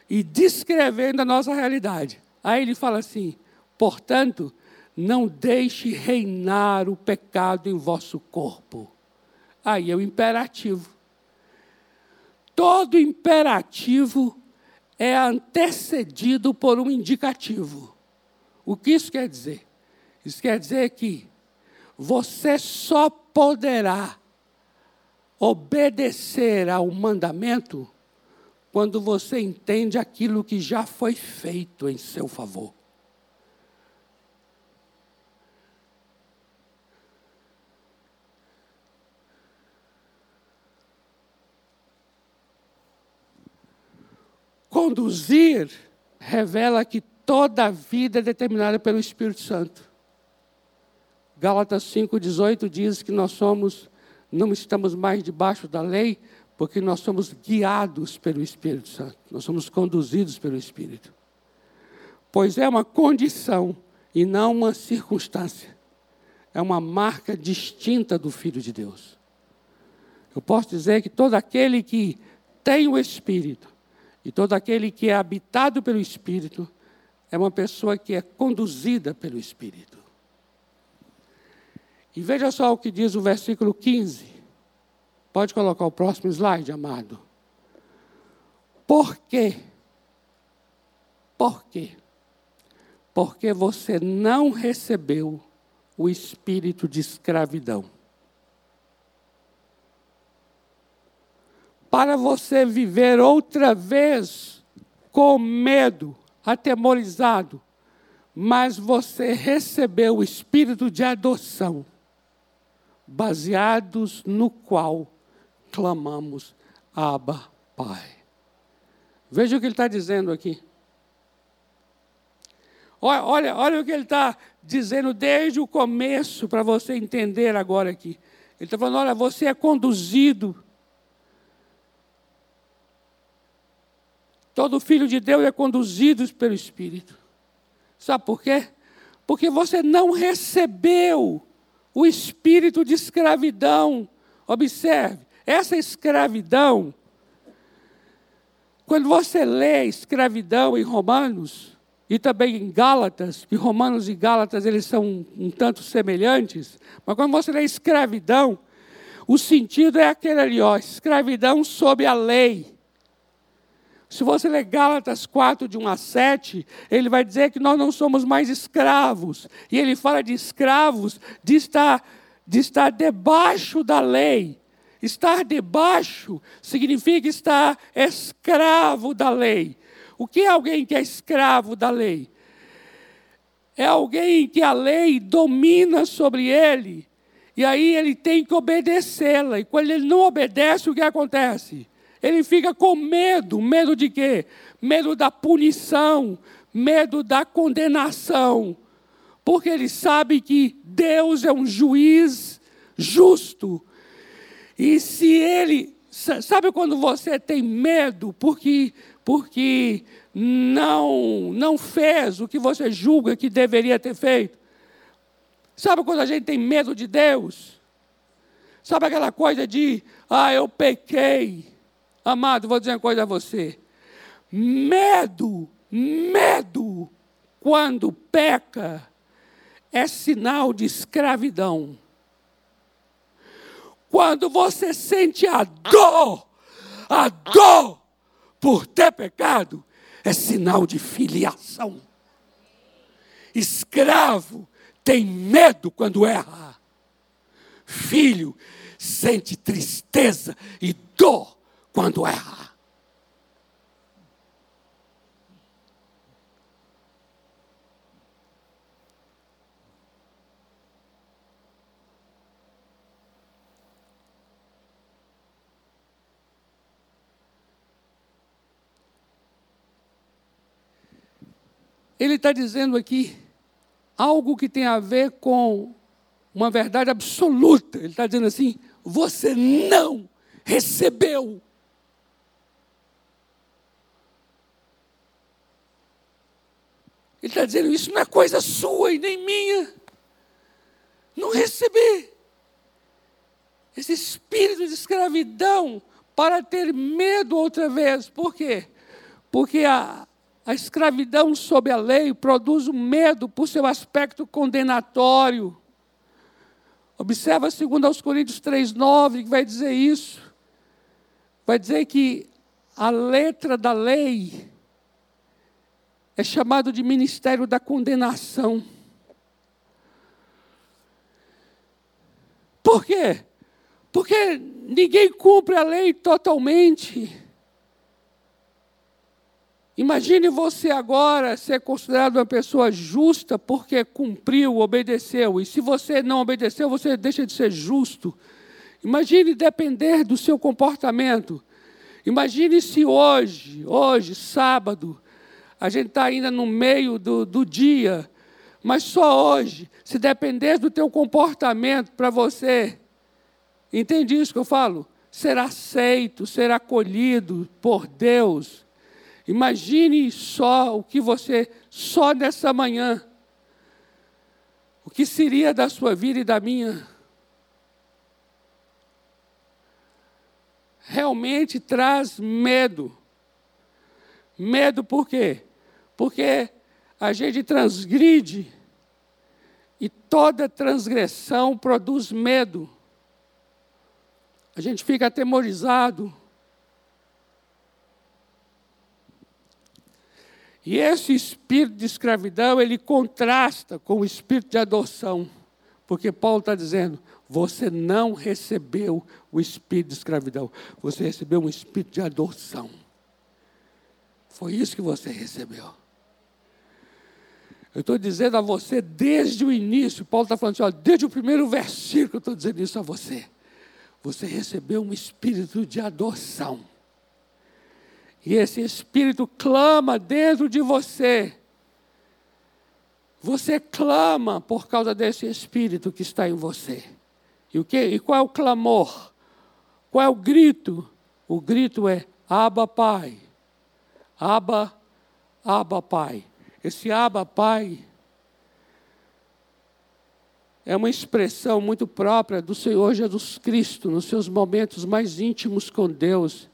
e descrevendo a nossa realidade. Aí ele fala assim: portanto, não deixe reinar o pecado em vosso corpo. Aí é o imperativo. Todo imperativo é antecedido por um indicativo. O que isso quer dizer? Isso quer dizer que você só poderá obedecer ao mandamento quando você entende aquilo que já foi feito em seu favor. Conduzir revela que toda a vida é determinada pelo Espírito Santo. Gálatas 5,18 diz que nós somos, não estamos mais debaixo da lei, porque nós somos guiados pelo Espírito Santo, nós somos conduzidos pelo Espírito. Pois é uma condição e não uma circunstância, é uma marca distinta do Filho de Deus. Eu posso dizer que todo aquele que tem o Espírito e todo aquele que é habitado pelo Espírito é uma pessoa que é conduzida pelo Espírito. E veja só o que diz o versículo 15. Pode colocar o próximo slide, amado. Por quê? Por quê? Porque você não recebeu o espírito de escravidão. Para você viver outra vez com medo, atemorizado, mas você recebeu o espírito de adoção, baseados no qual clamamos Abba, Pai. Veja o que ele está dizendo aqui. Olha, olha, olha o que ele está dizendo desde o começo, para você entender agora aqui. Ele está falando: olha, você é conduzido Todo filho de Deus é conduzido pelo Espírito. Sabe por quê? Porque você não recebeu o espírito de escravidão. Observe, essa escravidão, quando você lê escravidão em Romanos, e também em Gálatas, que Romanos e Gálatas eles são um, um tanto semelhantes, mas quando você lê escravidão, o sentido é aquele ali, ó, escravidão sob a lei. Se você ler Gálatas 4, de 1 a 7, ele vai dizer que nós não somos mais escravos. E ele fala de escravos, de estar, de estar debaixo da lei. Estar debaixo significa estar escravo da lei. O que é alguém que é escravo da lei? É alguém que a lei domina sobre ele. E aí ele tem que obedecê-la. E quando ele não obedece, o que acontece? Ele fica com medo. Medo de quê? Medo da punição, medo da condenação. Porque ele sabe que Deus é um juiz justo. E se ele. Sabe quando você tem medo porque, porque não, não fez o que você julga que deveria ter feito? Sabe quando a gente tem medo de Deus? Sabe aquela coisa de, ah, eu pequei. Amado, vou dizer uma coisa a você. Medo, medo, quando peca, é sinal de escravidão. Quando você sente a dor, a dor por ter pecado, é sinal de filiação. Escravo tem medo quando erra. filho sente tristeza e dor quando erra. Ele está dizendo aqui algo que tem a ver com uma verdade absoluta. Ele está dizendo assim: você não recebeu. Ele está dizendo: isso não é coisa sua e nem minha. Não receber. Esse espírito de escravidão para ter medo outra vez. Por quê? Porque a, a escravidão sob a lei produz o medo por seu aspecto condenatório. Observa segundo aos Coríntios 3:9 que vai dizer isso. Vai dizer que a letra da lei é chamado de ministério da condenação. Por quê? Porque ninguém cumpre a lei totalmente. Imagine você agora ser considerado uma pessoa justa porque cumpriu, obedeceu. E se você não obedeceu, você deixa de ser justo. Imagine depender do seu comportamento. Imagine se hoje, hoje, sábado, a gente está ainda no meio do, do dia, mas só hoje, se depender do teu comportamento para você, entende isso que eu falo? Ser aceito, ser acolhido por Deus Imagine só o que você, só nessa manhã, o que seria da sua vida e da minha. Realmente traz medo. Medo por quê? Porque a gente transgride e toda transgressão produz medo. A gente fica atemorizado. E esse espírito de escravidão, ele contrasta com o espírito de adoção. Porque Paulo está dizendo: você não recebeu o espírito de escravidão, você recebeu um espírito de adoção. Foi isso que você recebeu. Eu estou dizendo a você desde o início, Paulo está falando assim, desde o primeiro versículo, eu estou dizendo isso a você. Você recebeu um espírito de adoção. E esse espírito clama dentro de você. Você clama por causa desse espírito que está em você. E o que? E qual é o clamor? Qual é o grito? O grito é Aba Pai. Aba, Aba Pai. Esse Aba Pai é uma expressão muito própria do Senhor Jesus Cristo nos seus momentos mais íntimos com Deus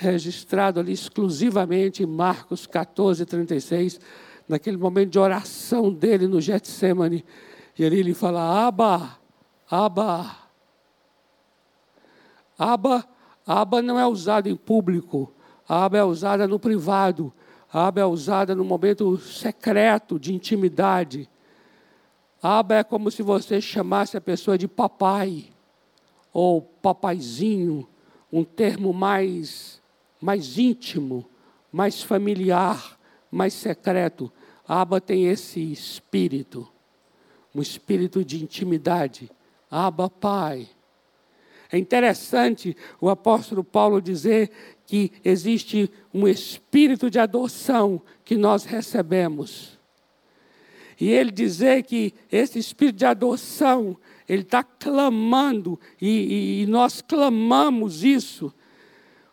registrado ali exclusivamente em Marcos 14, 36, naquele momento de oração dele no Getsemane. E ali ele fala: Aba, Aba. Aba, Aba não é usado em público, Aba é usada no privado, Aba é usada no momento secreto de intimidade. Aba é como se você chamasse a pessoa de papai ou papaizinho, um termo mais mais íntimo, mais familiar, mais secreto. Aba tem esse espírito, um espírito de intimidade. Aba, Pai. É interessante o apóstolo Paulo dizer que existe um espírito de adoção que nós recebemos. E ele dizer que esse espírito de adoção, ele está clamando, e, e, e nós clamamos isso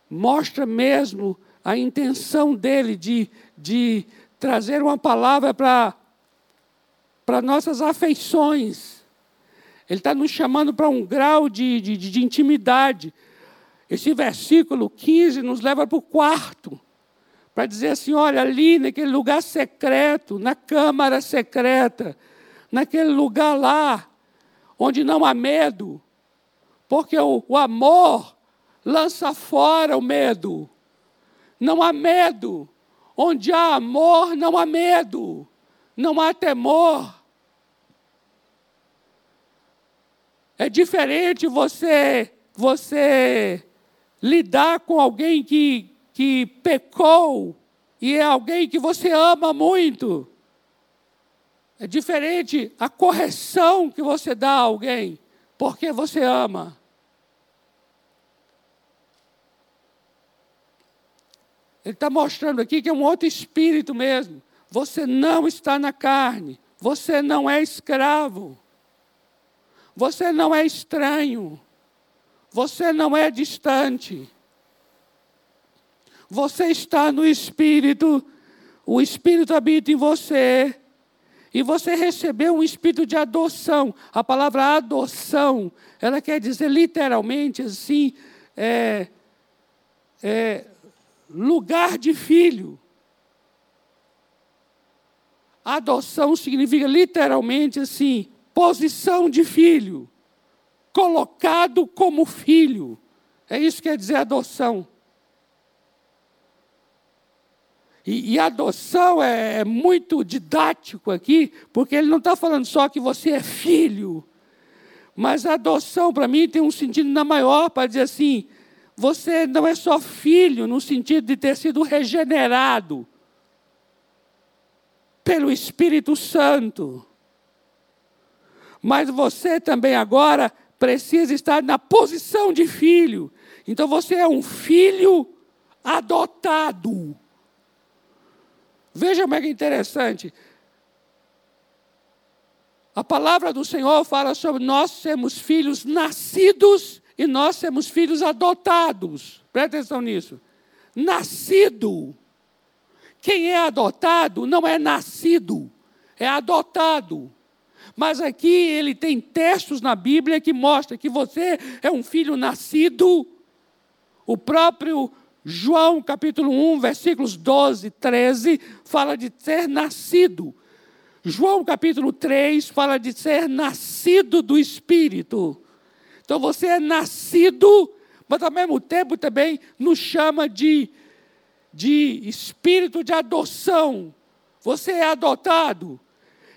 mostra mesmo a intenção dele de, de trazer uma palavra para nossas afeições. Ele está nos chamando para um grau de, de, de intimidade. Esse versículo 15 nos leva para o quarto, para dizer assim: olha, ali naquele lugar secreto, na câmara secreta, naquele lugar lá, onde não há medo, porque o, o amor lança fora o medo. Não há medo. Onde há amor, não há medo. Não há temor. É diferente você você lidar com alguém que, que pecou e é alguém que você ama muito. É diferente a correção que você dá a alguém, porque você ama. Ele está mostrando aqui que é um outro espírito mesmo. Você não está na carne. Você não é escravo. Você não é estranho. Você não é distante. Você está no Espírito. O Espírito habita em você. E você recebeu um espírito de adoção. A palavra adoção, ela quer dizer literalmente assim, é, é, lugar de filho. Adoção significa literalmente assim, posição de filho, colocado como filho. É isso que quer dizer adoção. E, e adoção é, é muito didático aqui, porque ele não está falando só que você é filho, mas adoção para mim tem um sentido na maior para dizer assim: você não é só filho no sentido de ter sido regenerado pelo Espírito Santo. Mas você também agora precisa estar na posição de filho. Então você é um filho adotado. Veja como é interessante. A palavra do Senhor fala sobre nós sermos filhos nascidos e nós sermos filhos adotados. Presta atenção nisso. Nascido. Quem é adotado não é nascido, é adotado. Mas aqui ele tem textos na Bíblia que mostram que você é um filho nascido. O próprio João, capítulo 1, versículos 12, 13, fala de ser nascido. João, capítulo 3, fala de ser nascido do Espírito. Então você é nascido, mas ao mesmo tempo também nos chama de de espírito de adoção. Você é adotado.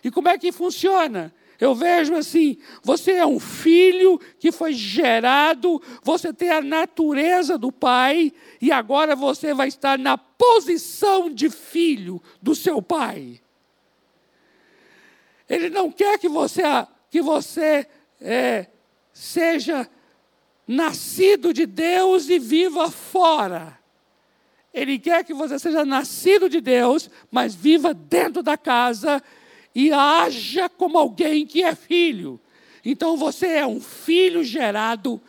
E como é que funciona? Eu vejo assim: você é um filho que foi gerado, você tem a natureza do pai, e agora você vai estar na posição de filho do seu pai. Ele não quer que você, que você é, seja nascido de Deus e viva fora. Ele quer que você seja nascido de Deus, mas viva dentro da casa e haja como alguém que é filho. Então você é um filho gerado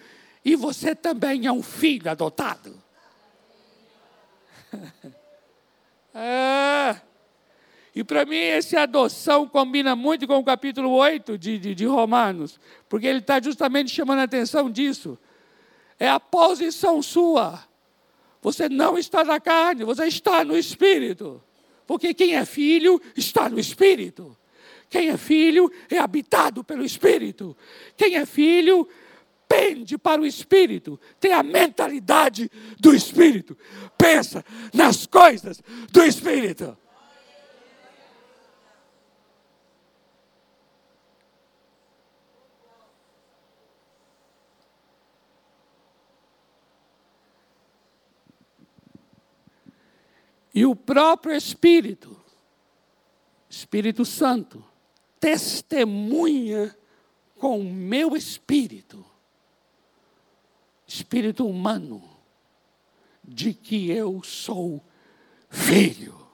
e você também é um filho adotado. é. E para mim, essa adoção combina muito com o capítulo 8 de, de, de Romanos, porque ele está justamente chamando a atenção disso. É a posição sua. Você não está na carne, você está no espírito. Porque quem é filho está no espírito. Quem é filho é habitado pelo espírito. Quem é filho pende para o espírito, tem a mentalidade do espírito. Pensa nas coisas do espírito. E o próprio Espírito, Espírito Santo, testemunha com o meu espírito, espírito humano, de que eu sou filho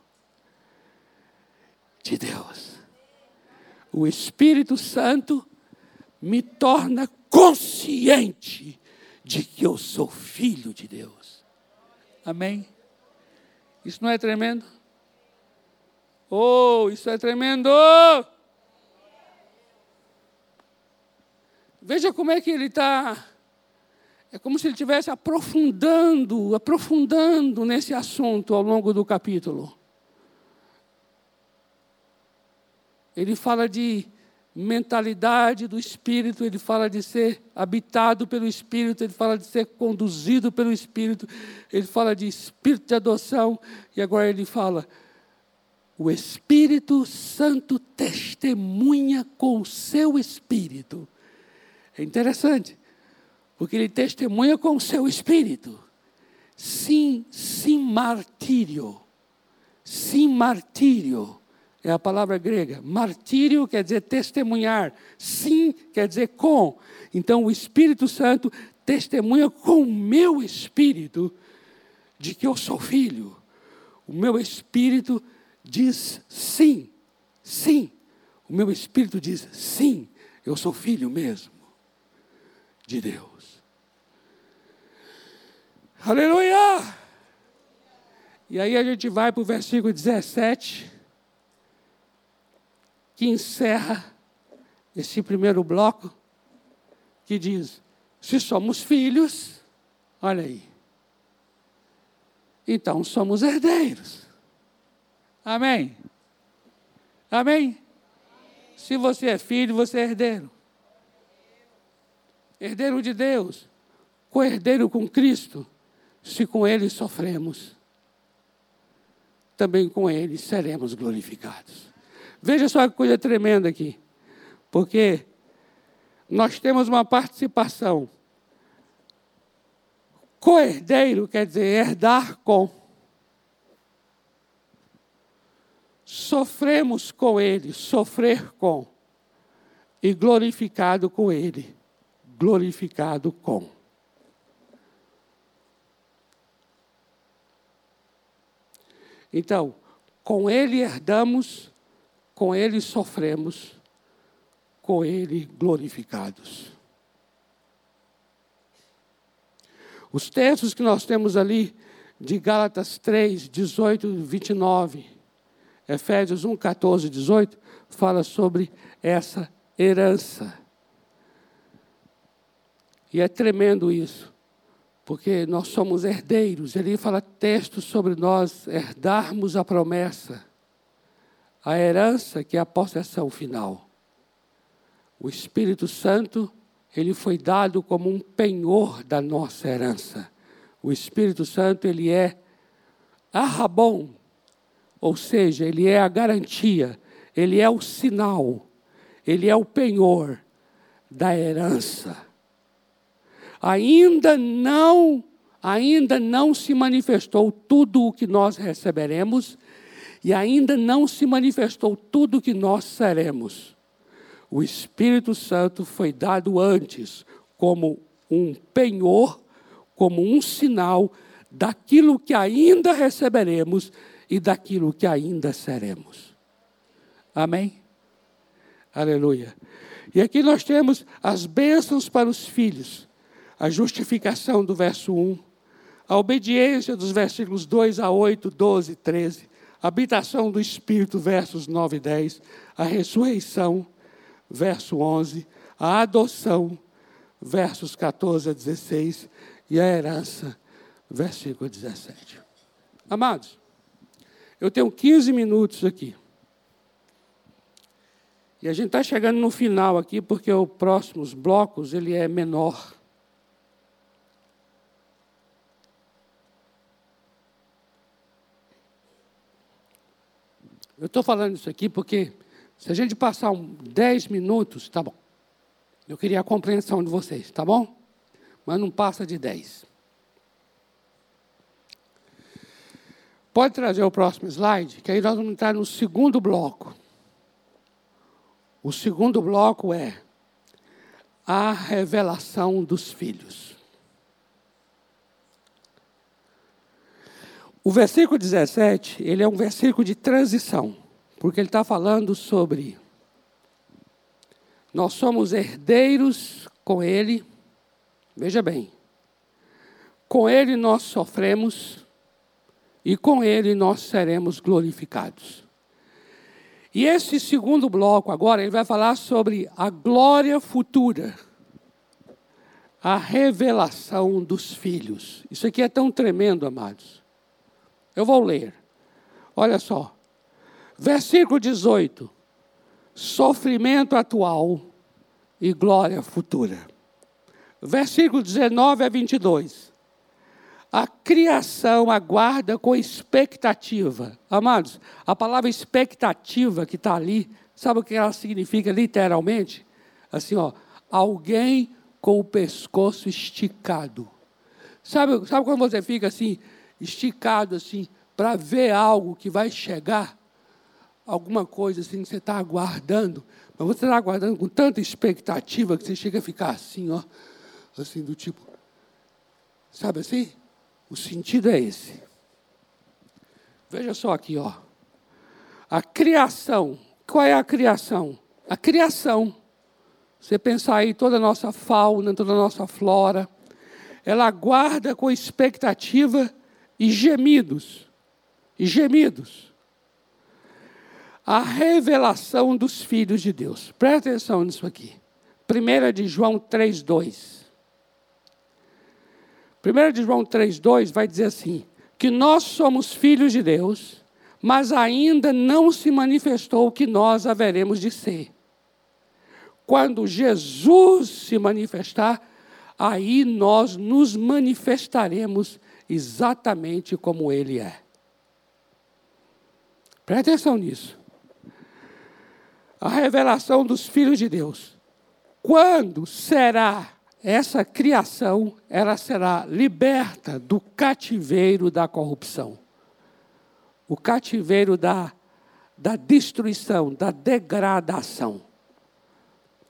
de Deus. O Espírito Santo me torna consciente de que eu sou filho de Deus. Amém? Isso não é tremendo? Oh, isso é tremendo! Veja como é que ele está. É como se ele estivesse aprofundando, aprofundando nesse assunto ao longo do capítulo. Ele fala de mentalidade do Espírito, ele fala de ser habitado pelo Espírito, ele fala de ser conduzido pelo Espírito, ele fala de espírito de adoção, e agora ele fala: o Espírito Santo testemunha com o seu espírito. É interessante, porque ele testemunha com o seu espírito. Sim, sim, martírio. Sim, martírio. É a palavra grega. Martírio quer dizer testemunhar. Sim quer dizer com. Então o Espírito Santo testemunha com o meu espírito de que eu sou filho. O meu espírito diz sim, sim. O meu espírito diz sim, eu sou filho mesmo de Deus. Aleluia! E aí a gente vai para o versículo 17, que encerra esse primeiro bloco, que diz: se somos filhos, olha aí, então somos herdeiros. Amém? Amém? Se você é filho, você é herdeiro herdeiro de Deus, co-herdeiro com Cristo, se com Ele sofremos, também com Ele seremos glorificados. Veja só que coisa tremenda aqui, porque nós temos uma participação. Co-herdeiro quer dizer herdar com. Sofremos com Ele, sofrer com, e glorificado com Ele glorificado com. Então, com Ele herdamos, com Ele sofremos, com Ele glorificados. Os textos que nós temos ali, de Gálatas 3, 18 e 29, Efésios 1, 14 e 18, fala sobre essa herança. E é tremendo isso, porque nós somos herdeiros. Ele fala texto sobre nós herdarmos a promessa, a herança que é a possessão final. O Espírito Santo, ele foi dado como um penhor da nossa herança. O Espírito Santo, ele é arrabom, ou seja, ele é a garantia, ele é o sinal, ele é o penhor da herança ainda não, ainda não se manifestou tudo o que nós receberemos e ainda não se manifestou tudo o que nós seremos. O Espírito Santo foi dado antes como um penhor, como um sinal daquilo que ainda receberemos e daquilo que ainda seremos. Amém? Aleluia. E aqui nós temos as bênçãos para os filhos a justificação do verso 1, a obediência dos versículos 2 a 8, 12 e 13, a habitação do Espírito, versos 9 e 10, a ressurreição, verso 11, a adoção, versos 14 a 16, e a herança, versículo 17. Amados, eu tenho 15 minutos aqui. E a gente está chegando no final aqui, porque os próximos blocos ele é menor. Eu estou falando isso aqui porque se a gente passar um 10 minutos, tá bom. Eu queria a compreensão de vocês, tá bom? Mas não passa de 10. Pode trazer o próximo slide, que aí nós vamos entrar no segundo bloco. O segundo bloco é a revelação dos filhos. O versículo 17, ele é um versículo de transição, porque ele está falando sobre nós somos herdeiros com ele, veja bem, com ele nós sofremos e com ele nós seremos glorificados. E esse segundo bloco agora, ele vai falar sobre a glória futura, a revelação dos filhos. Isso aqui é tão tremendo, amados. Eu vou ler. Olha só. Versículo 18. Sofrimento atual e glória futura. Versículo 19 a 22. A criação aguarda com expectativa. Amados, a palavra expectativa que está ali, sabe o que ela significa literalmente? Assim, ó, alguém com o pescoço esticado. Sabe, sabe quando você fica assim, esticado assim, para ver algo que vai chegar? Alguma coisa assim que você está aguardando, mas você está aguardando com tanta expectativa que você chega a ficar assim, ó, assim, do tipo. Sabe assim? O sentido é esse. Veja só aqui, ó. A criação. Qual é a criação? A criação. Você pensar aí toda a nossa fauna, toda a nossa flora, ela aguarda com expectativa e gemidos. E gemidos. A revelação dos filhos de Deus. Presta atenção nisso aqui. 1 de João 3,2. 1 de João 3,2 vai dizer assim: que nós somos filhos de Deus, mas ainda não se manifestou o que nós haveremos de ser. Quando Jesus se manifestar, aí nós nos manifestaremos exatamente como Ele é. Preste atenção nisso. A revelação dos filhos de Deus. Quando será essa criação, ela será liberta do cativeiro da corrupção. O cativeiro da, da destruição, da degradação.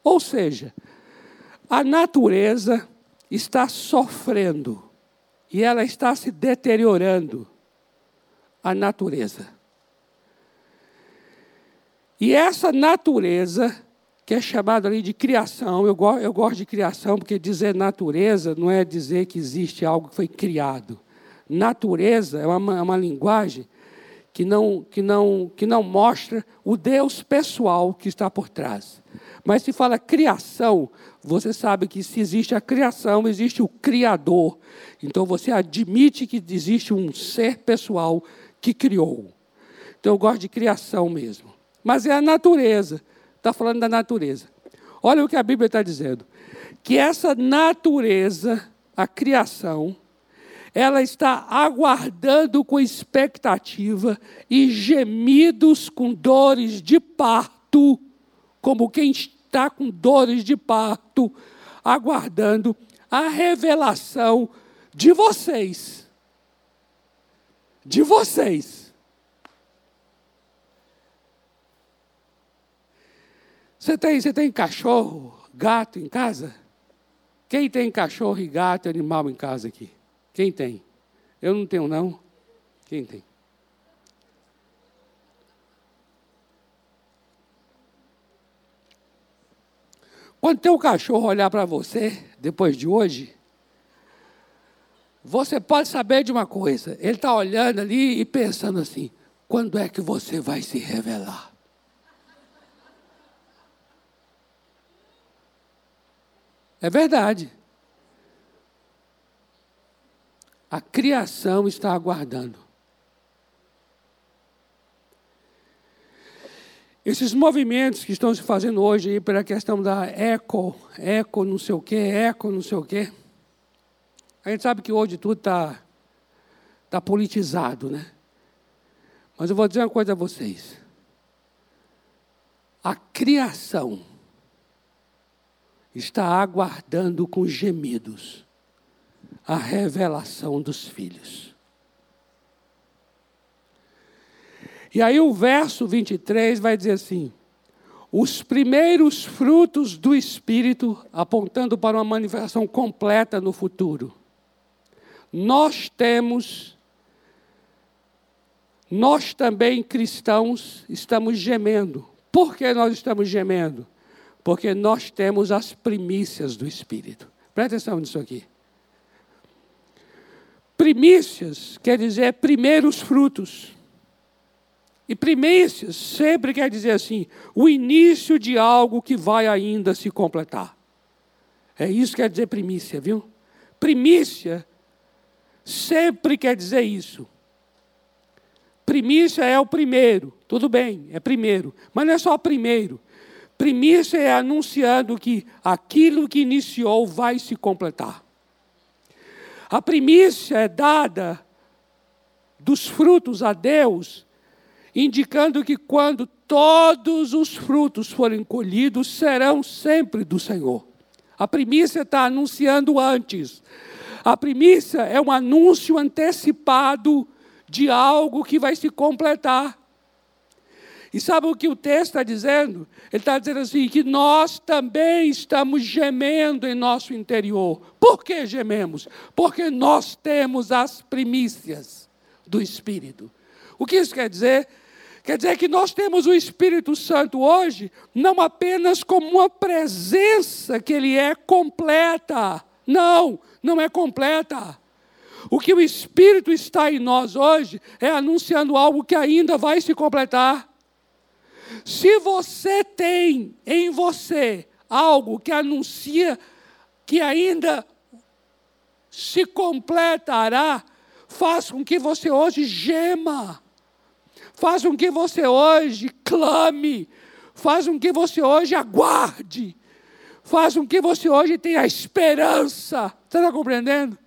Ou seja, a natureza está sofrendo e ela está se deteriorando. A natureza. E essa natureza, que é chamada ali de criação, eu, go eu gosto de criação porque dizer natureza não é dizer que existe algo que foi criado. Natureza é uma, é uma linguagem que não, que, não, que não mostra o Deus pessoal que está por trás. Mas se fala criação, você sabe que se existe a criação, existe o Criador. Então você admite que existe um ser pessoal que criou. Então eu gosto de criação mesmo. Mas é a natureza. Está falando da natureza. Olha o que a Bíblia está dizendo. Que essa natureza, a criação, ela está aguardando com expectativa e gemidos com dores de parto, como quem está com dores de parto, aguardando a revelação de vocês. De vocês. Você tem, você tem cachorro, gato em casa? Quem tem cachorro e gato animal em casa aqui? Quem tem? Eu não tenho, não. Quem tem? Quando teu cachorro olhar para você, depois de hoje, você pode saber de uma coisa. Ele está olhando ali e pensando assim: quando é que você vai se revelar? É verdade. A criação está aguardando. Esses movimentos que estão se fazendo hoje aí pela questão da eco, eco não sei o quê, eco não sei o quê. A gente sabe que hoje tudo está tá politizado, né? Mas eu vou dizer uma coisa a vocês. A criação está aguardando com gemidos a revelação dos filhos. E aí o verso 23 vai dizer assim: os primeiros frutos do Espírito, apontando para uma manifestação completa no futuro. Nós temos, nós também cristãos, estamos gemendo. Por que nós estamos gemendo? Porque nós temos as primícias do Espírito. Presta atenção nisso aqui. Primícias quer dizer primeiros frutos. E primícias sempre quer dizer assim, o início de algo que vai ainda se completar. É isso que quer dizer primícia, viu? Primícia sempre quer dizer isso. Primícia é o primeiro, tudo bem, é primeiro, mas não é só primeiro. Primícia é anunciando que aquilo que iniciou vai se completar. A primícia é dada dos frutos a Deus, indicando que quando todos os frutos forem colhidos, serão sempre do Senhor. A primícia está anunciando antes. A primícia é um anúncio antecipado de algo que vai se completar. E sabe o que o texto está dizendo? Ele está dizendo assim: que nós também estamos gemendo em nosso interior. Por que gememos? Porque nós temos as primícias do Espírito. O que isso quer dizer? Quer dizer que nós temos o Espírito Santo hoje, não apenas como uma presença que ele é completa. Não, não é completa. O que o Espírito está em nós hoje é anunciando algo que ainda vai se completar. Se você tem em você algo que anuncia que ainda se completará, faz com que você hoje gema, faz com que você hoje clame, faz com que você hoje aguarde, faz com que você hoje tenha esperança. Você está compreendendo?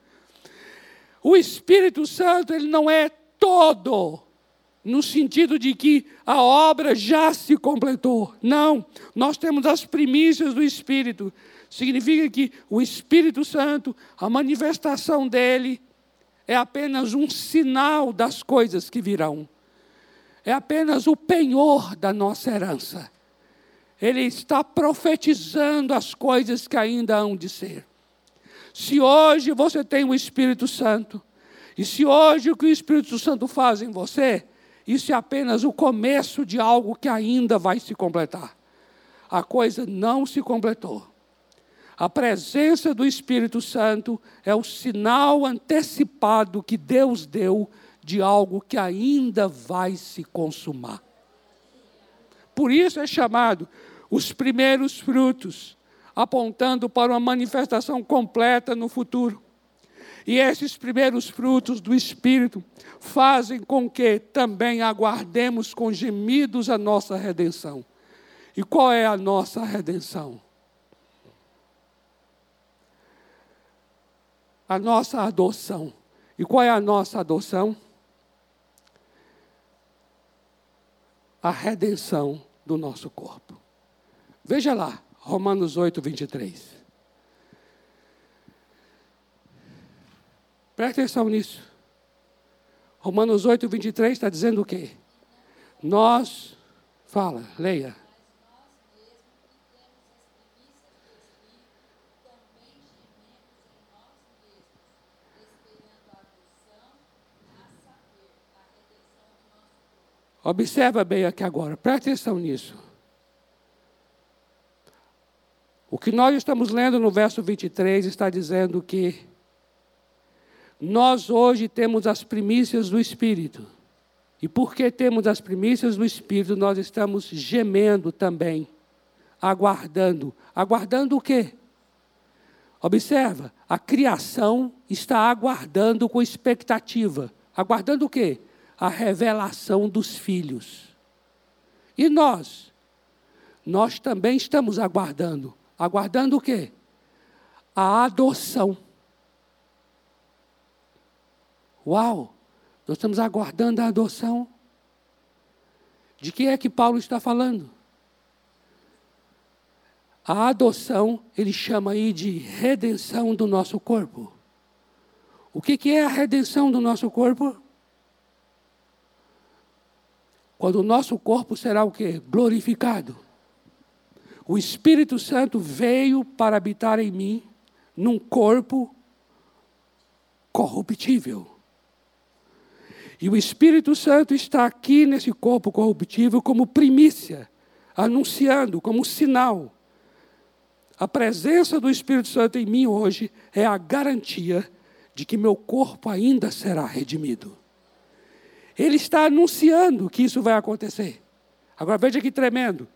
O Espírito Santo, ele não é todo no sentido de que a obra já se completou. Não, nós temos as primícias do Espírito. Significa que o Espírito Santo, a manifestação dele, é apenas um sinal das coisas que virão. É apenas o penhor da nossa herança. Ele está profetizando as coisas que ainda hão de ser. Se hoje você tem o Espírito Santo, e se hoje o que o Espírito Santo faz em você, isso é apenas o começo de algo que ainda vai se completar. A coisa não se completou. A presença do Espírito Santo é o sinal antecipado que Deus deu de algo que ainda vai se consumar. Por isso é chamado os primeiros frutos, apontando para uma manifestação completa no futuro. E esses primeiros frutos do Espírito fazem com que também aguardemos com gemidos a nossa redenção. E qual é a nossa redenção? A nossa adoção. E qual é a nossa adoção? A redenção do nosso corpo. Veja lá, Romanos 8, 23. Presta atenção nisso. Romanos 8, 23 está dizendo o quê? Nós, fala, leia. Observa bem aqui agora, presta atenção nisso. O que nós estamos lendo no verso 23 está dizendo que nós hoje temos as primícias do Espírito. E porque temos as primícias do Espírito, nós estamos gemendo também, aguardando. Aguardando o quê? Observa, a criação está aguardando com expectativa. Aguardando o quê? A revelação dos filhos. E nós? Nós também estamos aguardando. Aguardando o quê? A adoção. Uau! Nós estamos aguardando a adoção. De que é que Paulo está falando? A adoção, ele chama aí de redenção do nosso corpo. O que é a redenção do nosso corpo? Quando o nosso corpo será o quê? Glorificado. O Espírito Santo veio para habitar em mim num corpo corruptível. E o Espírito Santo está aqui nesse corpo corruptível como primícia, anunciando, como sinal. A presença do Espírito Santo em mim hoje é a garantia de que meu corpo ainda será redimido. Ele está anunciando que isso vai acontecer. Agora veja que tremendo.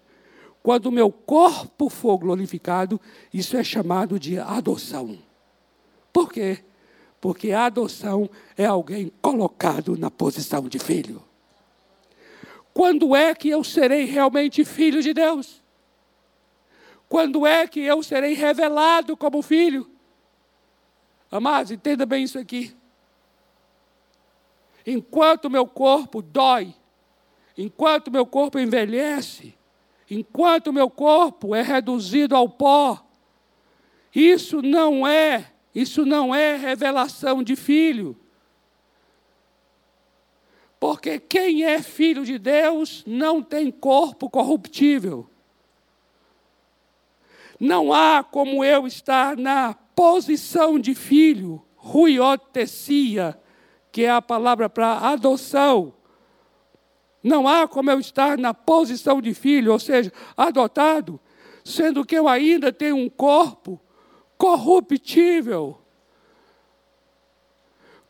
Quando o meu corpo for glorificado, isso é chamado de adoção. Por quê? porque a adoção é alguém colocado na posição de filho. Quando é que eu serei realmente filho de Deus? Quando é que eu serei revelado como filho? Amados, entenda bem isso aqui. Enquanto meu corpo dói, enquanto meu corpo envelhece, enquanto meu corpo é reduzido ao pó, Isso não é, isso não é revelação de filho. Porque quem é filho de Deus não tem corpo corruptível. Não há como eu estar na posição de filho, ruiotecia, que é a palavra para adoção. Não há como eu estar na posição de filho, ou seja, adotado, sendo que eu ainda tenho um corpo corruptível.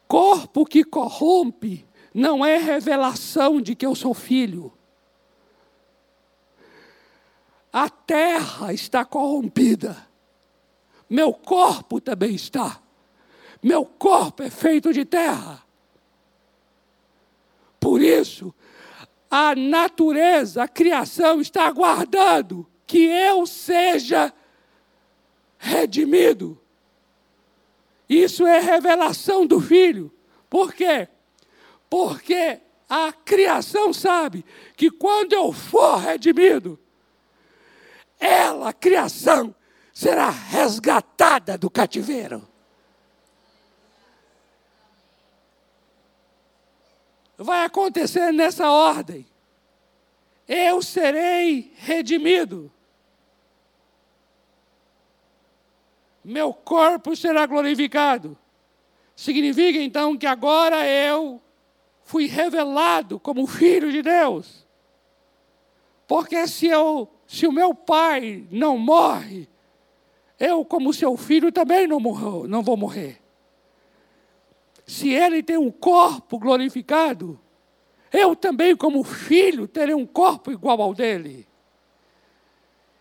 Corpo que corrompe não é revelação de que eu sou filho. A terra está corrompida. Meu corpo também está. Meu corpo é feito de terra. Por isso, a natureza, a criação está aguardando que eu seja redimido. Isso é revelação do Filho. Por quê? Porque a criação sabe que quando eu for redimido, ela, a criação, será resgatada do cativeiro. Vai acontecer nessa ordem. Eu serei redimido. Meu corpo será glorificado. Significa então que agora eu fui revelado como filho de Deus. Porque se eu, se o meu pai não morre, eu como seu filho também não morro, não vou morrer. Se ele tem um corpo glorificado, eu também como filho terei um corpo igual ao dele.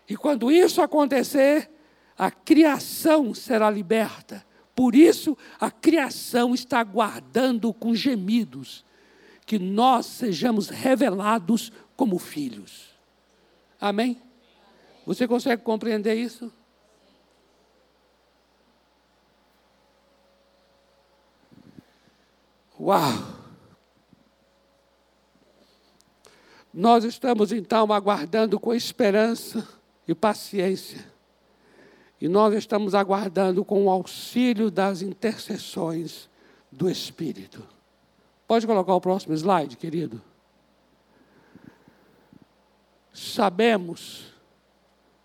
E quando isso acontecer, a criação será liberta. Por isso, a criação está aguardando com gemidos que nós sejamos revelados como filhos. Amém? Você consegue compreender isso? Uau! Nós estamos então aguardando com esperança e paciência. E nós estamos aguardando com o auxílio das intercessões do Espírito. Pode colocar o próximo slide, querido? Sabemos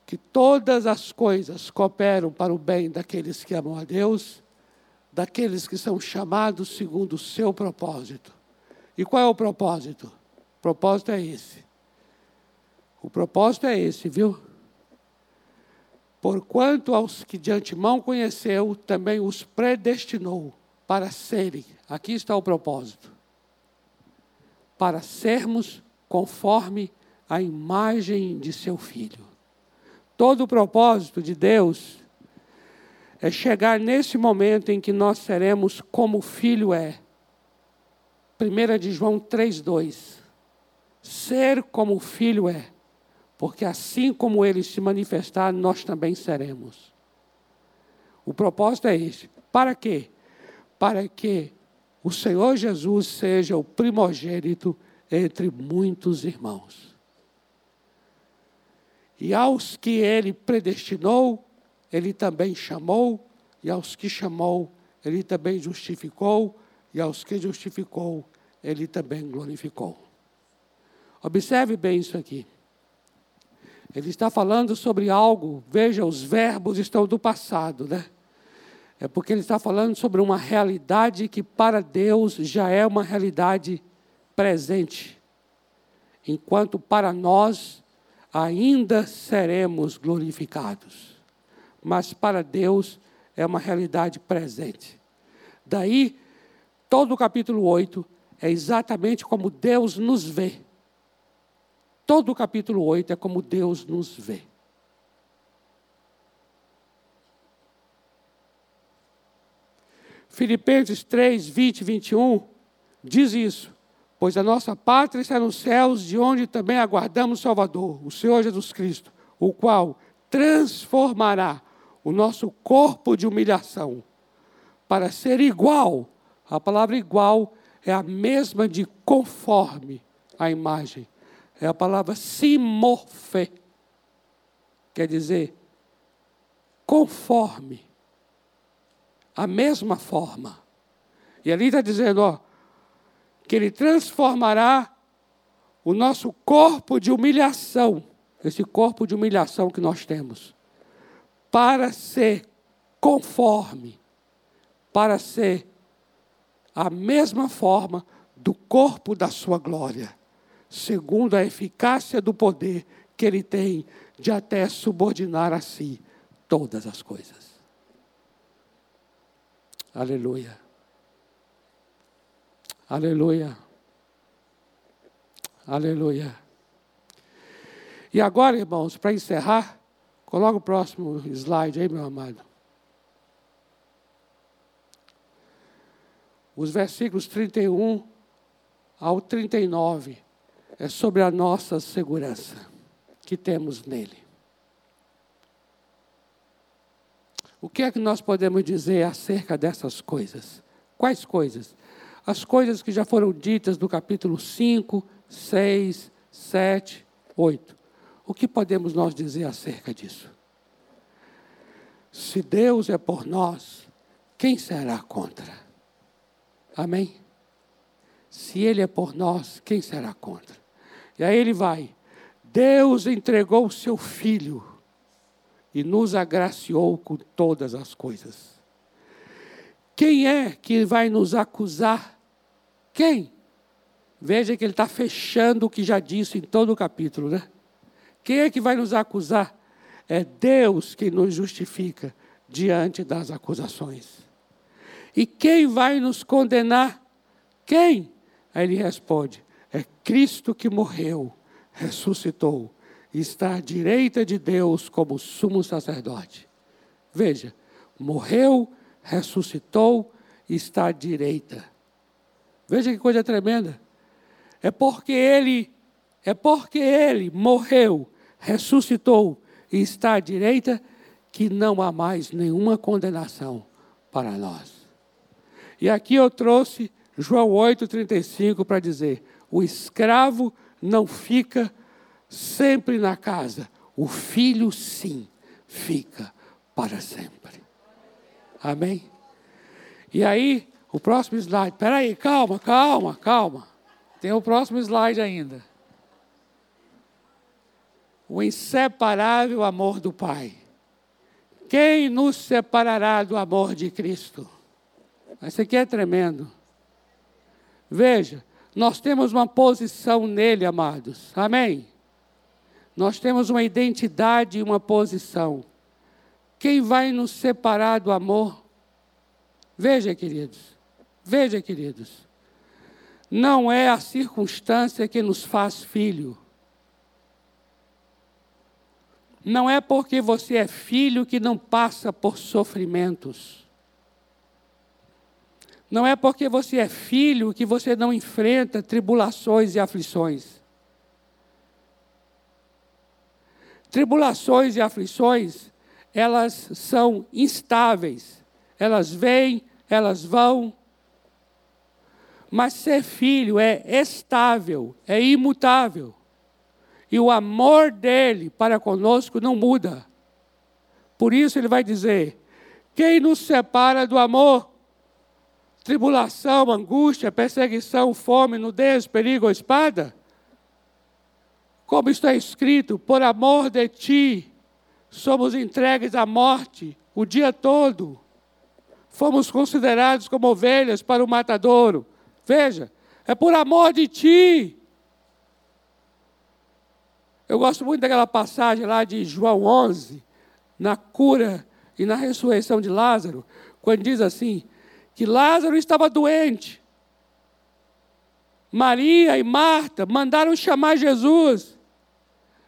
que todas as coisas cooperam para o bem daqueles que amam a Deus, daqueles que são chamados segundo o seu propósito. E qual é o propósito? O propósito é esse. O propósito é esse, viu? Porquanto aos que de antemão conheceu, também os predestinou para serem, aqui está o propósito, para sermos conforme a imagem de seu filho. Todo o propósito de Deus é chegar nesse momento em que nós seremos como o filho é. 1 de João 3,2. Ser como o filho é, porque assim como ele se manifestar, nós também seremos. O propósito é esse. Para quê? para que o Senhor Jesus seja o primogênito entre muitos irmãos. E aos que ele predestinou, ele também chamou, e aos que chamou, ele também justificou, e aos que justificou, ele também glorificou. Observe bem isso aqui. Ele está falando sobre algo, veja, os verbos estão do passado, né? É porque ele está falando sobre uma realidade que para Deus já é uma realidade presente, enquanto para nós ainda seremos glorificados. Mas para Deus é uma realidade presente. Daí, todo o capítulo 8 é exatamente como Deus nos vê. Todo o capítulo 8 é como Deus nos vê. Filipenses 3, 20 e 21 diz isso. Pois a nossa pátria está nos céus, de onde também aguardamos o Salvador, o Senhor Jesus Cristo, o qual transformará o nosso corpo de humilhação para ser igual. A palavra igual é a mesma de conforme a imagem. É a palavra simorfe. Quer dizer, conforme a mesma forma. E ali está dizendo, ó, que Ele transformará o nosso corpo de humilhação, esse corpo de humilhação que nós temos, para ser conforme, para ser a mesma forma do corpo da sua glória, segundo a eficácia do poder que ele tem de até subordinar a si todas as coisas. Aleluia. Aleluia. Aleluia. E agora, irmãos, para encerrar, coloca o próximo slide aí, meu amado. Os versículos 31 ao 39 é sobre a nossa segurança que temos nele. O que é que nós podemos dizer acerca dessas coisas? Quais coisas? As coisas que já foram ditas do capítulo 5, 6, 7, 8. O que podemos nós dizer acerca disso? Se Deus é por nós, quem será contra? Amém? Se Ele é por nós, quem será contra? E aí ele vai. Deus entregou o seu Filho e nos agraciou com todas as coisas. Quem é que vai nos acusar? Quem? Veja que ele está fechando o que já disse em todo o capítulo, né? Quem é que vai nos acusar? É Deus que nos justifica diante das acusações. E quem vai nos condenar? Quem? Aí ele responde: É Cristo que morreu, ressuscitou está à direita de Deus como sumo sacerdote. Veja, morreu, ressuscitou está à direita. Veja que coisa tremenda. É porque ele é porque ele morreu, ressuscitou e está à direita que não há mais nenhuma condenação para nós. E aqui eu trouxe João 8,35 para dizer: o escravo não fica sempre na casa, o filho sim fica para sempre. Amém? E aí, o próximo slide. Espera aí, calma, calma, calma. Tem o próximo slide ainda. O inseparável amor do Pai. Quem nos separará do amor de Cristo? Isso aqui é tremendo. Veja, nós temos uma posição nele, amados. Amém? Nós temos uma identidade e uma posição. Quem vai nos separar do amor? Veja, queridos. Veja, queridos. Não é a circunstância que nos faz filho. Não é porque você é filho que não passa por sofrimentos. Não é porque você é filho que você não enfrenta tribulações e aflições. Tribulações e aflições, elas são instáveis. Elas vêm, elas vão. Mas ser filho é estável, é imutável. E o amor dele para conosco não muda. Por isso ele vai dizer: quem nos separa do amor tribulação, angústia, perseguição, fome, nudez, perigo ou espada? Como está escrito, por amor de ti, somos entregues à morte o dia todo. Fomos considerados como ovelhas para o matadouro. Veja, é por amor de ti. Eu gosto muito daquela passagem lá de João 11, na cura e na ressurreição de Lázaro, quando diz assim: que Lázaro estava doente. Maria e Marta mandaram chamar Jesus.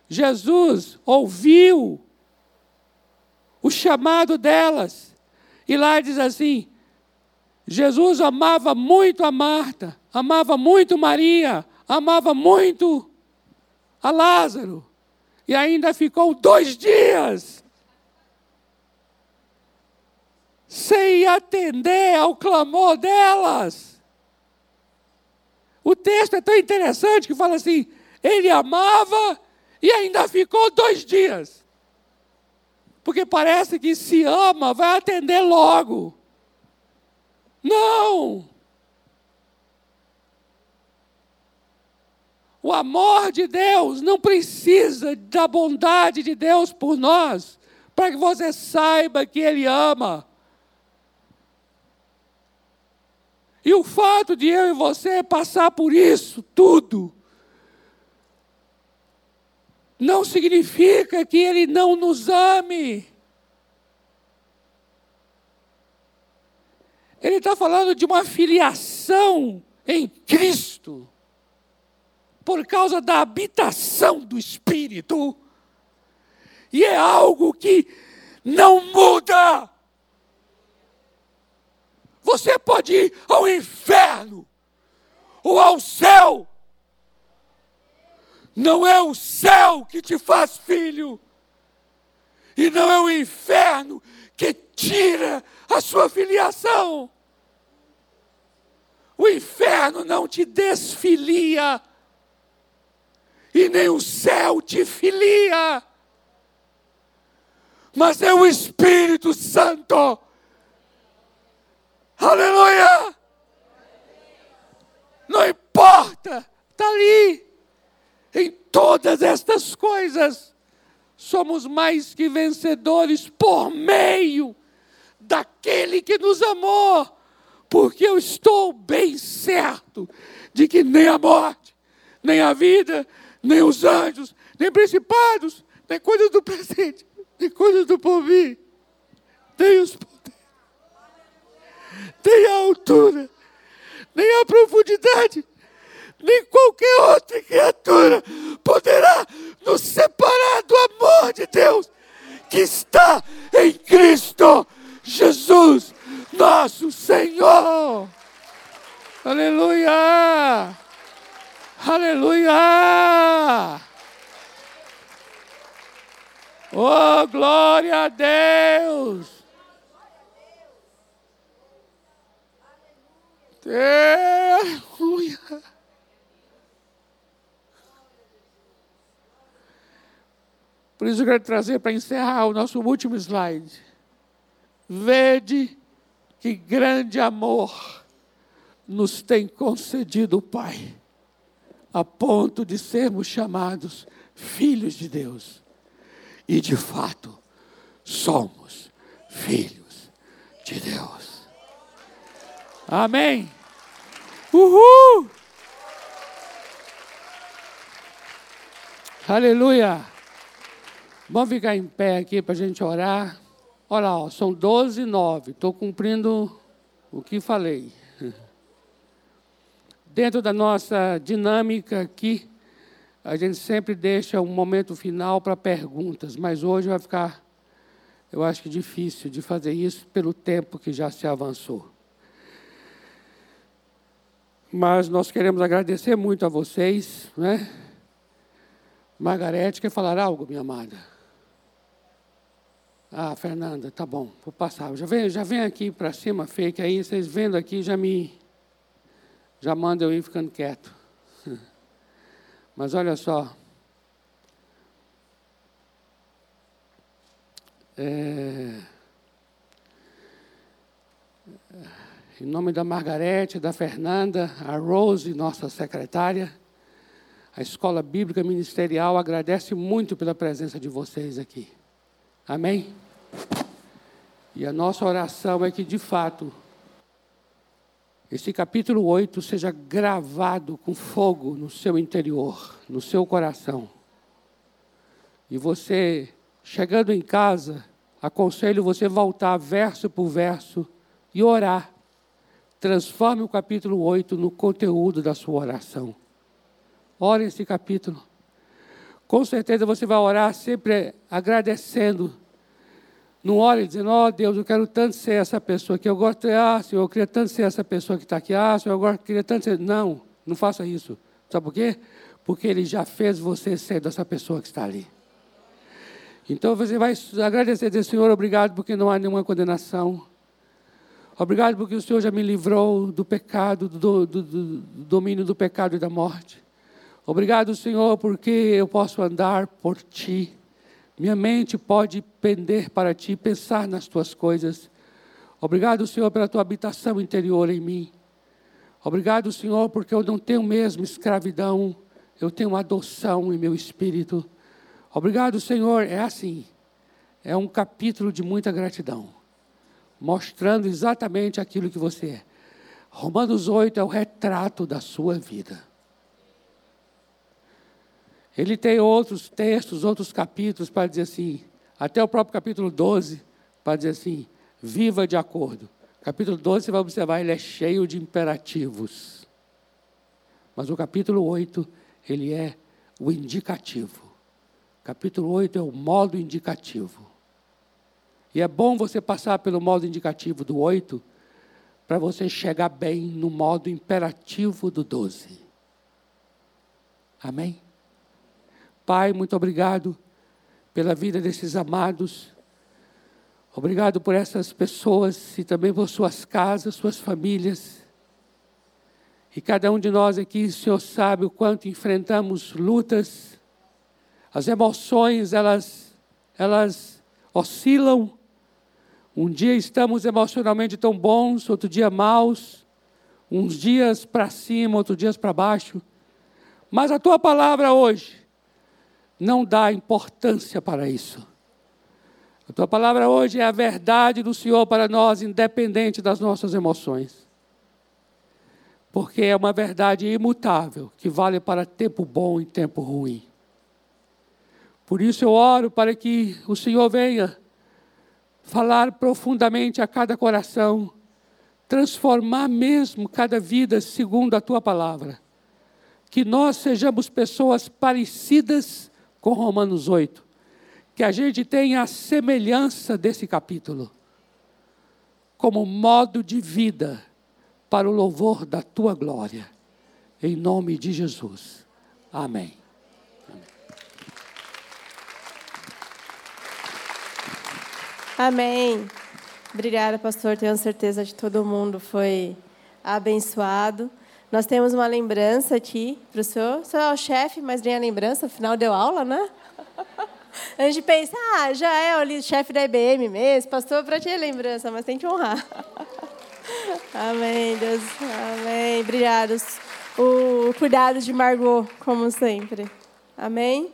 Jesus ouviu o chamado delas. E lá diz assim: Jesus amava muito a Marta, amava muito Maria, amava muito a Lázaro. E ainda ficou dois dias sem atender ao clamor delas. O texto é tão interessante que fala assim: ele amava e ainda ficou dois dias. porque parece que se ama, vai atender logo. Não! O amor de Deus não precisa da bondade de Deus por nós, para que você saiba que Ele ama. E o fato de eu e você passar por isso tudo, não significa que Ele não nos ame. Ele está falando de uma filiação em Cristo, por causa da habitação do Espírito, e é algo que não muda. Você pode ir ao inferno ou ao céu, não é o céu que te faz filho, e não é o inferno que tira a sua filiação. O inferno não te desfilia, e nem o céu te filia, mas é o Espírito Santo. Aleluia! Não importa, está ali em todas estas coisas, somos mais que vencedores por meio daquele que nos amou, porque eu estou bem certo de que nem a morte, nem a vida, nem os anjos, nem principados, nem coisas do presente, nem coisas do porvir, nem os poderes, nem a altura, nem a profundidade, nem qualquer outra criatura poderá nos separar do amor de Deus que está em Cristo Jesus, nosso Senhor. Aleluia! Aleluia! Oh, glória a Deus! Aleluia! Por isso eu quero trazer para encerrar o nosso último slide. Vede que grande amor nos tem concedido o Pai, a ponto de sermos chamados filhos de Deus. E de fato, somos filhos de Deus. Amém. Uhul! Aleluia! Vamos ficar em pé aqui para a gente orar. Olha lá, ó, são 12 e 9. Estou cumprindo o que falei. Dentro da nossa dinâmica aqui, a gente sempre deixa um momento final para perguntas, mas hoje vai ficar, eu acho que difícil de fazer isso pelo tempo que já se avançou. Mas nós queremos agradecer muito a vocês, né? Margarete, quer falar algo, minha amada? Ah, Fernanda, tá bom, vou passar. Já vem, já vem aqui para cima, fake aí, vocês vendo aqui já me. Já manda eu ir ficando quieto. Mas olha só. É, em nome da Margarete, da Fernanda, a Rose, nossa secretária, a Escola Bíblica Ministerial agradece muito pela presença de vocês aqui. Amém? E a nossa oração é que, de fato, esse capítulo 8 seja gravado com fogo no seu interior, no seu coração. E você, chegando em casa, aconselho você voltar verso por verso e orar. Transforme o capítulo 8 no conteúdo da sua oração. Ore esse capítulo. Com certeza você vai orar sempre agradecendo não olhe dizendo, ó oh, Deus, eu quero tanto ser essa pessoa que eu gosto, ah, Senhor, eu queria tanto ser essa pessoa que está aqui, ah, Senhor, eu queria tanto ser. Não, não faça isso. Sabe por quê? Porque Ele já fez você ser dessa pessoa que está ali. Então você vai agradecer, dizer, Senhor, obrigado porque não há nenhuma condenação. Obrigado porque o Senhor já me livrou do pecado, do, do, do, do domínio do pecado e da morte. Obrigado, Senhor, porque eu posso andar por Ti Minha mente pode pender para ti, pensar nas tuas coisas. Obrigado, Senhor, pela tua habitação interior em mim. Obrigado, Senhor, porque eu não tenho mesmo escravidão, eu tenho adoção em meu espírito. Obrigado, Senhor. É assim. É um capítulo de muita gratidão, mostrando exatamente aquilo que você é. Romanos 8 é o retrato da sua vida. Ele tem outros textos, outros capítulos para dizer assim, até o próprio capítulo 12, para dizer assim: viva de acordo. Capítulo 12, você vai observar, ele é cheio de imperativos. Mas o capítulo 8, ele é o indicativo. Capítulo 8 é o modo indicativo. E é bom você passar pelo modo indicativo do 8 para você chegar bem no modo imperativo do 12. Amém? Pai, muito obrigado pela vida desses amados. Obrigado por essas pessoas e também por suas casas, suas famílias. E cada um de nós aqui, Senhor sabe o quanto enfrentamos lutas. As emoções, elas, elas oscilam. Um dia estamos emocionalmente tão bons, outro dia maus. Uns dias para cima, outros dias para baixo. Mas a tua palavra hoje não dá importância para isso. A tua palavra hoje é a verdade do Senhor para nós, independente das nossas emoções. Porque é uma verdade imutável, que vale para tempo bom e tempo ruim. Por isso eu oro para que o Senhor venha falar profundamente a cada coração, transformar mesmo cada vida segundo a tua palavra. Que nós sejamos pessoas parecidas com Romanos 8, que a gente tenha a semelhança desse capítulo, como modo de vida para o louvor da tua glória. Em nome de Jesus. Amém. Amém. Obrigada, pastor. Tenho certeza de todo mundo foi abençoado. Nós temos uma lembrança aqui para o senhor. O senhor é o chefe, mas nem a lembrança, afinal deu aula, né? A gente pensa, ah, já é o chefe da IBM mesmo, pastor, para é lembrança, mas tem que honrar. Amém, Deus. Amém. Obrigados. O cuidado de Margot, como sempre. Amém.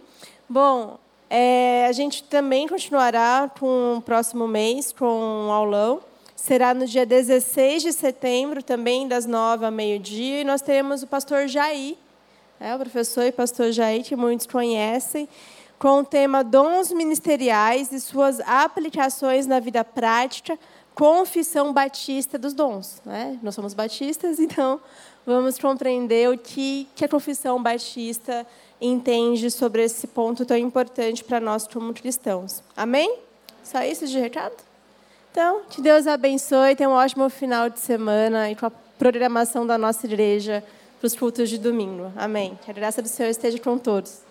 Bom, é, a gente também continuará com o próximo mês com um aulão será no dia 16 de setembro, também das nove ao meio-dia, e nós teremos o pastor Jair, é, o professor e pastor Jair, que muitos conhecem, com o tema Dons Ministeriais e suas aplicações na vida prática, confissão batista dos dons. Né? Nós somos batistas, então vamos compreender o que, que a confissão batista entende sobre esse ponto tão importante para nós como cristãos. Amém? Só isso de recado? Então, que Deus abençoe, tenha um ótimo final de semana e com a programação da nossa igreja para os cultos de domingo. Amém. Que a graça do Senhor esteja com todos.